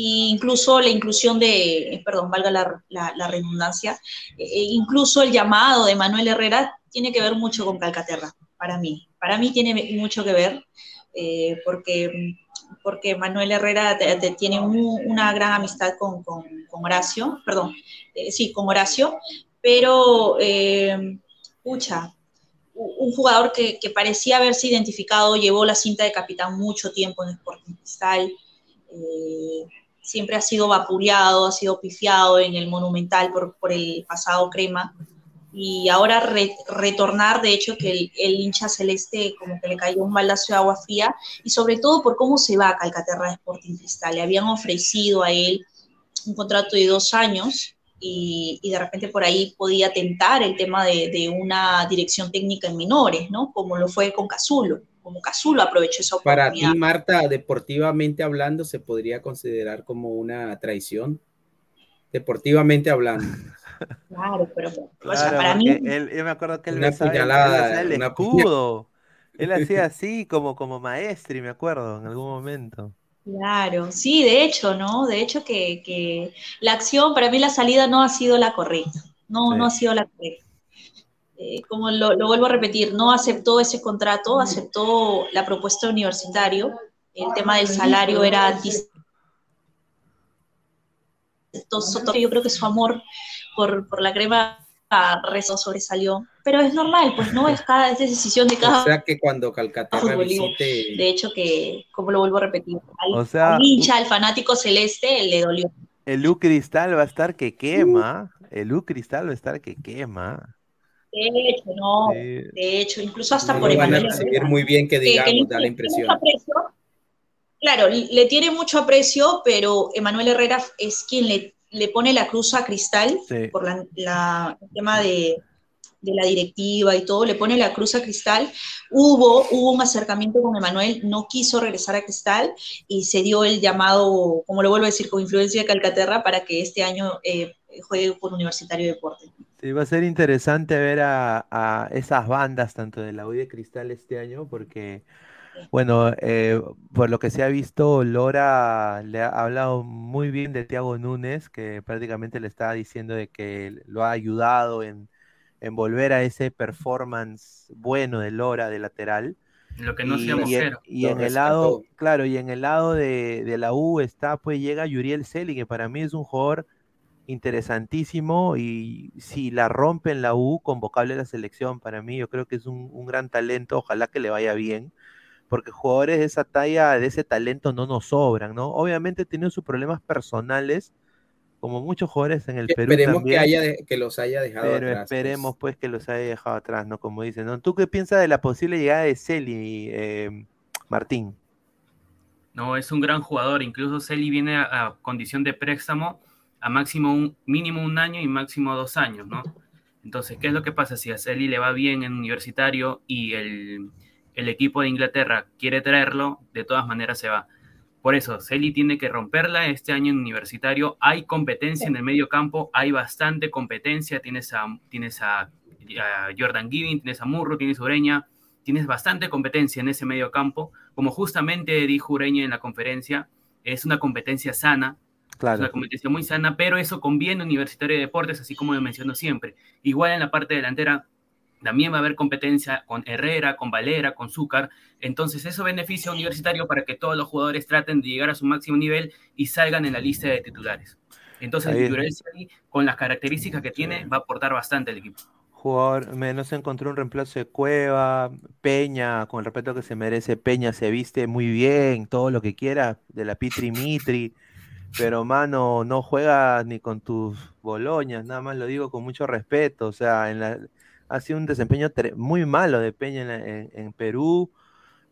Incluso la inclusión de, perdón, valga la, la, redundancia, e incluso el llamado de Manuel Herrera tiene que ver mucho con Calcaterra, para mí. Para mí tiene mucho que ver, eh, porque, porque Manuel Herrera tiene una gran amistad con, con, Horacio, perdón, eh, sí, con Horacio, pero, eh, pucha, un jugador que, que, parecía haberse identificado, llevó la cinta de capitán mucho tiempo en Sporting Cristal, siempre ha sido vapuleado, ha sido pifiado en el Monumental por, por el pasado crema, y ahora retornar, de hecho, que el, hincha celeste como que le cayó un baldazo de agua fría, y sobre todo por cómo se va a Calcaterra de Sporting Cristal. Le habían ofrecido a él un contrato de dos años y, de repente por ahí podía tentar el tema de, una dirección técnica en menores, ¿no? Como lo fue con Cazulo, como Cazulo aprovechó esa oportunidad. Para ti, Marta, deportivamente hablando, ¿se podría considerar como una traición? Deportivamente hablando. Claro, pero para mí. Él, yo me acuerdo que él una hacía el escudo. Él hacía así como, como maestri, me acuerdo, en algún momento. Claro, sí, de hecho, ¿no? De hecho que, la acción, para mí la salida no ha sido la correcta. No, no ha sido la correcta. Eh, como lo, lo, vuelvo a repetir, no aceptó ese contrato, aceptó la propuesta universitario. El tema del salario era yo creo que su amor por, por la crema rezo sobresalió. Pero es normal, pues no es cada es decisión de cada. O sea que cuando Calcaterra visite. De hecho, que, como lo vuelvo a repetir, al, hincha, al fanático celeste, le dolió. El U Cristal va a estar que quema. El U Cristal va a estar que quema. De hecho, no. De hecho, incluso hasta por Van a recibir muy bien que digamos, da la impresión. Claro, le tiene mucho aprecio, pero Emanuel Herrera es quien le le pone la cruz a Cristal por la, el tema de, la directiva y todo, le pone la cruz a Cristal. Hubo, hubo un acercamiento con Emanuel, no quiso regresar a Cristal y se dio el llamado, como lo vuelvo a decir, con influencia de Calcaterra para que este año eh, juegue por Universitario de Deporte. Sí, va a ser interesante ver a, a esas bandas, tanto de la U de Cristal este año, porque bueno, eh, por lo que se ha visto, Lora le ha hablado muy bien de Thiago Núñez, que prácticamente le está diciendo de que lo ha ayudado en, volver a ese performance bueno de Lora de lateral. Lo que no y, y, en el lado, claro, y en el lado de, la U está, pues llega Yuriel Celi, que para mí es un jugador interesantísimo y si la rompe en la U, convocable a la selección, para mí yo creo que es un, un gran talento, ojalá que le vaya bien porque jugadores de esa talla, de ese talento no nos sobran, ¿no? Obviamente tiene sus problemas personales, como muchos jugadores en el Perú Esperemos que, haya que los haya dejado pero atrás. esperemos pues. que los haya dejado atrás, ¿no? Como dicen, ¿no? ¿Tú qué piensas de la posible llegada de Celi, eh, Martín? No, es un gran jugador, incluso Celi viene a, condición de préstamo a máximo un, mínimo un año y máximo dos años, ¿no? Entonces, ¿qué es lo que pasa? Si a Celi le va bien en universitario y el el equipo de Inglaterra quiere traerlo, de todas maneras se va. Por eso, Celi tiene que romperla este año en universitario. Hay competencia en el medio campo, hay bastante competencia. Tienes a, tienes a, Jordan Giving, tienes a Murro, tienes a Ureña, tienes bastante competencia en ese medio campo. Como justamente dijo Ureña en la conferencia, es una competencia sana, Claro. Es una competencia muy sana, pero eso conviene a Universitario de Deportes, así como lo menciono siempre. Igual en la parte delantera, también va a haber competencia con Herrera, con Valera, con Zúcar. Entonces, eso beneficia a Universitario para que todos los jugadores traten de llegar a su máximo nivel y salgan en la lista de titulares. Entonces, con las características que tiene, va a aportar bastante al equipo. Jugador, no se encontró un reemplazo de Cueva, Peña, con el respeto que se merece, Peña se viste muy bien, todo lo que quiera, de la Pitri Mitri, pero mano, no juega ni con tus boloñas, nada más lo digo con mucho respeto, o sea, en la, ha sido un desempeño muy malo de Peña en, Perú.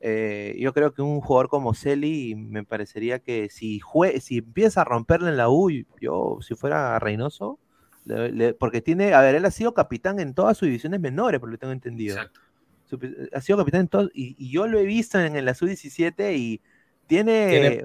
Eh, yo creo que un jugador como Celi me parecería que si, si empieza a romperle en la U, yo si fuera Reynoso, porque tiene, a ver, él ha sido capitán en todas sus divisiones menores, por lo que tengo entendido. Exacto. Ha sido capitán en todos, y, yo lo he visto en, la U17 y tiene,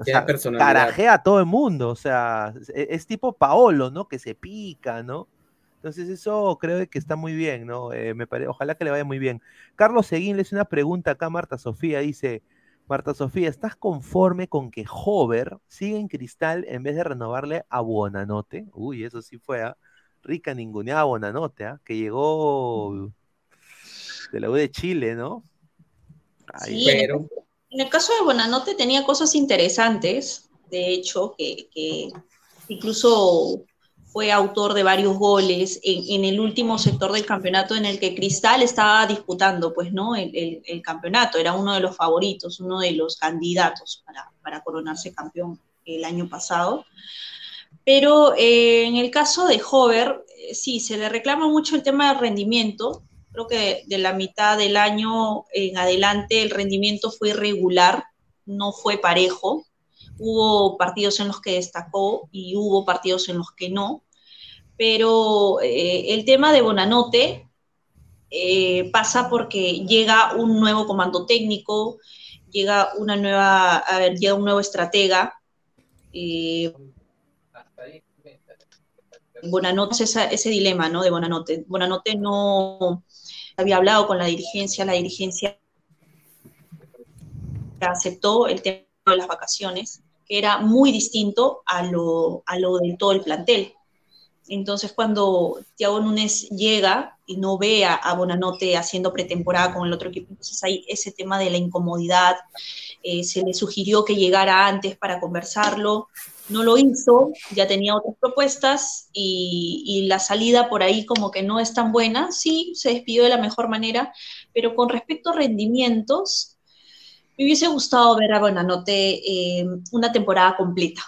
carajea a todo el mundo, o sea, es, es, tipo Paolo, ¿no? Que se pica, ¿no? Entonces eso creo que está muy bien, ¿no? Eh, me ojalá que le vaya muy bien. Carlos Seguín le hace una pregunta acá a Marta Sofía, dice, Marta Sofía, ¿estás conforme con que Hover siga en cristal en vez de renovarle a Bonanote? Uy, eso sí fue, ¿ah? Rica ninguneada Bonanote, ¿ah? Que llegó de la U de Chile, ¿no? sí, pero... en, el, caso de Bonanote tenía cosas interesantes, de hecho, que incluso fue autor de varios goles en, el último sector del campeonato en el que Cristal estaba disputando, pues, ¿no? El, campeonato, era uno de los favoritos, uno de los candidatos para, coronarse campeón el año pasado. Pero eh, en el caso de Hover, eh, sí, se le reclama mucho el tema del rendimiento. Creo que de la mitad del año en adelante el rendimiento fue irregular, no fue parejo hubo partidos en los que destacó y hubo partidos en los que no, pero eh, el tema de Bonanote eh, pasa porque llega un nuevo comando técnico, llega una nueva, a ver, llega un nuevo estratega. Eh, Bonanote ese, ese dilema, ¿no? De Bonanote. Bonanote no había hablado con la dirigencia, la dirigencia aceptó el tema de las vacaciones era muy distinto a lo, a lo de todo el plantel. Entonces, cuando Thiago Núñez llega y no ve a, Bonanote haciendo pretemporada con el otro equipo, entonces hay ese tema de la incomodidad. Eh, se le sugirió que llegara antes para conversarlo, no lo hizo, ya tenía otras propuestas y, y, la salida por ahí como que no es tan buena. Sí, se despidió de la mejor manera, pero con respecto a rendimientos, me hubiese gustado ver a Bonanote eh, una temporada completa,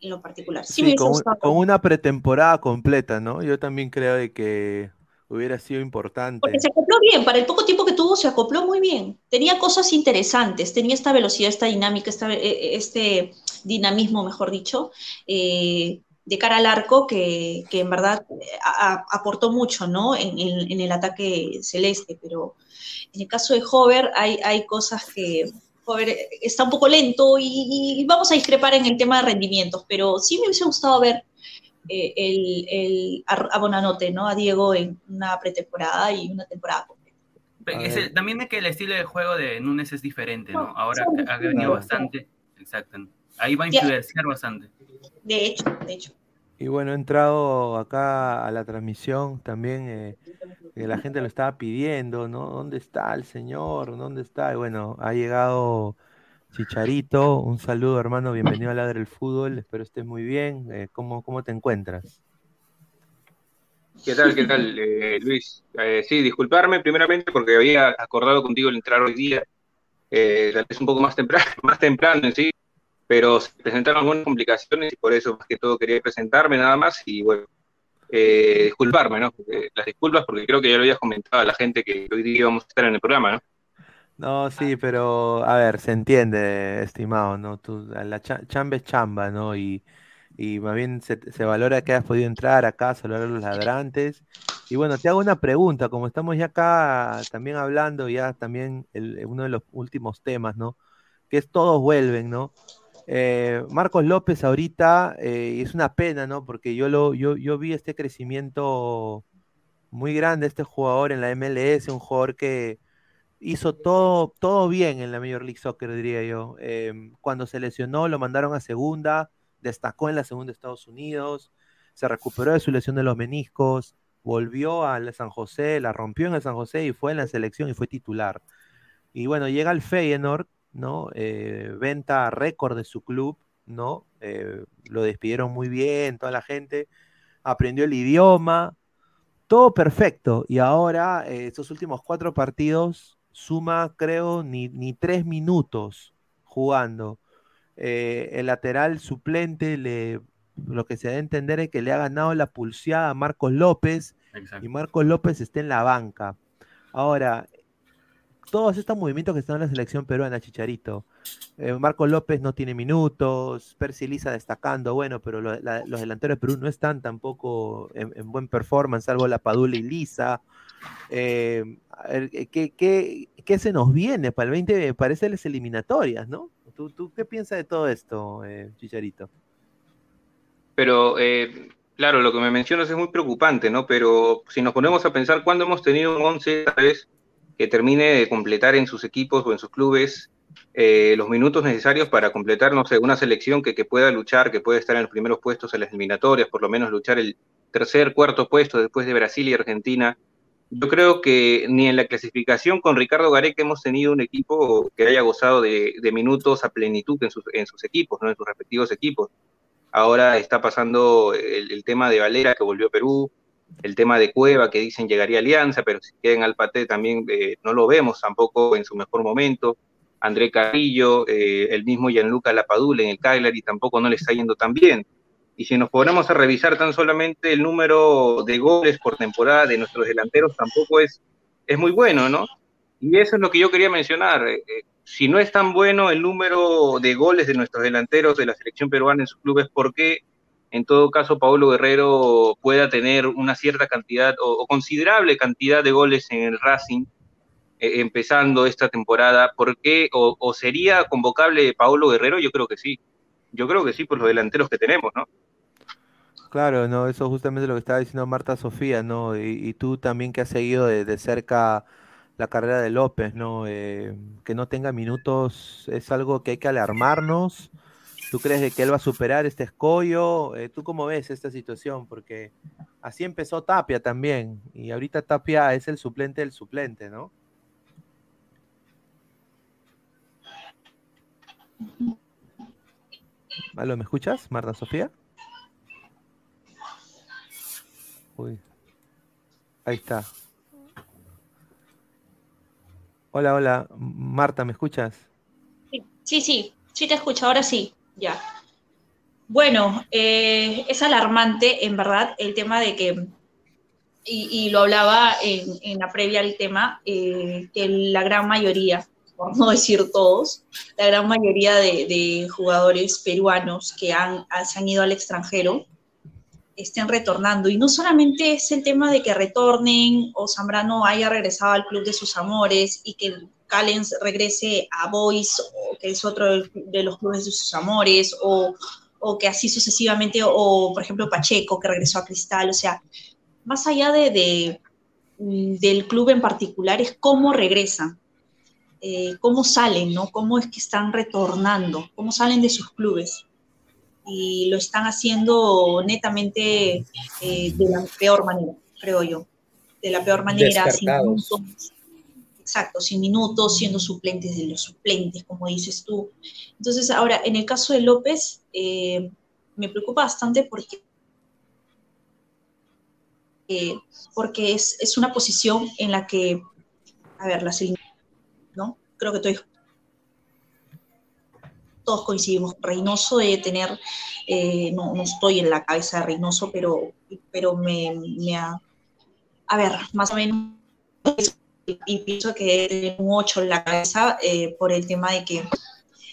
en lo particular. Sí, con, una pretemporada completa, ¿no? Yo también creo de que hubiera sido importante. Porque se acopló bien, para el poco tiempo que tuvo se acopló muy bien. Tenía cosas interesantes, tenía esta velocidad, esta dinámica, eh, este dinamismo, mejor dicho, eh, de cara al arco que, en verdad aportó mucho, ¿no? En, en, el ataque celeste, pero en el caso de Hover hay, hay cosas que Hover está un poco lento y, vamos a discrepar en el tema de rendimientos, pero sí me hubiese gustado ver eh, el, el, a Bonanote, ¿no? A Diego en una pretemporada y una temporada completa. también es que el estilo de juego de Núñez es diferente, ¿no? Ahora ha venido bastante. Exacto. Ahí va a influenciar bastante. De hecho, de hecho. Y bueno, he entrado acá a la transmisión también, eh, la gente lo estaba pidiendo, ¿no? ¿Dónde está el señor? ¿Dónde está? Y bueno, ha llegado Chicharito, un saludo hermano, bienvenido a Ladre del Fútbol, espero estés muy bien, eh, ¿cómo, ¿cómo te encuentras? ¿Qué tal, qué tal, eh, Luis? sí, disculparme primeramente porque había acordado contigo el entrar hoy día, es un poco más temprano, más temprano en sí, pero se presentaron algunas complicaciones y por eso más que todo quería presentarme nada más y bueno, eh, disculparme, ¿no? las disculpas porque creo que ya lo habías comentado a la gente que hoy día íbamos a estar en el programa, ¿no? No, sí, pero a ver, se entiende, estimado, ¿no? Tú, la chamba es chamba, ¿no? Y, y más bien se, valora que hayas podido entrar acá, saludar a los ladrantes. Y bueno, te hago una pregunta, como estamos ya acá también hablando, ya también uno de los últimos temas, ¿no? Que es todos vuelven, ¿no? Eh, Marcos López ahorita eh, es una pena, ¿no? Porque yo, lo, yo, yo vi este crecimiento muy grande, este jugador en la MLS, un jugador que hizo todo, todo bien en la Major League Soccer, diría yo. Em, cuando se lesionó, lo mandaron a segunda, destacó en la segunda de Estados Unidos, se recuperó de su lesión de los meniscos, volvió al San José, la rompió en el San José y fue en la selección y fue titular. Y bueno, llega al Feyenoord ¿no? Eh, venta récord de su club, ¿no? Eh, lo despidieron muy bien, toda la gente, aprendió el idioma, todo perfecto. Y ahora, eh, estos últimos cuatro partidos, suma, creo, ni, ni tres minutos jugando. el lateral suplente, le, lo que se da a entender es que le ha ganado la pulseada a Marcos López Exacto. y Marcos López está en la banca. Ahora, todos estos movimientos que están en la selección peruana, Chicharito. eh, Marcos López no tiene minutos, Percy Lisa destacando, bueno, pero los delanteros de Perú no están tampoco en, en buen performance, salvo la Padula y Lisa. Eh, ver, ¿qué, qué, qué se nos viene para el 20? Me parece las eliminatorias, ¿no? ¿Tú, tú qué piensas de todo esto, eh, Chicharito? Pero, eh, claro, lo que me mencionas es muy preocupante, ¿no? Pero si nos ponemos a pensar, ¿cuándo hemos tenido un 11 esta vez que termine de completar en sus equipos o en sus clubes eh, los minutos necesarios para completar, no sé, una selección que, que pueda luchar, que pueda estar en los primeros puestos en las eliminatorias, por lo menos luchar el tercer, cuarto puesto después de Brasil y Argentina? Yo creo que ni en la clasificación con Ricardo Gareca hemos tenido un equipo que haya gozado de, de minutos a plenitud en sus, en sus equipos, ¿no? en sus respectivos equipos. Ahora está pasando el, el tema de Valera que volvió a Perú, el tema de Cueva que dicen llegaría a Alianza, pero si queda en Alpate también eh, no lo vemos tampoco en su mejor momento. André Carrillo, eh, el mismo Gianluca Lapadula en el Cagliari tampoco no le está yendo tan bien. Y si nos ponemos a revisar tan solamente el número de goles por temporada de nuestros delanteros, tampoco es, es muy bueno, ¿no? Y eso es lo que yo quería mencionar. Eh, si no es tan bueno el número de goles de nuestros delanteros de la selección peruana en sus clubes, ¿por qué en todo caso Paulo Guerrero pueda tener una cierta cantidad o, considerable cantidad de goles en el Racing eh, empezando esta temporada? ¿Por qué? O, ¿O sería convocable Paulo Guerrero? Yo creo que sí. Yo creo que sí, por los delanteros que tenemos, ¿no? Claro, no, eso es justamente lo que estaba diciendo Marta Sofía, ¿no? Y, y tú también que has seguido de, de cerca la carrera de López, ¿no? Eh, que no tenga minutos es algo que hay que alarmarnos. ¿Tú crees que él va a superar este escollo? Eh, ¿Tú cómo ves esta situación? Porque así empezó Tapia también, y ahorita Tapia es el suplente del suplente, ¿no? ¿Aló, me escuchas, Marta Sofía? Uy. Ahí está. Hola, hola. Marta, ¿me escuchas? Sí, sí, sí te escucho, ahora sí, ya. Bueno, eh, es alarmante, en verdad, el tema de que, y, lo hablaba en, en, la previa al tema, eh, que la gran mayoría, por no decir todos, la gran mayoría de, de jugadores peruanos que han, se han ido al extranjero estén retornando. Y no solamente es el tema de que retornen o Zambrano haya regresado al club de sus amores y que Callens regrese a Boys, o que es otro de los clubes de sus amores, o, o, que así sucesivamente, o por ejemplo Pacheco, que regresó a Cristal, o sea, más allá de, de del club en particular, es cómo regresan, eh, cómo salen, ¿no? Cómo es que están retornando, cómo salen de sus clubes. Y lo están haciendo netamente eh, de la peor manera, creo yo. De la peor manera, sin exacto, sin minutos, siendo suplentes de los suplentes, como dices tú. Entonces, ahora, en el caso de López, eh, me preocupa bastante porque, eh, porque es, es, una posición en la que, a ver, las ¿no? Creo que estoy, todos coincidimos. Reynoso debe tener, eh, no, no, estoy en la cabeza de Reynoso, pero, pero me ha, a ver, más o menos y pienso que tener un 8 en la cabeza eh, por el tema de que,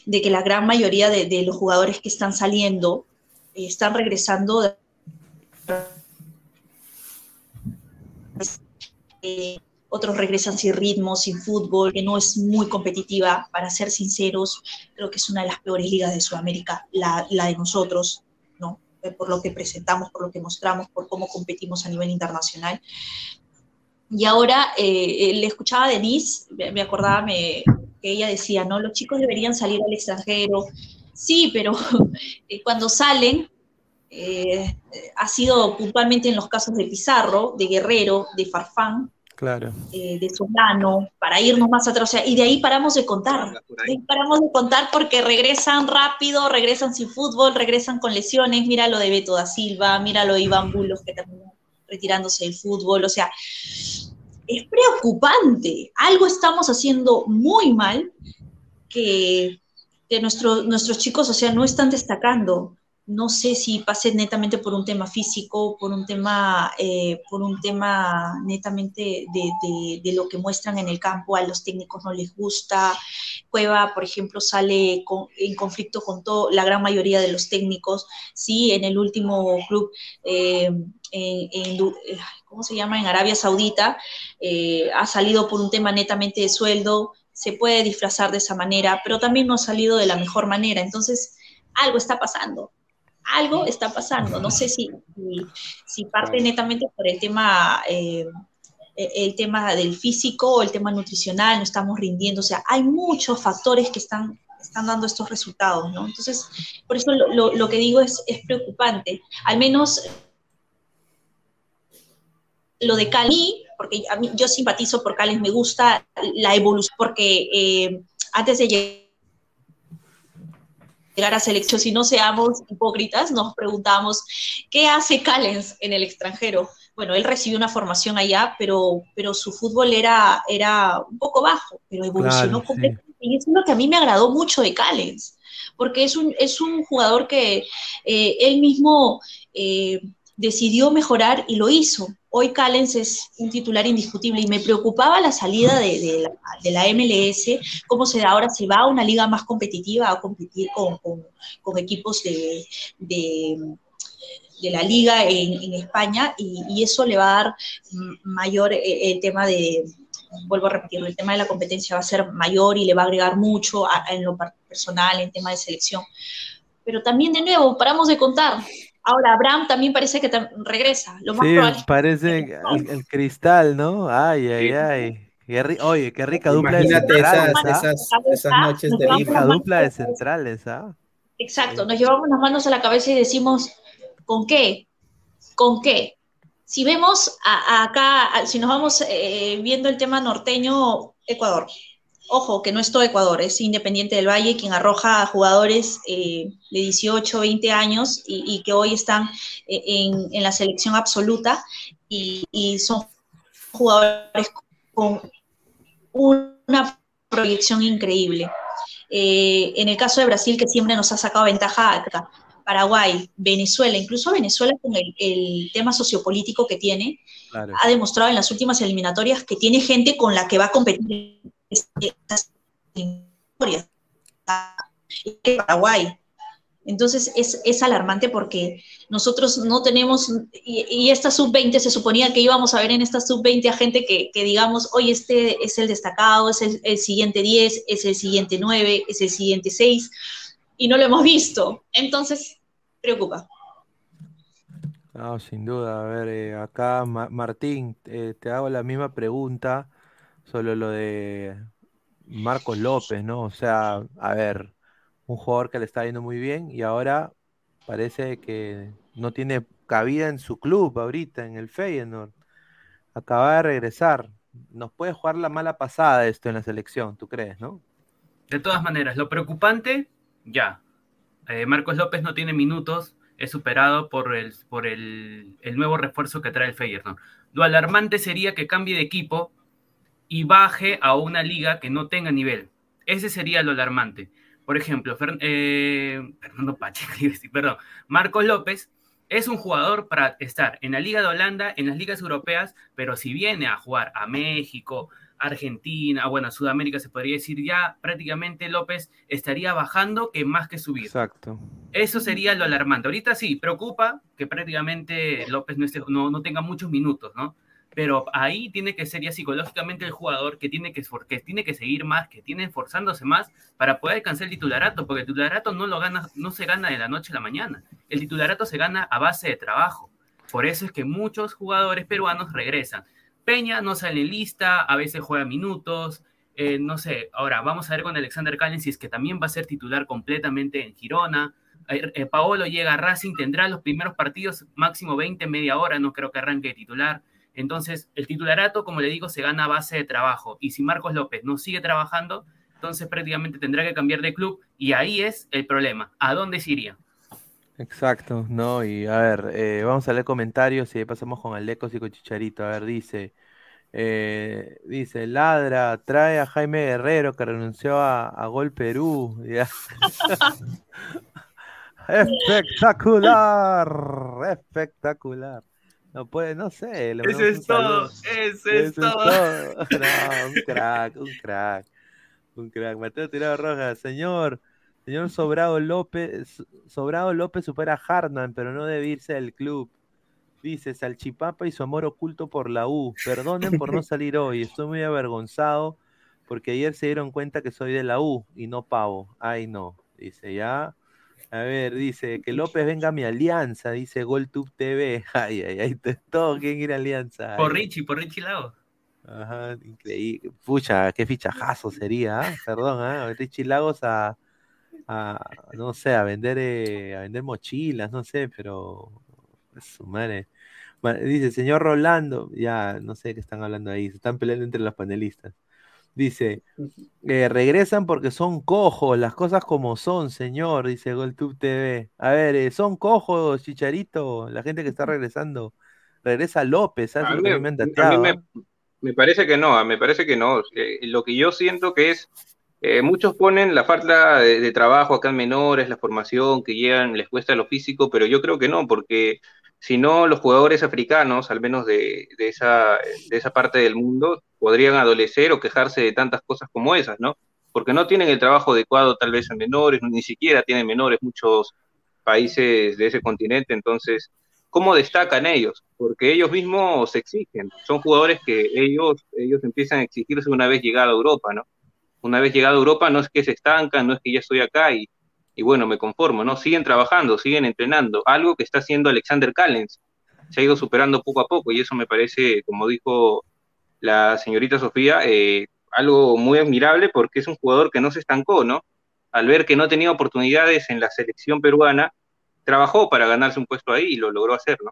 de que la gran mayoría de, de los jugadores que están saliendo eh, están regresando de, eh, otros regresan sin ritmo, sin fútbol, que no es muy competitiva, para ser sinceros, creo que es una de las peores ligas de Sudamérica, la, la de nosotros, ¿no? por lo que presentamos, por lo que mostramos, por cómo competimos a nivel internacional. Y ahora eh, le escuchaba a Denise, me acordaba me, que ella decía, ¿no? Los chicos deberían salir al extranjero. Sí, pero eh, cuando salen, eh, ha sido puntualmente en los casos de Pizarro, de Guerrero, de Farfán, claro. de Solano, para irnos más atrás. O sea, y de ahí paramos de contar. De ahí paramos de contar porque regresan rápido, regresan sin fútbol, regresan con lesiones. Mira lo de Beto da Silva, mira lo de Iván Bulos, que terminó retirándose del fútbol, o sea, es preocupante. Algo estamos haciendo muy mal que, que nuestro, nuestros chicos, o sea, no están destacando. no sé si pase netamente por un tema físico, por un tema, eh, por un tema netamente de, de, lo que muestran en el campo, a los técnicos no les gusta. Cueva, por ejemplo, sale en conflicto con todo, la gran mayoría de los técnicos. Sí, en el último club, eh, en, ¿cómo se llama? En Arabia Saudita, eh, ha salido por un tema netamente de sueldo. Se puede disfrazar de esa manera, pero también no ha salido de la mejor manera. Entonces, algo está pasando algo está pasando. No sé si, si, parte netamente por el tema, eh, el tema del físico o el tema nutricional, no estamos rindiendo. O sea, hay muchos factores que están, están dando estos resultados, ¿no? Entonces, por eso lo, lo, que digo es, es preocupante. Al menos lo de Cali, porque a mí, yo simpatizo por Cali, me gusta la evolución, porque eh, antes de llegar llegar a selección, si no seamos hipócritas, nos preguntamos, ¿qué hace Callens en el extranjero? Bueno, él recibió una formación allá, pero, pero su fútbol era, era un poco bajo, pero evolucionó completamente. Y es lo que a mí me agradó mucho de Callens, porque es un, es un jugador que eh, él mismo eh, decidió mejorar y lo hizo. Hoy Callens es un titular indiscutible y me preocupaba la salida de, la, MLS, cómo se ahora se va a una liga más competitiva, a competir con, equipos de, la liga en, España y, eso le va a dar mayor eh, el tema de, vuelvo a repetirlo, el tema de la competencia va a ser mayor y le va a agregar mucho en lo personal, en tema de selección. Pero también, de nuevo, paramos de contar. Ahora, Abraham también parece que regresa. Lo más sí, probable parece el, cristal, ¿no? Ay, ay, ay. oye, qué rica dupla de centrales. Esas, esas, noches de rica dupla de centrales, ¿ah? Exacto, nos llevamos las manos a la cabeza y decimos, ¿con qué? ¿Con qué? Si vemos acá, si nos vamos eh, viendo el tema norteño, Ecuador, Ojo, que no es todo Ecuador, es Independiente del Valle quien arroja a jugadores eh, de 18, 20 años y, que hoy están eh, en, la selección absoluta y, son jugadores con una proyección increíble. Eh, en el caso de Brasil, que siempre nos ha sacado ventaja acá, Paraguay, Venezuela, incluso Venezuela con el, tema sociopolítico que tiene, ha demostrado en las últimas eliminatorias que tiene gente con la que va a competir Paraguay. Entonces es, alarmante porque nosotros no tenemos, y, esta sub-20 se suponía que íbamos a ver en esta sub-20 a gente que, digamos, hoy este es el destacado, es el, siguiente 10, es el siguiente 9, es el siguiente 6, y no lo hemos visto. Entonces, preocupa. No, sin duda. A ver, eh, acá Martín, eh, te hago la misma pregunta solo lo de Marcos López, ¿no? O sea, a ver, un jugador que le está yendo muy bien y ahora parece que no tiene cabida en su club ahorita, en el Feyenoord. Acaba de regresar. Nos puede jugar la mala pasada esto en la selección, ¿tú crees, no? De todas maneras, lo preocupante, ya. Eh, Marcos López no tiene minutos, es superado por, el, por el, el nuevo refuerzo que trae el Feyenoord. Lo alarmante sería que cambie de equipo y baje a una liga que no tenga nivel. Ese sería lo alarmante. Por ejemplo, eh, Fernando Pacheco, perdón, Marcos López es un jugador para estar en la Liga de Holanda, en las ligas europeas, pero si viene a jugar a México, Argentina, bueno, Sudamérica se podría decir ya, prácticamente López estaría bajando que más que subir. Exacto. Eso sería lo alarmante. Ahorita sí, preocupa que prácticamente López no, no, no tenga muchos minutos, ¿no? pero ahí tiene que ser ya psicológicamente el jugador que tiene que, que tiene que seguir más, que tiene esforzándose más para poder alcanzar el titularato, porque el titularato no, lo gana, no se gana de la noche a la mañana, el titularato se gana a base de trabajo. Por eso es que muchos jugadores peruanos regresan. Peña no sale lista, a veces juega minutos, eh, no sé, ahora vamos a ver con Alexander Callens si es que también va a ser titular completamente en Girona. Eh, eh, Paolo llega a Racing, tendrá los primeros partidos máximo 20, media hora, no creo que arranque de titular. Entonces, el titularato, como le digo, se gana a base de trabajo. Y si Marcos López no sigue trabajando, entonces prácticamente tendrá que cambiar de club y ahí es el problema. ¿A dónde se iría? Exacto, no, y a ver, eh, vamos a leer comentarios y pasamos con Alecos y con Chicharito. A ver, dice, eh, dice, Ladra, trae a Jaime Guerrero que renunció a, Gol Perú. Espectacular, espectacular. No puede, no sé. le Eso es todo, eso es todo. No, un crack, un crack, un crack. Mateo Tirado Rojas, señor, señor Sobrado López, Sobrado López supera a Hartman, pero no debe irse del club. Dice Salchipapa y su amor oculto por la U. Perdonen por no salir hoy, estoy muy avergonzado porque ayer se dieron cuenta que soy de la U y no pavo. Ay, no. Dice ya. A ver, dice que López venga a mi alianza, dice GolTube TV. Ay, ay, ay, todo quieren ir a alianza. Por Richie, por Richie Lago. Ajá, increíble. Pucha, qué fichajazo sería, ¿ah? Perdón, ¿ah? Richie Lagos a, a, no sé, a vender, eh, a vender mochilas, no sé, pero su madre. Ma- Dice, señor Rolando, ya, no sé qué están hablando ahí, se están peleando entre los panelistas. Dice, eh, regresan porque son cojos, las cosas como son, señor, dice GolTube TV. A ver, eh, son cojos, Chicharito, la gente que está regresando. Regresa López. A mí, me me, a mí dateado, me, me parece que no, me parece que no. Eh, lo que yo siento que es, eh, muchos ponen la falta de, trabajo acá en menores, la formación que llegan, les cuesta lo físico, pero yo creo que no, porque si no, los jugadores africanos, al menos de, de esa, de esa parte del mundo, podrían adolecer o quejarse de tantas cosas como esas, ¿no? Porque no tienen el trabajo adecuado tal vez en menores, ni siquiera tienen menores muchos países de ese continente, entonces ¿cómo destacan ellos? Porque ellos mismos se exigen, son jugadores que ellos, ellos empiezan a exigirse una vez llegada a Europa, ¿no? Una vez llegada a Europa no es que se estancan, no es que ya estoy acá y, y bueno, me conformo, ¿no? Siguen trabajando, siguen entrenando, algo que está haciendo Alexander Callens, se ha ido superando poco a poco y eso me parece, como dijo la señorita Sofía, eh, algo muy admirable porque es un jugador que no se estancó, ¿no? Al ver que no tenía oportunidades en la selección peruana, trabajó para ganarse un puesto ahí y lo logró hacer, ¿no?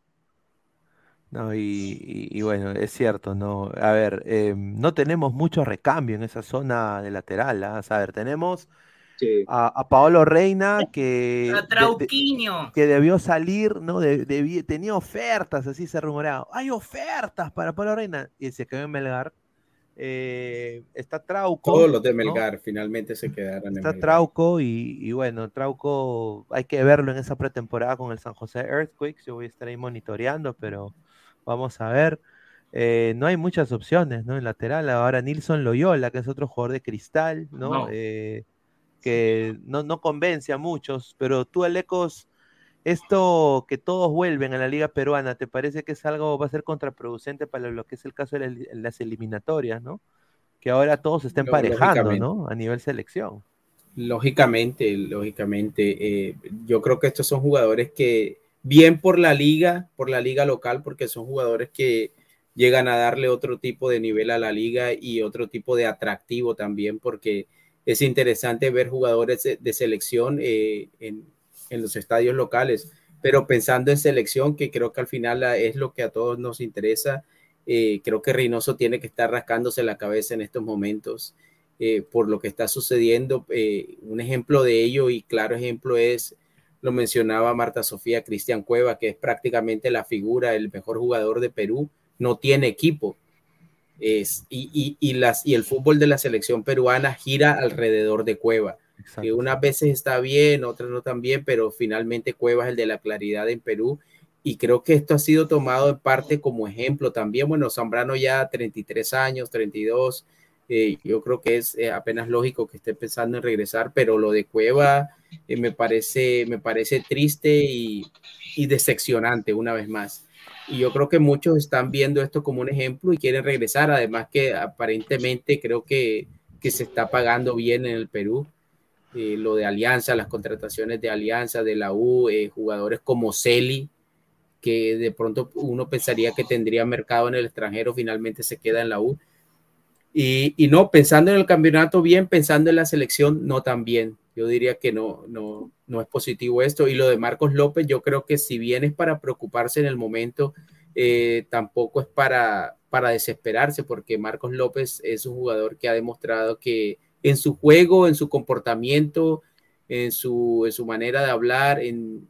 No, y, y- y bueno, es cierto, ¿no? A ver, eh, no tenemos mucho recambio en esa zona de lateral, ¿ah? A ver, tenemos Sí. a, a Paolo Reina que, A de- de- Trauquinho. que debió salir, ¿no? De- debi- tenía ofertas, así se rumoreaba. Hay ofertas para Paolo Reina. Y se quedó en Melgar. Eh, está Trauco. Todos los de ¿no? Melgar finalmente se quedaron en Está Melgar. Trauco y, y bueno, Trauco hay que verlo en esa pretemporada con el San José Earthquakes. Yo voy a estar ahí monitoreando, pero vamos a ver. Eh, no hay muchas opciones, ¿no? En lateral, ahora Nilson Loyola, que es otro jugador de cristal, ¿no? No. Eh, que no, no convence a muchos, pero tú, Alecos, esto que todos vuelven a la liga peruana, ¿te parece que es algo, va a ser contraproducente para lo que es el caso de la- las bien por la liga, por la liga local, porque son jugadores que llegan a darle otro tipo de nivel a la liga y otro tipo de atractivo también, porque es interesante ver jugadores de, selección eh, en, en los estadios locales, pero pensando en selección, que creo que al final es lo que a todos nos interesa, eh, creo que Reynoso tiene que estar rascándose la cabeza en estos momentos eh, por lo que está sucediendo. Un ejemplo de ello y claro ejemplo es, lo mencionaba Marta Sofía Cristian Cueva, que es prácticamente la figura, el mejor jugador de Perú, no tiene equipo. Es, y, y, y, las, y el fútbol de la selección peruana gira alrededor de Cueva, Exacto. que unas veces está bien, otras no tan bien, pero finalmente Cueva es el de la claridad en Perú. Y creo que esto ha sido tomado en parte como ejemplo también. Bueno, Zambrano ya 33 años, 32, eh, yo creo que es eh, apenas lógico que esté pensando en regresar, pero lo de Cueva eh, me, parece, me parece triste y, decepcionante una vez más. Y yo creo que muchos están viendo esto como un ejemplo y quieren regresar, además que aparentemente creo que, que se está pagando bien en el Perú. Lo de Alianza, las contrataciones de Alianza, de la U, jugadores como Celi, que de pronto uno pensaría que tendría mercado en el extranjero, finalmente se queda en la U. Y, no, pensando en el campeonato bien, pensando en la selección, no tan bien. Yo diría que no, no, no es positivo esto. Y lo de Marcos López, yo creo que si bien es para preocuparse en el momento, eh, tampoco es para, para desesperarse, porque Marcos López es un jugador que ha demostrado que en su juego, en su comportamiento, en su, en su manera de hablar, en,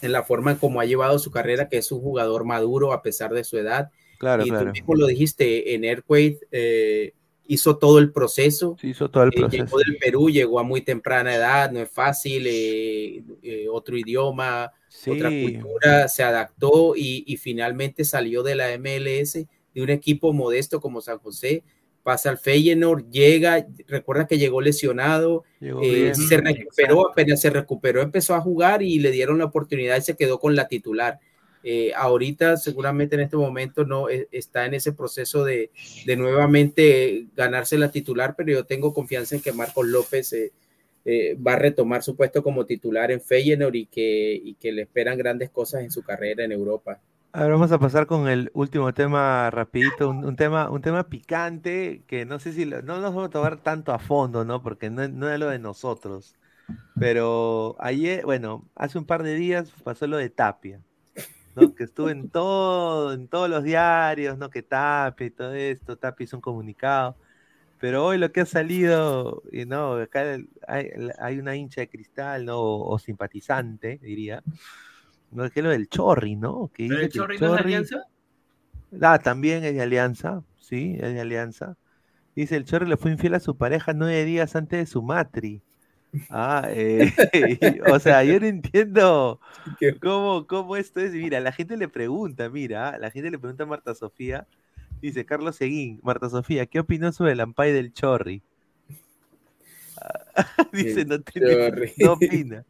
en la forma en cómo ha llevado su carrera, que es un jugador maduro a pesar de su edad. Claro, y claro. tú mismo lo dijiste en Airquake, eh, hizo todo el proceso. hizo todo el Eh, proceso. llegó del Perú, llegó a muy temprana edad, no es fácil, eh, eh, otro idioma, otra Sí. cultura, se adaptó y, y finalmente salió de la MLS, de un equipo modesto como San José, pasa al Feyenoord, llega, recuerda que llegó lesionado, Llegó eh, bien. se recuperó, apenas se recuperó, empezó a jugar y le dieron la oportunidad y se quedó con la titular. Eh, ahorita seguramente en este momento no eh, está en ese proceso de, de nuevamente ganarse la titular, pero yo tengo confianza en que Marcos López eh, eh, va a retomar su puesto como titular en Feyenoord y que, y que le esperan grandes cosas en su carrera en Europa. Ahora vamos a pasar con el último tema rapidito, un, tema, un tema picante que no sé si no nos vamos a tomar tanto a fondo, ¿no? Porque no, no es lo de nosotros. Pero ayer, bueno, hace un par de días pasó lo de Tapia, ¿no? Que estuvo en todo, en todos los diarios, ¿no? Que Tapia y todo esto, Tapia hizo un comunicado. Pero hoy lo que ha salido, no, acá hay, hay una hincha de cristal, ¿no? O, o simpatizante, diría. No, que es lo del Chorri, ¿no? Que ¿Pero dice el Chorri no es de Alianza? Ah, también es de Alianza, sí, es de Alianza. Dice, el Chorri le fue infiel a su pareja nueve días antes de su matri. Ah, eh, o sea, yo no entiendo cómo, cómo esto es. Mira, la gente le pregunta, mira, la gente le pregunta a Marta Sofía. Dice, Carlos Seguín, Marta Sofía, ¿qué opinó sobre el ampay del Chorri? Ah, dice, no, tiene- Chorri. no opina.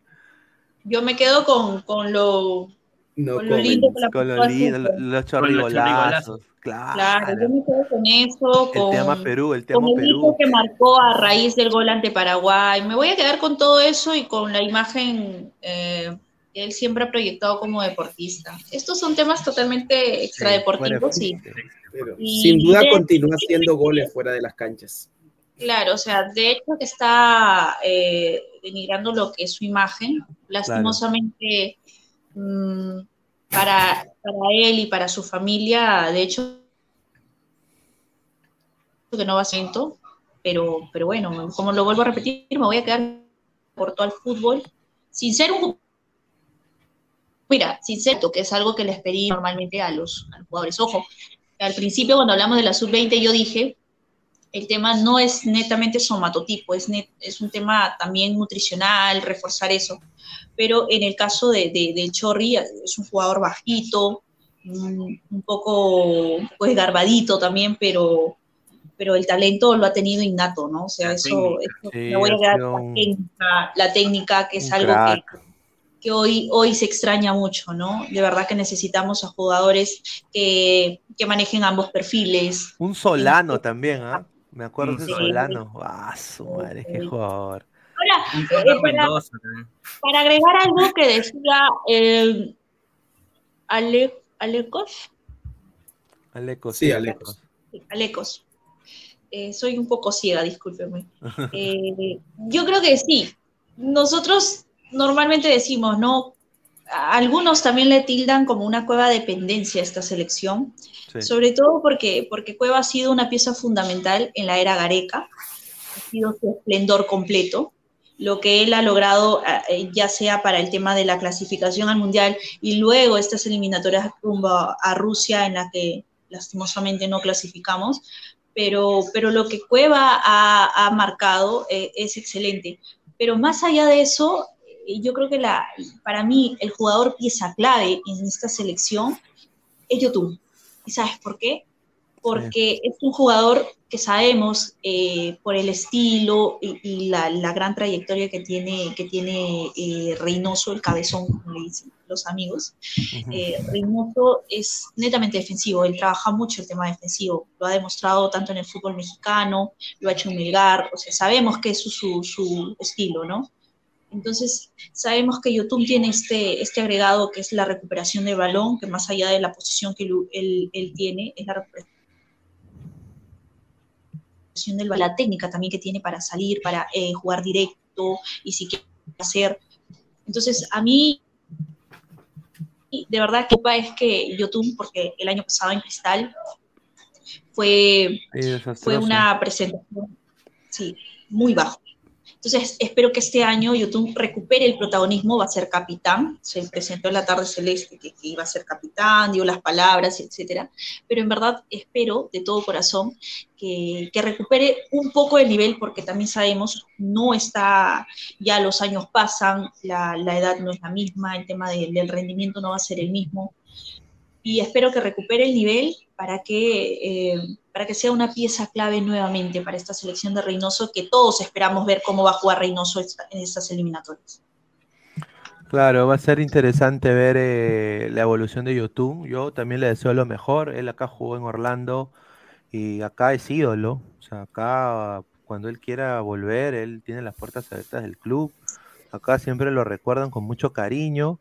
Yo me quedo con, con lo, No con lo lindo la Con lo lindo, los Con los chorrigolazos. Claro, Claro. yo me quedo con eso, El con, tema Perú, el con tema el Perú. hijo que marcó a raíz del gol ante Paraguay. Me voy a quedar con todo eso y con la imagen eh, que él siempre ha proyectado como deportista. Estos son temas totalmente extradeportivos y, Pero Y sin duda de- continúa haciendo goles fuera de las canchas. Claro, o sea, de hecho que está eh, denigrando lo que es su imagen. Lastimosamente, mm, para, para él y para su familia, de hecho, que no va a ser pero, pero bueno, como lo vuelvo a repetir, me voy a quedar por todo el fútbol, sin ser un... Mira, sin ser, que es algo que les pedí normalmente a los, a los jugadores. Ojo, al principio cuando hablamos de la sub-20 yo dije el tema no es netamente somatotipo, es, net- es un tema también nutricional, reforzar eso. Pero en el caso de, de- del Chorri, es un jugador bajito, un, un poco pues garbadito también, pero, pero el talento lo ha tenido innato, ¿no? O sea, eso, eso Sí, me voy a la técnica, la técnica, que es algo que, crack. que hoy, hoy se extraña mucho, ¿no? De verdad que necesitamos a jugadores que, que manejen ambos perfiles, Un Solano también, ¿ah? Me acuerdo de ese Sí. Solano. Ah, su madre, qué jugador. Ahora, eh, para, agregar algo que decía eh, Ale, Alecos, Alecos. Sí, Alecos. Alecos. Eh, soy un poco ciega, discúlpeme. Eh, yo creo que sí. Nosotros normalmente decimos, ¿no? Algunos también le tildan como una cueva de dependencia a esta selección, Sí. sobre todo porque, porque Cueva ha sido una pieza fundamental en la era Gareca, ha sido su esplendor completo, lo que él ha logrado, eh, ya sea para el tema de la clasificación al Mundial y luego estas eliminatorias rumbo a, Rusia en la que lastimosamente no clasificamos, pero, pero lo que Cueva ha, ha marcado eh, es excelente. Pero más allá de eso, yo creo que la, para mí el jugador pieza clave en esta selección es Yotun. ¿Y sabes por qué? Porque es un jugador que sabemos eh, por el estilo y, y la, la, gran trayectoria que tiene, que tiene eh, Reynoso, el cabezón, como le dicen los amigos. Eh, Reynoso es netamente defensivo, él trabaja mucho el tema defensivo, lo ha demostrado tanto en el fútbol mexicano, lo ha hecho en Melgar, o sea, sabemos que es su, su, su estilo, ¿no? Entonces, sabemos que YouTube tiene este, este agregado que es la recuperación del balón, que más allá de la posición que él, él, tiene, es la recuperación del balón, la técnica también que tiene para salir, para eh, jugar directo y si quiere hacer. Entonces, a mí, de verdad, que es que YouTube, porque el año pasado en Cristal fue, fue una presentación, sí, muy bajo Entonces, espero que este año YouTube recupere el protagonismo, va a ser capitán, se presentó en la tarde celeste que, iba a ser capitán, dio las palabras, etcétera, pero en verdad espero de todo corazón que, que, recupere un poco el nivel, porque también sabemos, no está, ya los años pasan, la, edad no es la misma, el tema de, del rendimiento no va a ser el mismo, y espero que recupere el nivel para que, eh, para que sea una pieza clave nuevamente para esta selección de Reynoso, que todos esperamos ver cómo va a jugar Reynoso en estas eliminatorias. Claro, va a ser interesante ver eh, la evolución de YouTube. Yo también le deseo lo mejor. Él acá jugó en Orlando y acá es ídolo. O sea, acá cuando él quiera volver, él tiene las puertas abiertas del club. Acá siempre lo recuerdan con mucho cariño.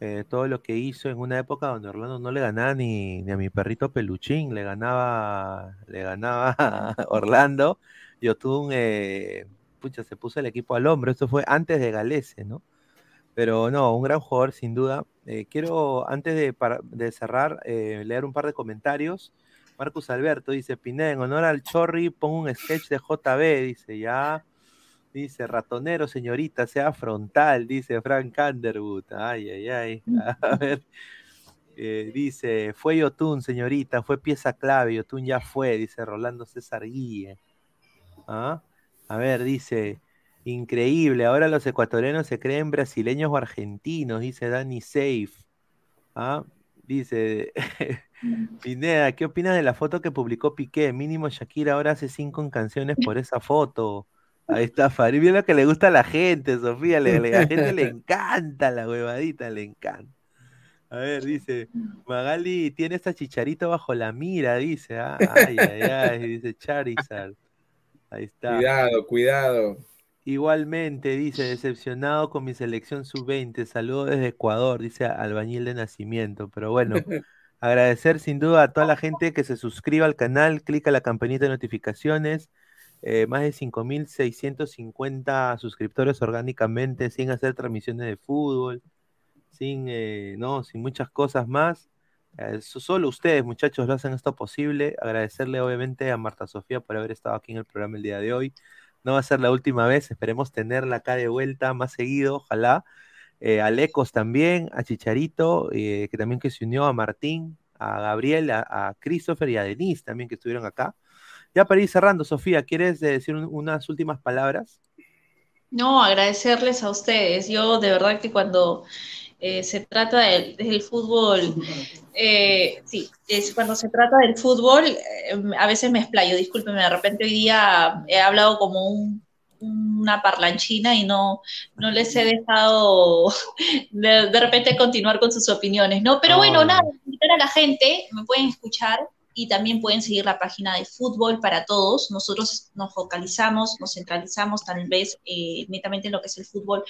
Eh, todo lo que hizo en una época donde Orlando no le ganaba ni, ni a mi perrito peluchín, le ganaba, le ganaba Orlando. Yotun, eh, pucha, se puso el equipo al hombro. Esto fue antes de Galese, ¿no? Pero no, un gran jugador sin duda. Eh, quiero, antes de, para, de cerrar, eh, leer un par de comentarios. Marcus Alberto dice, Pineda, en honor al Chorri, pongo un sketch de JB, dice, ya. Dice, ratonero, señorita, sea frontal, dice Frank Underwood. Ay, ay, ay. A ver. Eh, dice, fue Yotun, señorita, fue pieza clave, Yotun ya fue, dice Rolando César Guille. ¿Ah? A ver, dice, increíble, ahora los ecuatorianos se creen brasileños o argentinos, dice Danny Safe. ¿Ah? Dice, Pineda, ¿qué opinas de la foto que publicó Piqué? Mínimo Shakira ahora hace cinco canciones por esa foto. Ahí está Farid, mira lo que le gusta a la gente, Sofía, le, le, a la gente le encanta la huevadita, le encanta. A ver, dice, Magali tiene esta chicharito bajo la mira, dice, ah, ay, ay, ay, dice Charizard. Ahí está. Cuidado, cuidado. Igualmente, dice, decepcionado con mi selección sub-20, saludo desde Ecuador, dice Albañil de Nacimiento, pero bueno, agradecer sin duda a toda la gente que se suscriba al canal, clica la campanita de notificaciones, eh, más de 5.650 suscriptores orgánicamente, sin hacer transmisiones de fútbol, sin, eh, no, sin muchas cosas más. Eh, solo ustedes, muchachos, lo hacen esto posible. Agradecerle, obviamente, a Marta Sofía por haber estado aquí en el programa el día de hoy. No va a ser la última vez, esperemos tenerla acá de vuelta más seguido, ojalá. A Lecos también, a Chicharito, que también que se unió, a Martín, a Gabriel, a Christopher y a Denise también que estuvieron acá. Ya para ir cerrando, Sofía, ¿quieres decir un, unas últimas palabras? No, agradecerles a ustedes. Yo de verdad que cuando eh, se trata del, del fútbol, eh, sí, es cuando se trata del fútbol, eh, a veces me explayo, discúlpeme, de repente hoy día he hablado como un, una parlanchina y no, no les he dejado de, de, repente continuar con sus opiniones, ¿no? Pero bueno, nada, invitar a la gente, me pueden escuchar y también pueden seguir la página de Fútbol para Todos. Nosotros nos focalizamos, nos centralizamos tal vez eh, netamente en lo que es el fútbol,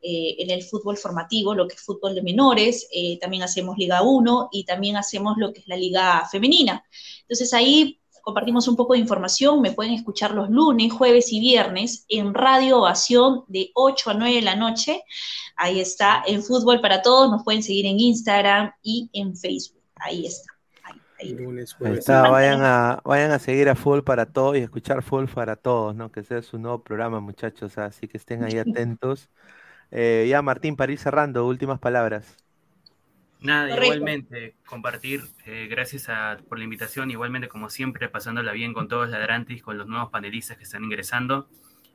eh, en el fútbol formativo, lo que es fútbol de menores, eh, también hacemos Liga 1 y también hacemos lo que es la Liga Femenina. Entonces ahí compartimos un poco de información, me pueden escuchar los lunes, jueves y viernes en Radio Ovación de 8 a 9 de la noche. Ahí está, en Fútbol para Todos, nos pueden seguir en Instagram y en Facebook. Ahí está. Lunes, Ahí está, vayan a, vayan a seguir a Full para todos y escuchar Full para todos, ¿no? Que sea su nuevo programa, muchachos, así que estén ahí atentos. Eh, ya, Martín, para ir cerrando, últimas palabras. Nada, Correcto. igualmente, compartir, eh, gracias a, por la invitación, igualmente como siempre, pasándola bien con todos los ladrantes, con los nuevos panelistas que están ingresando.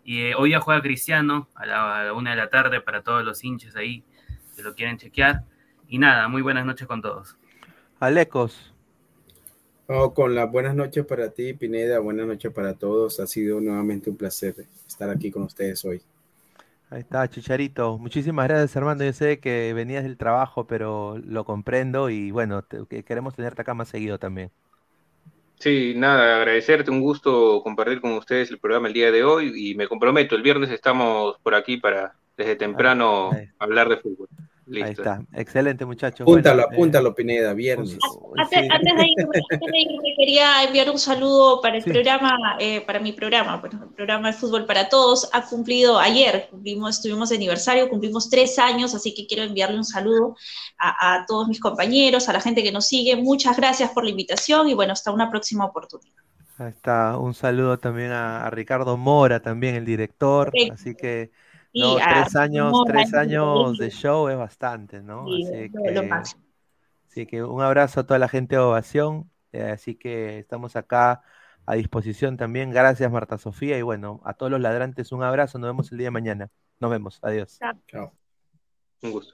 Y eh, hoy ya juega Cristiano a la, a la, una de la tarde para todos los hinchas ahí que lo quieren chequear. Y nada, muy buenas noches con todos. Alecos. Oh, con las buenas noches para ti, Pineda, buenas noches para todos. Ha sido nuevamente un placer estar aquí con ustedes hoy. Ahí está, Chicharito. Muchísimas gracias, Armando. Yo sé que venías del trabajo, pero lo comprendo y bueno, te, queremos tenerte acá más seguido también. Sí, nada, agradecerte, un gusto compartir con ustedes el programa el día de hoy y me comprometo, el viernes estamos por aquí para desde temprano ahí, ahí. hablar de fútbol. Listo. Ahí está, excelente muchachos. Apúntalo, bueno, apúntalo, eh, Pineda, viernes. Antes, sí. antes, de irme, antes de irme, quería enviar un saludo para el sí. programa, eh, para mi programa, bueno, el programa de Fútbol para Todos ha cumplido ayer, cumplimos, estuvimos de aniversario, cumplimos tres años, así que quiero enviarle un saludo a, a todos mis compañeros, a la gente que nos sigue. Muchas gracias por la invitación y bueno, hasta una próxima oportunidad. Ahí está, un saludo también a, a Ricardo Mora, también el director. Sí. Así que no, tres años, tres es años de show es bastante, ¿no? Sí, que, así que un abrazo a toda la gente de Ovación. eh, así que estamos acá a disposición también. Gracias, Marta Sofía. Y bueno, a todos los ladrantes, un abrazo. Nos vemos el día de mañana. Nos vemos. Adiós. Chao. Un gusto.